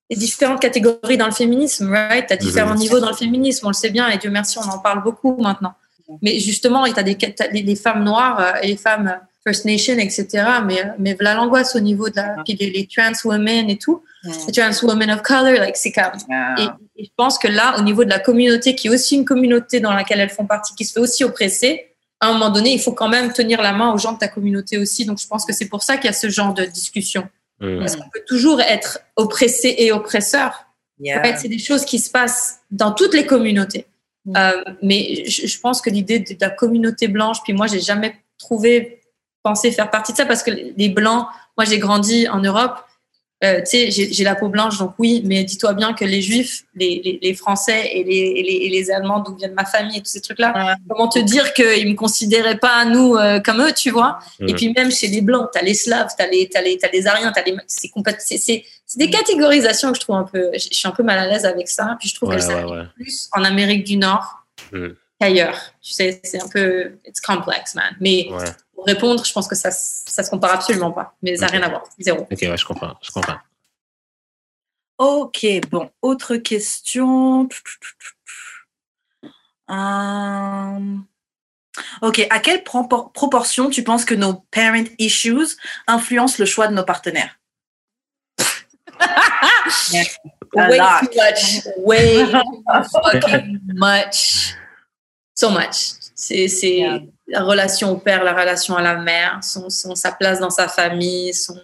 les différentes catégories dans le féminisme, right? Tu as différents niveaux dans le féminisme, on le sait bien, et Dieu merci, on en parle beaucoup maintenant. Mais justement, tu as des, les, femmes noires euh, et les femmes First Nation, etc. Mais, mais voilà l'angoisse au niveau de la, puis les, trans women et tout, les trans women of color, like, c'est comme. Et, je pense que là, au niveau de la communauté, qui est aussi une communauté dans laquelle elles font partie, qui se fait aussi oppresser, à un moment donné, il faut quand même tenir la main aux gens de ta communauté aussi. Donc, je pense que c'est pour ça qu'il y a ce genre de discussion. Parce qu'on peut toujours être oppressé et oppresseur. En fait, c'est des choses qui se passent dans toutes les communautés. Euh, mais je, je, pense que l'idée de la communauté blanche, puis moi, j'ai jamais trouvé penser faire partie de ça parce que les blancs, moi j'ai grandi en Europe, euh, tu sais, j'ai la peau blanche, donc oui, mais dis-toi bien que les Juifs, les, les, Français et les, les, Allemands, d'où vient ma famille et tous ces trucs-là, comment te dire qu'ils me considéraient pas, nous, euh, comme eux, tu vois? Et puis même chez les Blancs, tu as les Slaves, tu as les, as les, as les Ariens, les... c'est des catégorisations que je trouve un peu... Je suis un peu mal à l'aise avec ça, puis je trouve que ça plus en Amérique du Nord mm. qu'ailleurs. Tu sais, c'est un peu... It's complex, man. Mais répondre, je pense que ça, ça se compare absolument pas. Mais ça n'a rien à voir. Zéro. Ok, ouais, je comprends. Je comprends. Ok, bon, autre question. Euh, ok, à quelle proportion tu penses que nos parent issues influencent le choix de nos partenaires? Way too much. Way fucking much. So much. C'est la relation au père, la relation à la mère, son, sa place dans sa famille, son,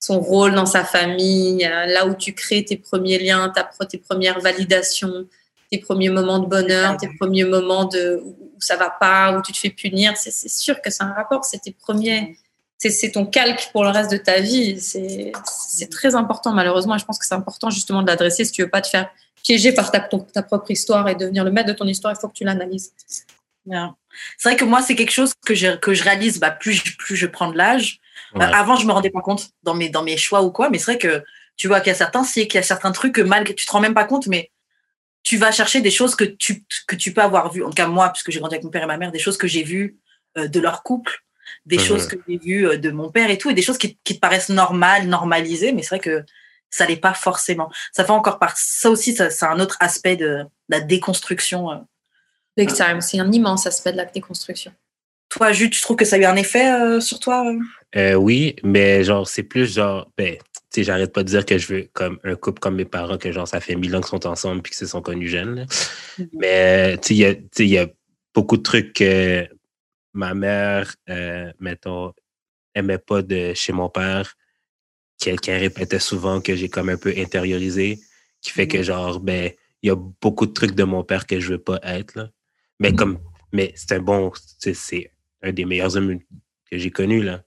son rôle dans sa famille, euh, là où tu crées tes premiers liens, ta, tes premières validations, tes premiers moments de bonheur, tes premiers moments de, où ça va pas, où tu te fais punir. C'est sûr que c'est un rapport, c'est tes premiers. C'est ton calque pour le reste de ta vie. C'est très important, malheureusement. Et je pense que c'est important justement de l'adresser si tu veux pas te faire piéger par ta, ta propre histoire et devenir le maître de ton histoire. Il faut que tu l'analyses. C'est vrai que moi, c'est quelque chose que je, que je réalise bah, plus, plus je prends de l'âge. Euh, avant, je me rendais pas compte dans mes, dans mes choix ou quoi, mais c'est vrai que tu vois qu'il y a certains, c'est qu'il y a certains trucs que mal, tu te rends même pas compte, mais tu vas chercher des choses que tu, que tu peux avoir vues. En tout cas, moi, puisque j'ai grandi avec mon père et ma mère, des choses que j'ai vues euh, de leur couple, des choses que j'ai vues euh, de mon père et tout, et des choses qui, qui te paraissent normales, normalisées, mais c'est vrai que ça l'est pas forcément. Ça fait encore partie. Ça aussi, c'est un autre aspect de, la déconstruction time. C'est un immense aspect de la déconstruction. Toi, Jude, tu trouves que ça a eu un effet euh, sur toi euh? Euh, Oui, mais genre, c'est plus genre, ben, tu sais, j'arrête pas de dire que je veux comme un couple comme mes parents, que genre, ça fait mille ans qu'ils sont ensemble puis qu'ils se sont connus jeunes. Mm-hmm. Mais, tu sais, il y a beaucoup de trucs que ma mère, mettons, aimait pas de chez mon père qu'elle répétait souvent, que j'ai comme un peu intériorisé, qui fait que, genre, ben, il y a beaucoup de trucs de mon père que je veux pas être, là. Mais comme, mais c'est un bon, c'est un des meilleurs hommes que j'ai connus, là.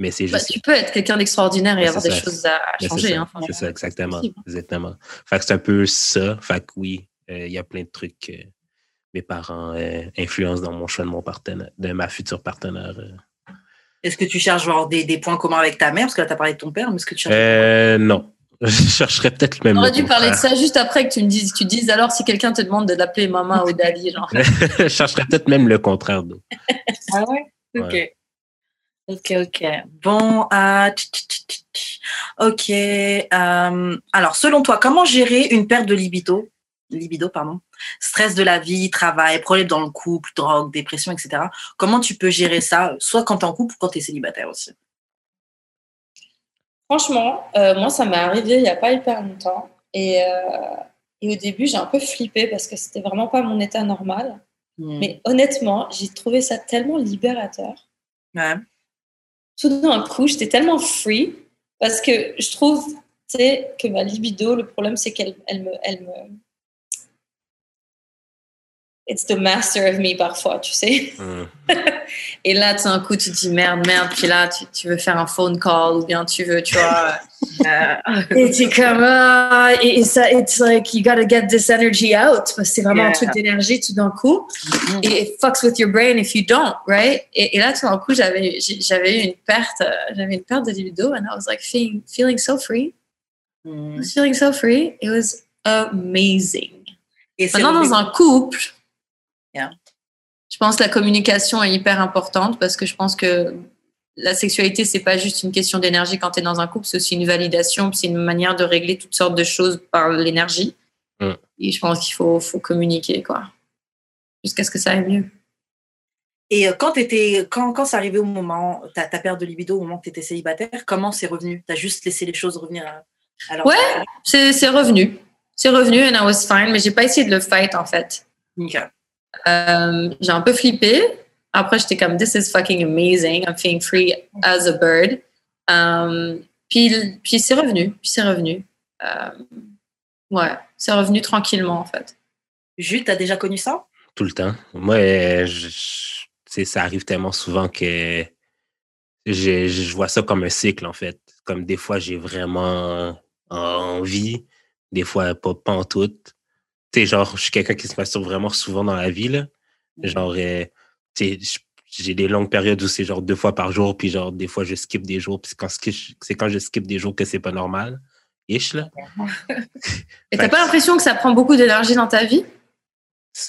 Mais c'est bah, juste. tu peux être quelqu'un d'extraordinaire et Ouais, avoir des ça. choses à changer. C'est ça, hein. Enfin, c'est ça, exactement. possible. Exactement. Fait que c'est un peu ça. Fait que oui, euh, il y a plein de trucs que mes parents euh, influencent dans mon choix de mon partenaire, de ma future partenaire. euh. Est-ce que tu cherches genre des, des points communs avec ta mère? Parce que là, tu as parlé de ton père, mais est-ce que tu cherches Euh, non. Je chercherais peut-être même. On aurait le dû parler de ça juste après que tu me dises, tu dises alors si quelqu'un te demande de l'appeler maman ou daddy, genre. Je chercherais peut-être même le contraire. d'eux. Ah ouais? Ok. Ouais. Ok, ok. Bon, euh, tch, tch, tch, tch, tch. ok. euh, alors, selon toi, comment gérer une perte de libido? Libido, pardon. Stress de la vie, travail, problème dans le couple, drogue, dépression, etc. Comment tu peux gérer ça, soit quand tu es en couple ou quand tu es célibataire aussi? Franchement, euh, moi, ça m'est arrivé il n'y a pas hyper longtemps. Et, euh, et au début, j'ai un peu flippé parce que c'était vraiment pas mon état normal. Hmm. Mais honnêtement, j'ai trouvé ça tellement libérateur. Ouais. Tout d'un coup, j'étais tellement free parce que je trouve que ma libido, le problème, c'est qu'elle elle me, elle me. It's the master of me parfois, tu sais. Hmm. Et là, tout d'un coup, tu te dis merde, merde. Puis là, tu, tu veux faire un phone call ou bien tu veux, tu vois. Euh, Et t'es comme, ah, et, et ça, it's like, you gotta get this energy out. Parce que c'est vraiment un Yeah. truc d'énergie tout d'un coup. mhm. Et it fucks with your brain if you don't, right? Et, et là, tout d'un coup, j'avais, j'avais eu une perte, euh, j'avais une perte de libido and I was like feeling, feeling so free. I Mhm. was feeling so free. It was amazing. Et Maintenant, dans un couple. Je pense que la communication est hyper importante parce que je pense que la sexualité, c'est pas juste une question d'énergie quand tu es dans un couple, c'est aussi une validation, c'est une manière de régler toutes sortes de choses par l'énergie. Et je pense qu'il faut, faut communiquer, quoi. Jusqu'à ce que ça aille mieux. Et euh, quand, t'étais- quand, quand c'est arrivé au moment, ta, ta perte de libido, au moment que tu étais célibataire, comment c'est revenu? Tu as juste laissé les choses revenir à, à Ouais. C'est c'est revenu. C'est revenu and I was fine, mais j'ai pas essayé de le fight, en fait. Nickel. Euh, j'ai un peu flippé. Après, j'étais comme, this is fucking amazing. I'm feeling free as a bird. Euh, puis puis c'est revenu. Puis c'est revenu. Euh, ouais, c'est revenu tranquillement, en fait. Jules, tu as déjà connu ça? Tout le temps. Moi, euh, je- je- tu sais, ça arrive tellement souvent que je, je vois ça comme un cycle, en fait. Comme des fois, j'ai vraiment envie, des fois, pas, pas en tout. Tu sais, genre, je suis quelqu'un qui se masturbe vraiment souvent dans la vie, là. Genre, euh, tu sais, j'ai des longues périodes où c'est genre deux fois par jour, puis genre, des fois, je skip des jours, puis c'est quand, c'est quand je skip des jours que c'est pas normal. Ish, là. Et t'as pas l'impression que ça prend beaucoup d'énergie dans ta vie?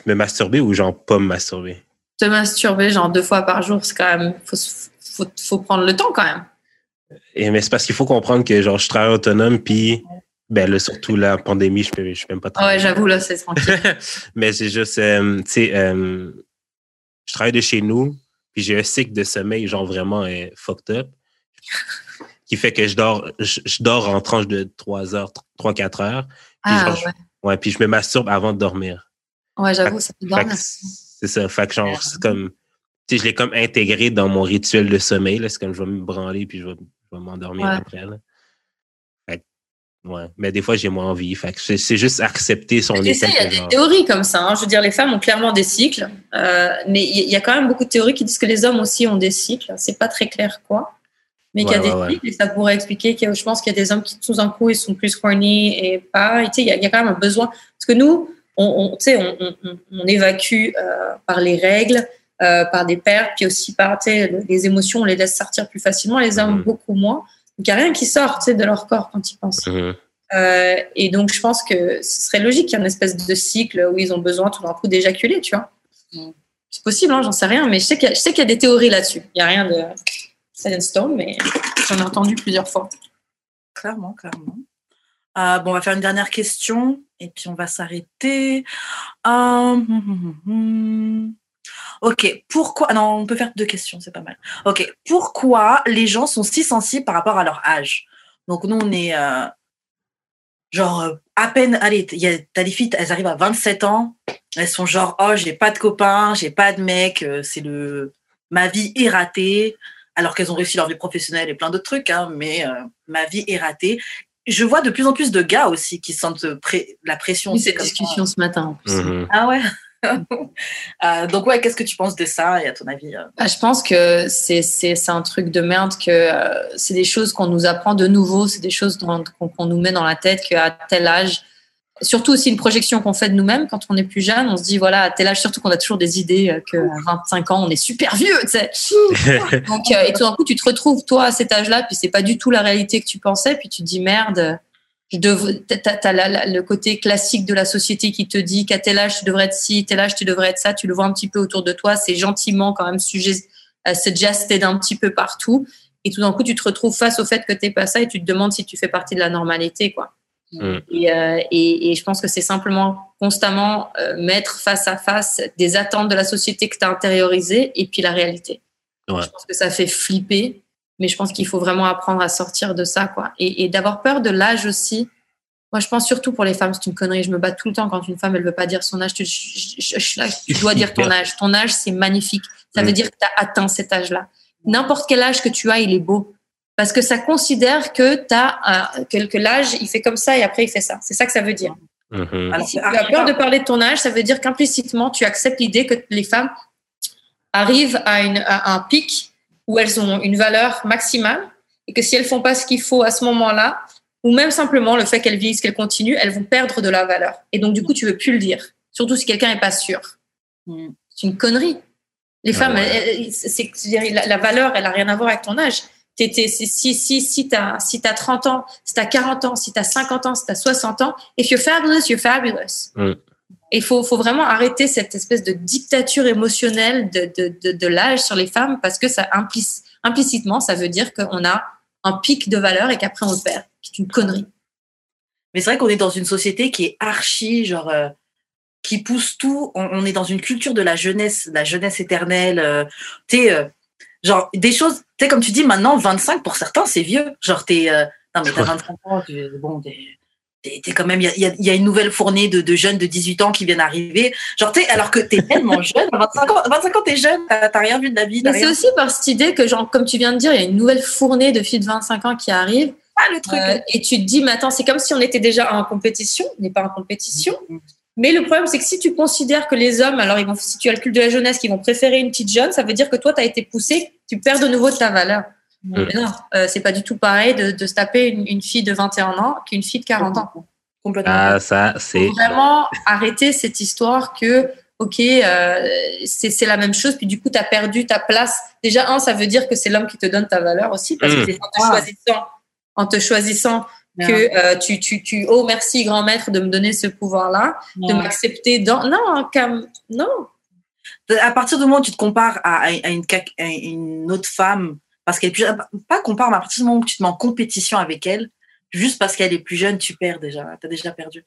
Me masturber ou genre pas me masturber? Te masturber, genre deux fois par jour, c'est quand même. Faut, faut, faut prendre le temps quand même. Et, mais c'est parce qu'il faut comprendre que genre, je travaille autonome, puis ben là, surtout la pandémie, je peux, je peux même pas Ah ouais, travailler. j'avoue, là, c'est tranquille. mais c'est juste, euh, tu sais, euh, je travaille de chez nous, puis j'ai un cycle de sommeil, genre vraiment euh, fucked up, qui fait que je dors, je, je dors en tranche de 3 heures, 3-4 heures. Puis Ah genre, je- ouais. ouais, puis je me masturbe avant de dormir. Ouais, j'avoue, ça fait dormir. que C'est ça. Fait que genre, c'est comme, tu sais, je l'ai comme intégré dans mon rituel de sommeil. là. C'est comme je vais me branler puis je vais, je vais m'endormir Ouais. après. Là. Ouais. Mais des fois, j'ai moins envie. Fait c'est juste accepter son état. il y a des théories comme ça. hein. Je veux dire, les femmes ont clairement des cycles, euh, mais il y a quand même beaucoup de théories qui disent que les hommes aussi ont des cycles. C'est pas très clair quoi, mais qu'il y a Ouais, des ouais, ouais. cycles et ça pourrait expliquer que je pense qu'il y a des hommes qui tout d'un coup ils sont plus horny et pas. Tu sais, il y, a- il y a quand même un besoin parce que nous, on, on, évacue euh, par les règles. euh, par des pertes, puis aussi par les émotions, on les laisse sortir plus facilement, les hommes Mhm. beaucoup moins. Donc il n'y a rien qui sort tu sais, de leur corps quand ils pensent. Mhm. Euh, et donc, je pense que ce serait logique qu'il y ait une espèce de cycle où ils ont besoin tout d'un coup d'éjaculer, tu vois. Mm. C'est possible, hein, j'en sais rien, mais je sais qu'il y, a- y des théories là-dessus. Il n'y a rien de in stone, mais j'en ai entendu plusieurs fois. Clairement, clairement. Euh, bon, on va faire une dernière question et puis on va s'arrêter. Euh, hum, hum, hum, hum. Ok, pourquoi ah Non, on peut faire deux questions, c'est pas mal. Ok, pourquoi les gens sont si sensibles par rapport à leur âge? Donc nous, on est euh, genre à peine. Allez, il y a- t'as des filles, elles arrivent à 27 ans, elles sont genre oh j'ai pas de copain, j'ai pas de mec, euh, c'est le ma vie est ratée. alors qu'elles ont réussi leur vie professionnelle et plein d'autres trucs, hein, mais euh, ma vie est ratée. Je vois de plus en plus de gars aussi qui sentent la pression. Oui, cette discussion ce matin. En plus. Mhm. Ah ouais? Euh, donc ouais, qu'est-ce que tu penses de ça et à ton avis euh? bah, Je pense que c'est, c'est, c'est un truc de merde, que euh, c'est des choses qu'on nous apprend de nouveau, c'est des choses qu'on, qu'on nous met dans la tête qu'à tel âge, surtout aussi une projection qu'on fait de nous-mêmes quand on est plus jeune, on se dit voilà, à tel âge, surtout qu'on a toujours des idées qu'à 25 ans, on est super vieux, tu sais. Donc, et tout d'un coup, tu te retrouves toi à cet âge-là, puis c'est pas du tout la réalité que tu pensais, puis tu te dis merde tu as, le côté classique de la société qui te dit qu'à tel âge tu devrais être ci, tel âge tu devrais être ça, tu le vois un petit peu autour de toi, c'est gentiment quand même sujet, euh, suggested un petit peu partout. Et tout d'un coup, tu te retrouves face au fait que t'es pas ça et tu te demandes si tu fais partie de la normalité, quoi. Mm. Et, euh, et, et, je pense que c'est simplement constamment euh, mettre face à face des attentes de la société que tu as intériorisées et puis la réalité. Ouais. Je pense que ça fait flipper mais je pense qu'il faut vraiment apprendre à sortir de ça, quoi. Et, et d'avoir peur de l'âge aussi. Moi, je pense surtout pour les femmes, c'est une connerie. Je me bats tout le temps quand une femme, elle veut pas dire son âge. Tu, je, je, je, tu dois dire ton âge. Ton âge, c'est magnifique. Ça veut dire que tu as atteint cet âge-là. N'importe quel âge que tu as, il est beau. Parce que ça considère que, as, euh, que, que l'âge, il fait comme ça et après, il fait ça. C'est ça que ça veut dire. Alors, Si tu as peur de parler de ton âge, ça veut dire qu'implicitement, tu acceptes l'idée que les femmes arrivent à, une, à un pic où elles ont une valeur maximale et que si elles font pas ce qu'il faut à ce moment-là, ou même simplement le fait qu'elles vieillissent, qu'elles continuent, elles vont perdre de la valeur. Et donc, du coup, tu veux plus le dire. Surtout si quelqu'un est pas sûr. Mm. C'est une connerie. Les Ah femmes, ouais. elles- elles- c'est, la, la valeur, elle a rien à voir avec ton âge. Si si, si, si tu as, si t'as 30 ans, si tu as 40 ans, si tu as 50 ans, si tu as 60 ans, if you're fabulous, you're fabulous. Mm. Et il faut, faut vraiment arrêter cette espèce de dictature émotionnelle de, de, de, de l'âge sur les femmes parce que ça implice, implicitement, ça veut dire qu'on a un pic de valeur et qu'après on le perd. C'est une connerie. Mais c'est vrai qu'on est dans une société qui est archi, genre, euh, qui pousse tout. On, on est dans une culture de la jeunesse, la jeunesse éternelle. Euh, tu sais, euh, genre, des choses, tu sais, comme tu dis, maintenant, 25 pour certains, c'est vieux. Genre, t'es. Euh, non, mais t'as 25 ans, tu, bon, t'es. T'es quand même, il y a, y une nouvelle fournée de, de jeunes de 18 ans qui viennent arriver. Genre, tu alors que t'es tellement jeune, à 25 ans, 25 ans, t'es jeune, t'as rien vu de la vie. Mais c'est aussi par cette idée que, genre, comme tu viens de dire, il y a une nouvelle fournée de filles de 25 ans qui arrive. pas le truc. Euh, et tu te dis, mais attends, c'est comme si on était déjà en compétition. On n'est pas en compétition. Mm. Mais le problème, c'est que si tu considères que les hommes, alors ils vont, si tu as le culte de la jeunesse, qui vont préférer une petite jeune, ça veut dire que toi, tu as été poussé, tu perds de nouveau de ta valeur. Mais non, euh, c'est pas du tout pareil de, de se taper une, une fille de 21 ans qu'une fille de 40 ans. Complètement. Ah, ça, Il c'est. faut vraiment arrêter cette histoire que, OK, euh, c'est c'est la même chose, puis du coup, tu as perdu ta place. Déjà, un, ça veut dire que c'est l'homme qui te donne ta valeur aussi, parce que Mm. c'est en te choisissant, en te choisissant que euh, tu, tu, tu, oh merci grand maître de me donner ce pouvoir-là, de m'accepter dans. Non, Cam, non. à partir du moment où tu te compares à, à une, à une autre femme, parce qu'elle est plus jeune, pas compare, mais à partir du moment où tu te mets en compétition avec elle, juste parce qu'elle est plus jeune, tu perds déjà. Tu as déjà perdu.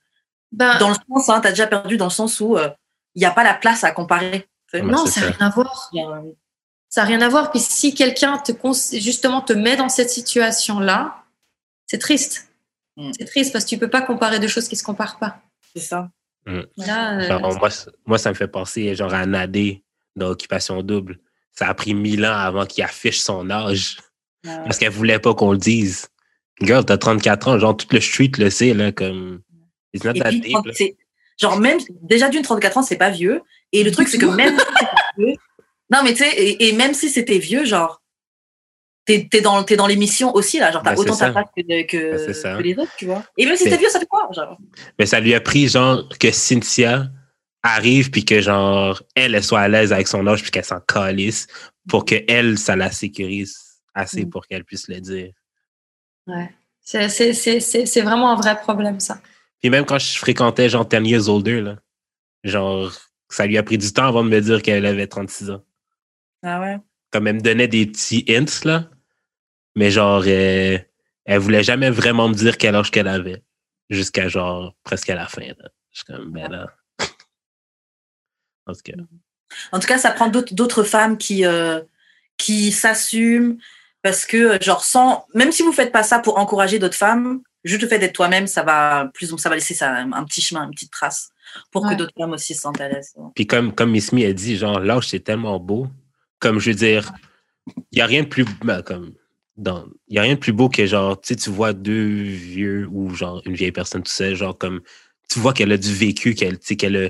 Ben, Dans le sens, hein, tu as déjà perdu dans le sens où il n'y a pas la place à comparer. Ouais, non, ça n'a rien à voir. Ça n'a rien à voir. Puis si quelqu'un te justement te met dans cette situation-là, c'est triste. Mm. C'est triste parce que tu peux pas comparer deux choses qui se comparent pas. C'est ça. Là, euh, Genre, moi, moi, ça me fait penser genre à Nadé dans Occupation Double. Ça a pris mille ans avant qu'il affiche son âge Ouais. parce qu'elle voulait pas qu'on le dise. Girl, t'as 34 ans, genre tout le street le sait, là, comme. It's not Et that puis, deep, là. c'est- genre, même, déjà d'une 34 ans, c'est pas vieux. Et le truc, c'est que même si c'était vieux, non, mais tu sais, et, et même si c'était vieux, genre, t'es es dans, dans l'émission aussi, là. Genre, t'as Ben, autant ta place que, que, Ben, que les autres, tu vois. Et même si c'était vieux, ça fait quoi, genre? Mais ça lui a pris, genre, que Cynthia arrive puis que, genre, elle, elle soit à l'aise avec son âge puis qu'elle s'en calisse pour que elle, ça la sécurise assez Mm. pour qu'elle puisse le dire. c'est- c'est c'est- c'est- c'est vraiment un vrai problème, ça. Puis même quand je fréquentais, genre, 10 years older, là, genre, ça lui a pris du temps avant de me dire qu'elle avait 36 ans. Ah ouais? Comme elle me donnait des petits hints, là, mais genre, euh, elle voulait jamais vraiment me dire quel âge qu'elle avait. Jusqu'à, genre, presque à la fin, là. Je suis comme, ben là. En tout cas. En tout cas, ça prend d'autres femmes qui, euh, qui s'assument parce que, euh, genre, sans, même si vous faites pas ça pour encourager d'autres femmes, juste le fait d'être toi-même, ça va plus, ça va laisser ça, un petit chemin, une petite trace pour Ouais. que d'autres femmes aussi se sentent à l'aise. Puis comme, comme Miss Me a dit, genre, l'âge, c'est tellement beau. Comme je veux dire, Il n'y a rien de plus. ben, comme, dans, y a rien de plus beau que genre, tu tu vois deux vieux ou genre une vieille personne, tout ça, genre comme, tu vois qu'elle a du vécu, qu'elle, tu sais, qu'elle a,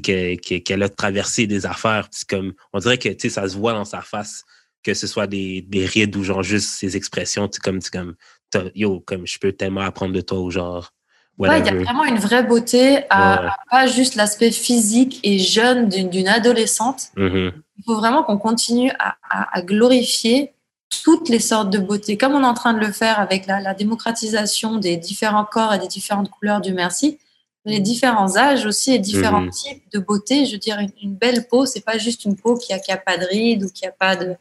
qu'elle, qu'elle- qu'elle a traversé des affaires. C'est comme, on dirait que, tu sais, ça se voit dans sa face, que ce soit des, des rides ou genre juste ses expressions, comme, comme, yo, comme, je peux tellement apprendre de toi ou genre, Ouais, il y a vraiment une vraie beauté à, Ouais. à pas juste l'aspect physique et jeune d'une adolescente. Mhm. Il faut vraiment qu'on continue à, à- à glorifier toutes les sortes de beauté, comme on est en train de le faire avec la, la démocratisation des différents corps et des différentes couleurs du merci, les différents âges aussi et différents Mhm. types de beauté. Je veux dire, une, une belle peau, c'est pas juste une peau qui a, qui a pas de rides ou qui a pas de.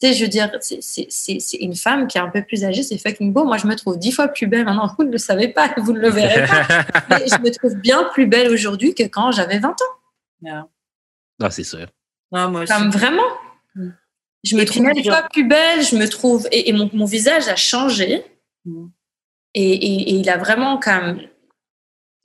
Tu sais, je veux dire, c'est- c'est c'est- c'est une femme qui est un peu plus âgée, c'est fucking beau. Moi, je me trouve dix fois plus belle maintenant. Vous ne le savez pas, vous ne le verrez pas. Mais je me trouve bien plus belle aujourd'hui que quand j'avais 20 ans. Yeah. Non, c'est sûr. Non, moi aussi. Comme vraiment. Mm. Je me Et trouve même, genre- fois plus belle, je me trouve. Et, et mon, mon visage a changé. Mm. Et, et- et il a vraiment comme.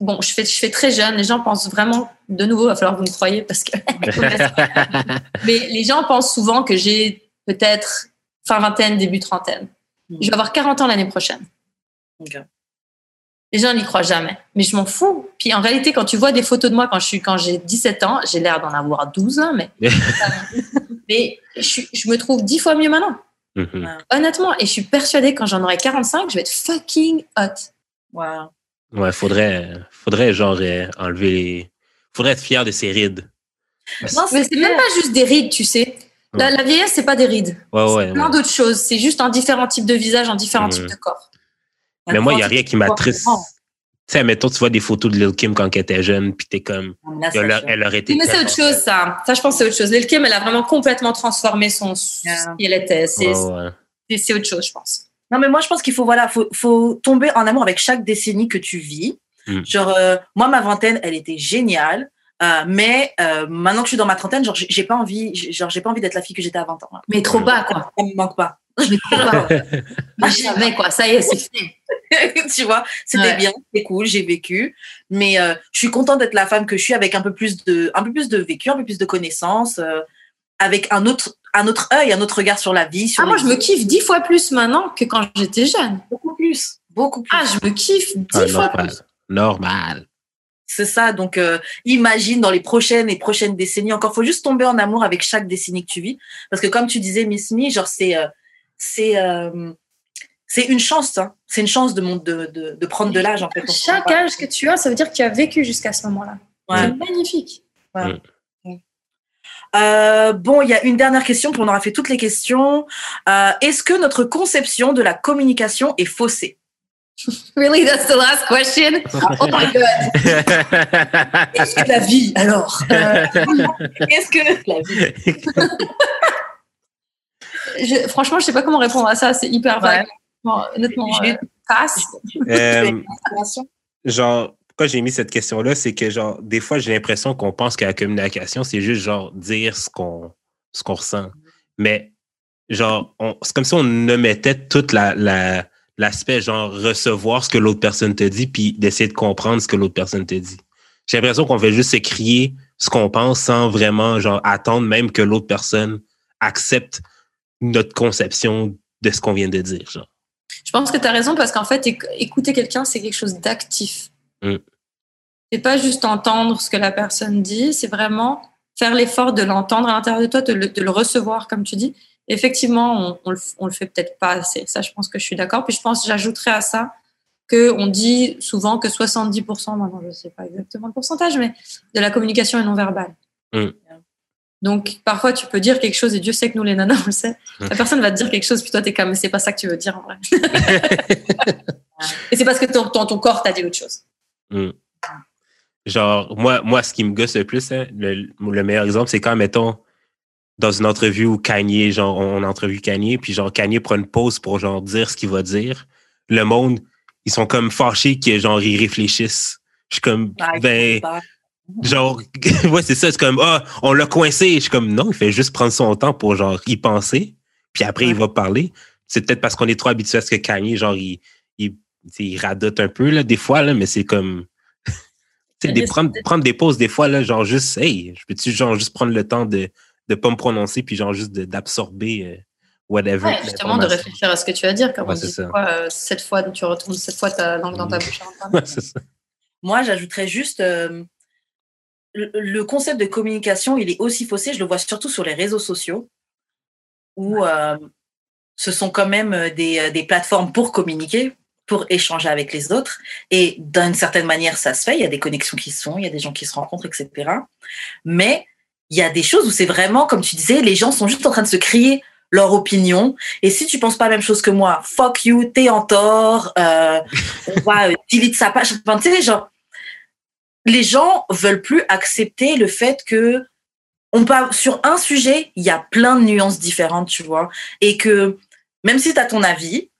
Bon, je fais, je fais très jeune. Les gens pensent vraiment. De nouveau, il va falloir que vous me croyez parce que. Mais les gens pensent souvent que j'ai peut-être fin vingtaine, début trentaine. Mm. Je vais avoir 40 ans l'année prochaine. Les gens n'y croient jamais. Mais je m'en fous. Puis en réalité, quand tu vois des photos de moi quand je suis quand j'ai 17 ans, j'ai l'air d'en avoir 12 ans, mais, mais je, me trouve 10 fois mieux maintenant. Mhm. Honnêtement. Et je suis persuadée que quand j'en aurai 45, je vais être fucking hot. Wow. Ouais, faudrait, faudrait genre euh, enlever les. Faudrait être fier de ses rides. Non, Mais c'est même pas juste des rides, tu sais. La, la vieillesse, c'est pas des rides. Ouais, C'est ouais. plein ouais. d'autres choses. C'est juste un différent type de visage, un différent type de corps. Mais moi, il n'y a rien qui m'attriste. Tu sais, mettons, tu vois des photos de Lil Kim quand elle était jeune, puis t'es comme. là, c'est Elle, a- chaud. elle aurait été. Mais c'est autre chose, ça. Ça, je pense, c'est autre chose. Lil Kim, elle a vraiment complètement transformé son, Yeah. ce qui elle était. C'est Ouais, ouais. c'est- c'est autre chose, je pense. Non, mais moi, je pense qu'il faut, voilà, faut, faut tomber en amour avec chaque décennie que tu vis. Mm. Genre, euh, moi, ma vingtaine, elle était géniale. euh, mais euh, maintenant que je suis dans ma trentaine, genre, j'ai pas envie, genre, j'ai pas envie d'être la fille que j'étais à 20 ans. Mais trop bas, quoi. Ça me manque pas. Mais trop bas. Mais jamais, quoi. Ça y est, c'est fait. tu vois, c'était Ouais. bien, c'était cool, j'ai vécu. Mais euh, je suis contente d'être la femme que je suis avec un peu plus de, un peu plus de vécu, un peu plus de connaissances, euh, avec un autre, un autre œil, un autre regard sur la vie. Sur Ah, moi, je me kiffe dix fois plus maintenant que quand j'étais jeune. beaucoup plus, beaucoup plus. Ah, je me kiffe dix Ah, fois normal. plus. Normal. C'est ça. Donc, euh, imagine dans les prochaines et prochaines décennies. Encore, faut juste tomber en amour avec chaque décennie que tu vis, parce que comme tu disais, Miss Me, genre c'est, euh, c'est, euh, c'est une chance. Hein. C'est une chance de, mon- de, de, de prendre de l'âge en fait. Chaque âge que tu as, ça veut dire que tu as vécu jusqu'à ce moment-là. Ouais. C'est magnifique. Euh, bon, il y a une dernière question, puis on aura fait toutes les questions. Euh, Est-ce que notre conception de la communication est faussée? Really, that's the last question? Oh my God. Qu'est-ce que la vie, alors? Euh, Est-ce que la vie? Je- franchement, je sais pas comment répondre à ça. C'est hyper vague. Bon, honnêtement, Je- euh, passe. Genre, pourquoi j'ai mis cette question-là, c'est que, genre, des fois, j'ai l'impression qu'on pense que la communication, c'est juste, genre, dire ce qu'on ce qu'on ressent. Mais, genre, c'est comme si on omettait toute la. la l'aspect genre recevoir ce que l'autre personne te dit puis d'essayer de comprendre ce que l'autre personne te dit. J'ai l'impression qu'on fait juste s'écrier ce qu'on pense sans vraiment genre attendre même que l'autre personne accepte notre conception de ce qu'on vient de dire. Je pense que tu as raison parce qu'en fait, éc- écouter quelqu'un, c'est quelque chose d'actif. Mm. C'est pas juste entendre ce que la personne dit, c'est vraiment faire l'effort de l'entendre à l'intérieur de toi, de le, de le recevoir, comme tu dis. Effectivement, on, on le, on le fait peut-être pas assez. Ça, je pense que je suis d'accord. Puis je pense, j'ajouterais à ça que on dit souvent que 70%, maintenant je sais pas exactement le pourcentage, mais de la communication est non verbale. Mm. Donc parfois tu peux dire quelque chose et Dieu sait que nous les nanas on le sait. La personne va te dire quelque chose puis toi t'es comme mais c'est pas ça que tu veux dire en vrai. Et c'est parce que ton, ton, ton corps t'a dit autre chose. Mm. Genre, moi, moi, ce qui me gosse le plus, hein, le, le meilleur exemple, c'est quand, mettons, dans une entrevue où Kanye, genre, on a entrevu Kanye, puis genre, Kanye prend une pause pour, genre, dire ce qu'il va dire. Le monde, ils sont comme fâchés que, genre, ils réfléchissent. Je suis comme, ben, genre, ouais, c'est ça, c'est comme, ah, on l'a coincé. Je suis comme, non, il fait juste prendre son temps pour, genre, y penser, puis après, il va parler. C'est peut-être parce qu'on est trop habitué à ce que Kanye, genre, il, il, radote un peu, là, des fois, là, mais c'est comme, des, prendre, prendre des pauses, des fois, là, genre, juste, hey, je peux-tu, genre, juste prendre le temps de, de pas me prononcer, puis genre, juste d'absorber euh, whatever. Ouais, justement, de réfléchir à ce que tu vas dire. Comme Ouais, on dit, quoi, euh, sept fois, tu retournes sept fois ta langue dans ta bouche. Ouais, c'est ça. Moi, j'ajouterais juste euh, le, le concept de communication, il est aussi faussé. Je le vois surtout sur les réseaux sociaux, où euh, ce sont quand même euh, des, euh, des plateformes pour communiquer, pour échanger avec les autres. Et d'une certaine manière, ça se fait. Il y a des connexions qui se font, il y a des gens qui se rencontrent, etc. Mais il y a des choses où c'est vraiment, comme tu disais, les gens sont juste en train de se crier leur opinion. Et si tu penses pas la même chose que moi, fuck you, t'es en tort, euh, on va euh, delete sa page. Enfin, tu sais, genre, les gens veulent plus accepter le fait que on parle sur un sujet, il y a plein de nuances différentes, tu vois, et que même si tu as ton avis,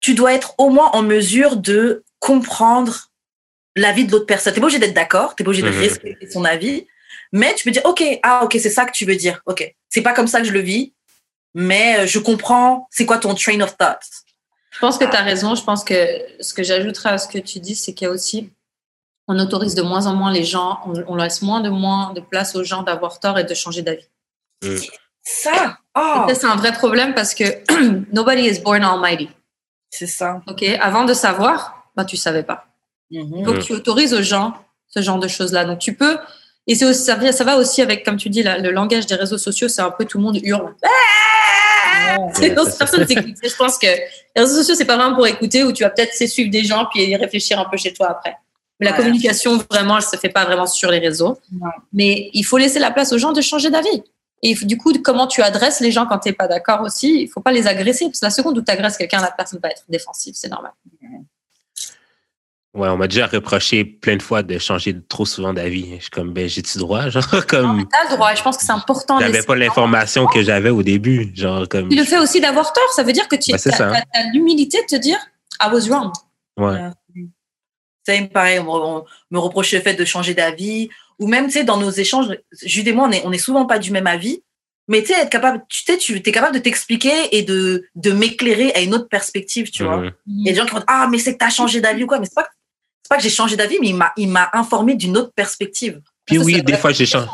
tu dois être au moins en mesure de comprendre l'avis de l'autre personne. T'es pas obligé d'être d'accord, t'es pas obligé de Mhm. respecter son avis, mais tu peux dire ok, ah ok, c'est ça que tu veux dire, ok, c'est pas comme ça que je le vis, mais euh, je comprends. C'est quoi ton train of thought Je pense que tu as raison. Je pense que ce que j'ajouterais à ce que tu dis, c'est qu'il y a aussi, on autorise de moins en moins les gens, on, on laisse moins de moins de place aux gens d'avoir tort et de changer d'avis. Ça, oh, ça, c'est un vrai problème parce que nobody is born almighty. C'est ça. Ok, avant de savoir, bah, tu savais pas. Mhm. Donc, tu autorises aux gens ce genre de choses-là. Donc, tu peux. Et c'est aussi- ça, va aussi avec, comme tu dis, la- le langage des réseaux sociaux, c'est un peu tout le monde hurle. C'est Ouais, c'est ça. personne t'écoute. Je pense que les réseaux sociaux, c'est pas vraiment pour écouter où tu vas peut-être suivre des gens puis réfléchir un peu chez toi après. Mais la communication, vraiment, elle se fait pas vraiment sur les réseaux. Ouais. Mais il faut laisser la place aux gens de changer d'avis. Et du coup, comment tu adresses les gens quand tu n'es pas d'accord aussi, il faut pas les agresser. Parce que la seconde où tu agresses quelqu'un, la personne va être défensive, c'est normal. Ouais, on m'a déjà reproché plein de fois de changer trop souvent d'avis. Je suis comme, ben, j'ai-tu droit? Genre, comme, t'as le droit. Je pense que c'est important. j'avais pas l'information que j'avais au début. Genre, comme, Puis le fait aussi d'avoir tort, ça veut dire que tu as, ça. l'humilité de te dire I was wrong. ouais. Same, pareil, on, me- on me reproche le fait de changer d'avis. Ou même, tu sais, dans nos échanges, Jude et moi, on est, on est souvent pas du même avis. Mais tu sais, être capable, tu sais, tu es capable de t'expliquer et de, de m'éclairer à une autre perspective, tu vois. Mhm. Il y a des gens qui vont dire, ah, mais c'est que t'as changé d'avis ou quoi. Mais c'est pas, que- c'est pas que j'ai changé d'avis, mais il m'a, il m'a informé d'une autre perspective. Puis oui, des fois, j'ai changé.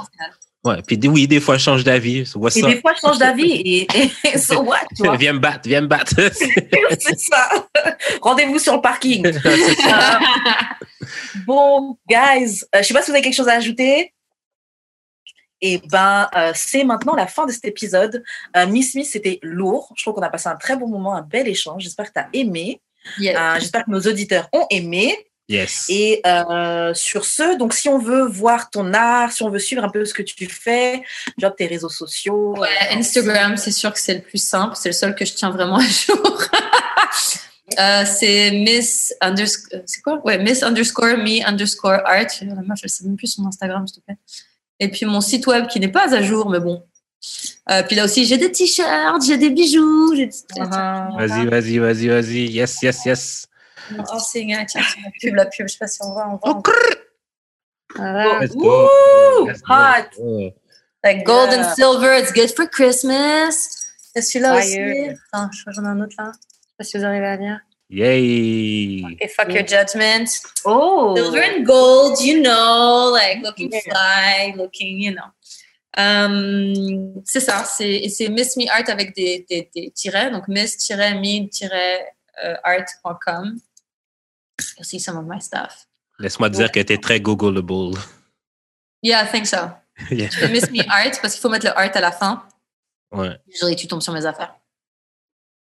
Ouais, puis des- oui, des fois, je change d'avis. Et des fois, je change d'avis et, et so what, tu vois? viens me battre, viens me battre. c'est ça. Rendez-vous sur le parking. C'est ça. Euh, bon, guys, euh, je sais pas si vous avez quelque chose à ajouter. Et ben, euh, c'est maintenant la fin de cet épisode. Euh, Miss Smith, c'était lourd. Je trouve qu'on a passé un très bon moment, un bel échange. J'espère que tu as aimé. Yes. Euh, J'espère que nos auditeurs ont aimé. Yes. Et euh, sur ce, donc si on veut voir ton art, si on veut suivre un peu ce que tu fais, genre tes réseaux sociaux. Ouais, euh, Instagram, c'est sûr que c'est le plus simple. C'est le seul que je tiens vraiment à jour. Euh, c'est Miss underscore, c'est quoi? Ouais, Miss underscore me underscore art. La meuf, elle sait même plus son Instagram, s'il te plaît. Et puis mon site web qui n'est pas à jour, mais bon. Euh, puis là aussi, j'ai des t-shirts, j'ai des bijoux. J'ai des... uh-huh. Vas-y, vas-y, vas-y, vas-y. Yes, yes, yes. Oh, c'est une tiens, c'est la pub, la pub. Je sais pas si on voit, on voit. Voilà. Go. Go. hot. Oh. Like gold and Yeah. silver, it's good for Christmas. Et celui-là aussi. Attends, je crois que j'en ai un autre là. Je sais pas si vous arrivez à lire. Yay. Okay, fuck your judgment. Oh. Silver and gold, you know, like looking Yeah. fly, looking, you know. Um, c'est ça, c'est et c'est Miss Me Art avec des, des, des tirets, donc miss-me-art.com. You'll see some of my stuff. Laisse-moi dire que t'es très Googleable. Yeah, I think so. Yeah. Tu fais Miss Me Art parce qu'il faut mettre le art à la fin. Ouais. Désolé, tu tombes sur mes affaires.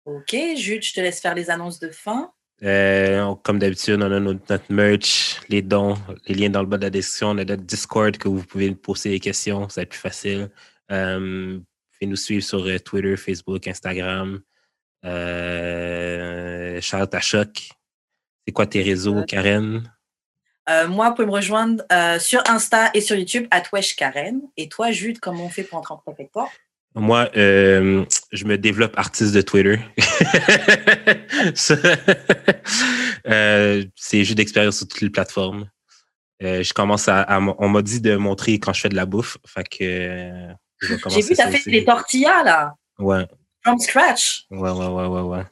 Ok, Jude, je te laisse faire les annonces de fin. Euh, on- comme d'habitude, on a notre, notre merch, les dons, les liens dans le bas de la description. On a notre Discord que vous pouvez poser des questions, ça va être plus facile. Euh, nous suivre sur euh, Twitter, Facebook, Instagram. Euh, Charles à Choc. C'est quoi tes réseaux, Karen? Euh, moi, vous pouvez me rejoindre euh, sur Insta et sur YouTube, à Wesh Karen. Et toi, Jude, comment on fait pour entrer en contact avec toi? Moi, euh, je me développe artiste de Twitter. Euh, c'est juste d'expérience sur toutes les plateformes. Euh, je commence à, à- on m'a dit de montrer quand je fais de la bouffe, fait que euh, J'ai vu, tu ça as fait des tortillas, là, Ouais, from scratch. ouais, ouais, ouais, ouais, ouais.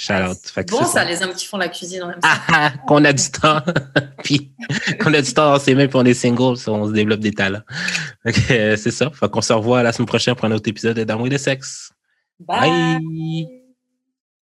Shout out. Fait que Bon, c'est ça, les hommes qui font la cuisine. Ah, ah, qu'on a du temps, puis qu'on a du temps dans ses mains, puis on est single, so on se développe des talents. Que, euh, c'est ça. Fait qu'on se revoit la semaine prochaine pour un autre épisode de D'amour et de sexe. Bye. Bye.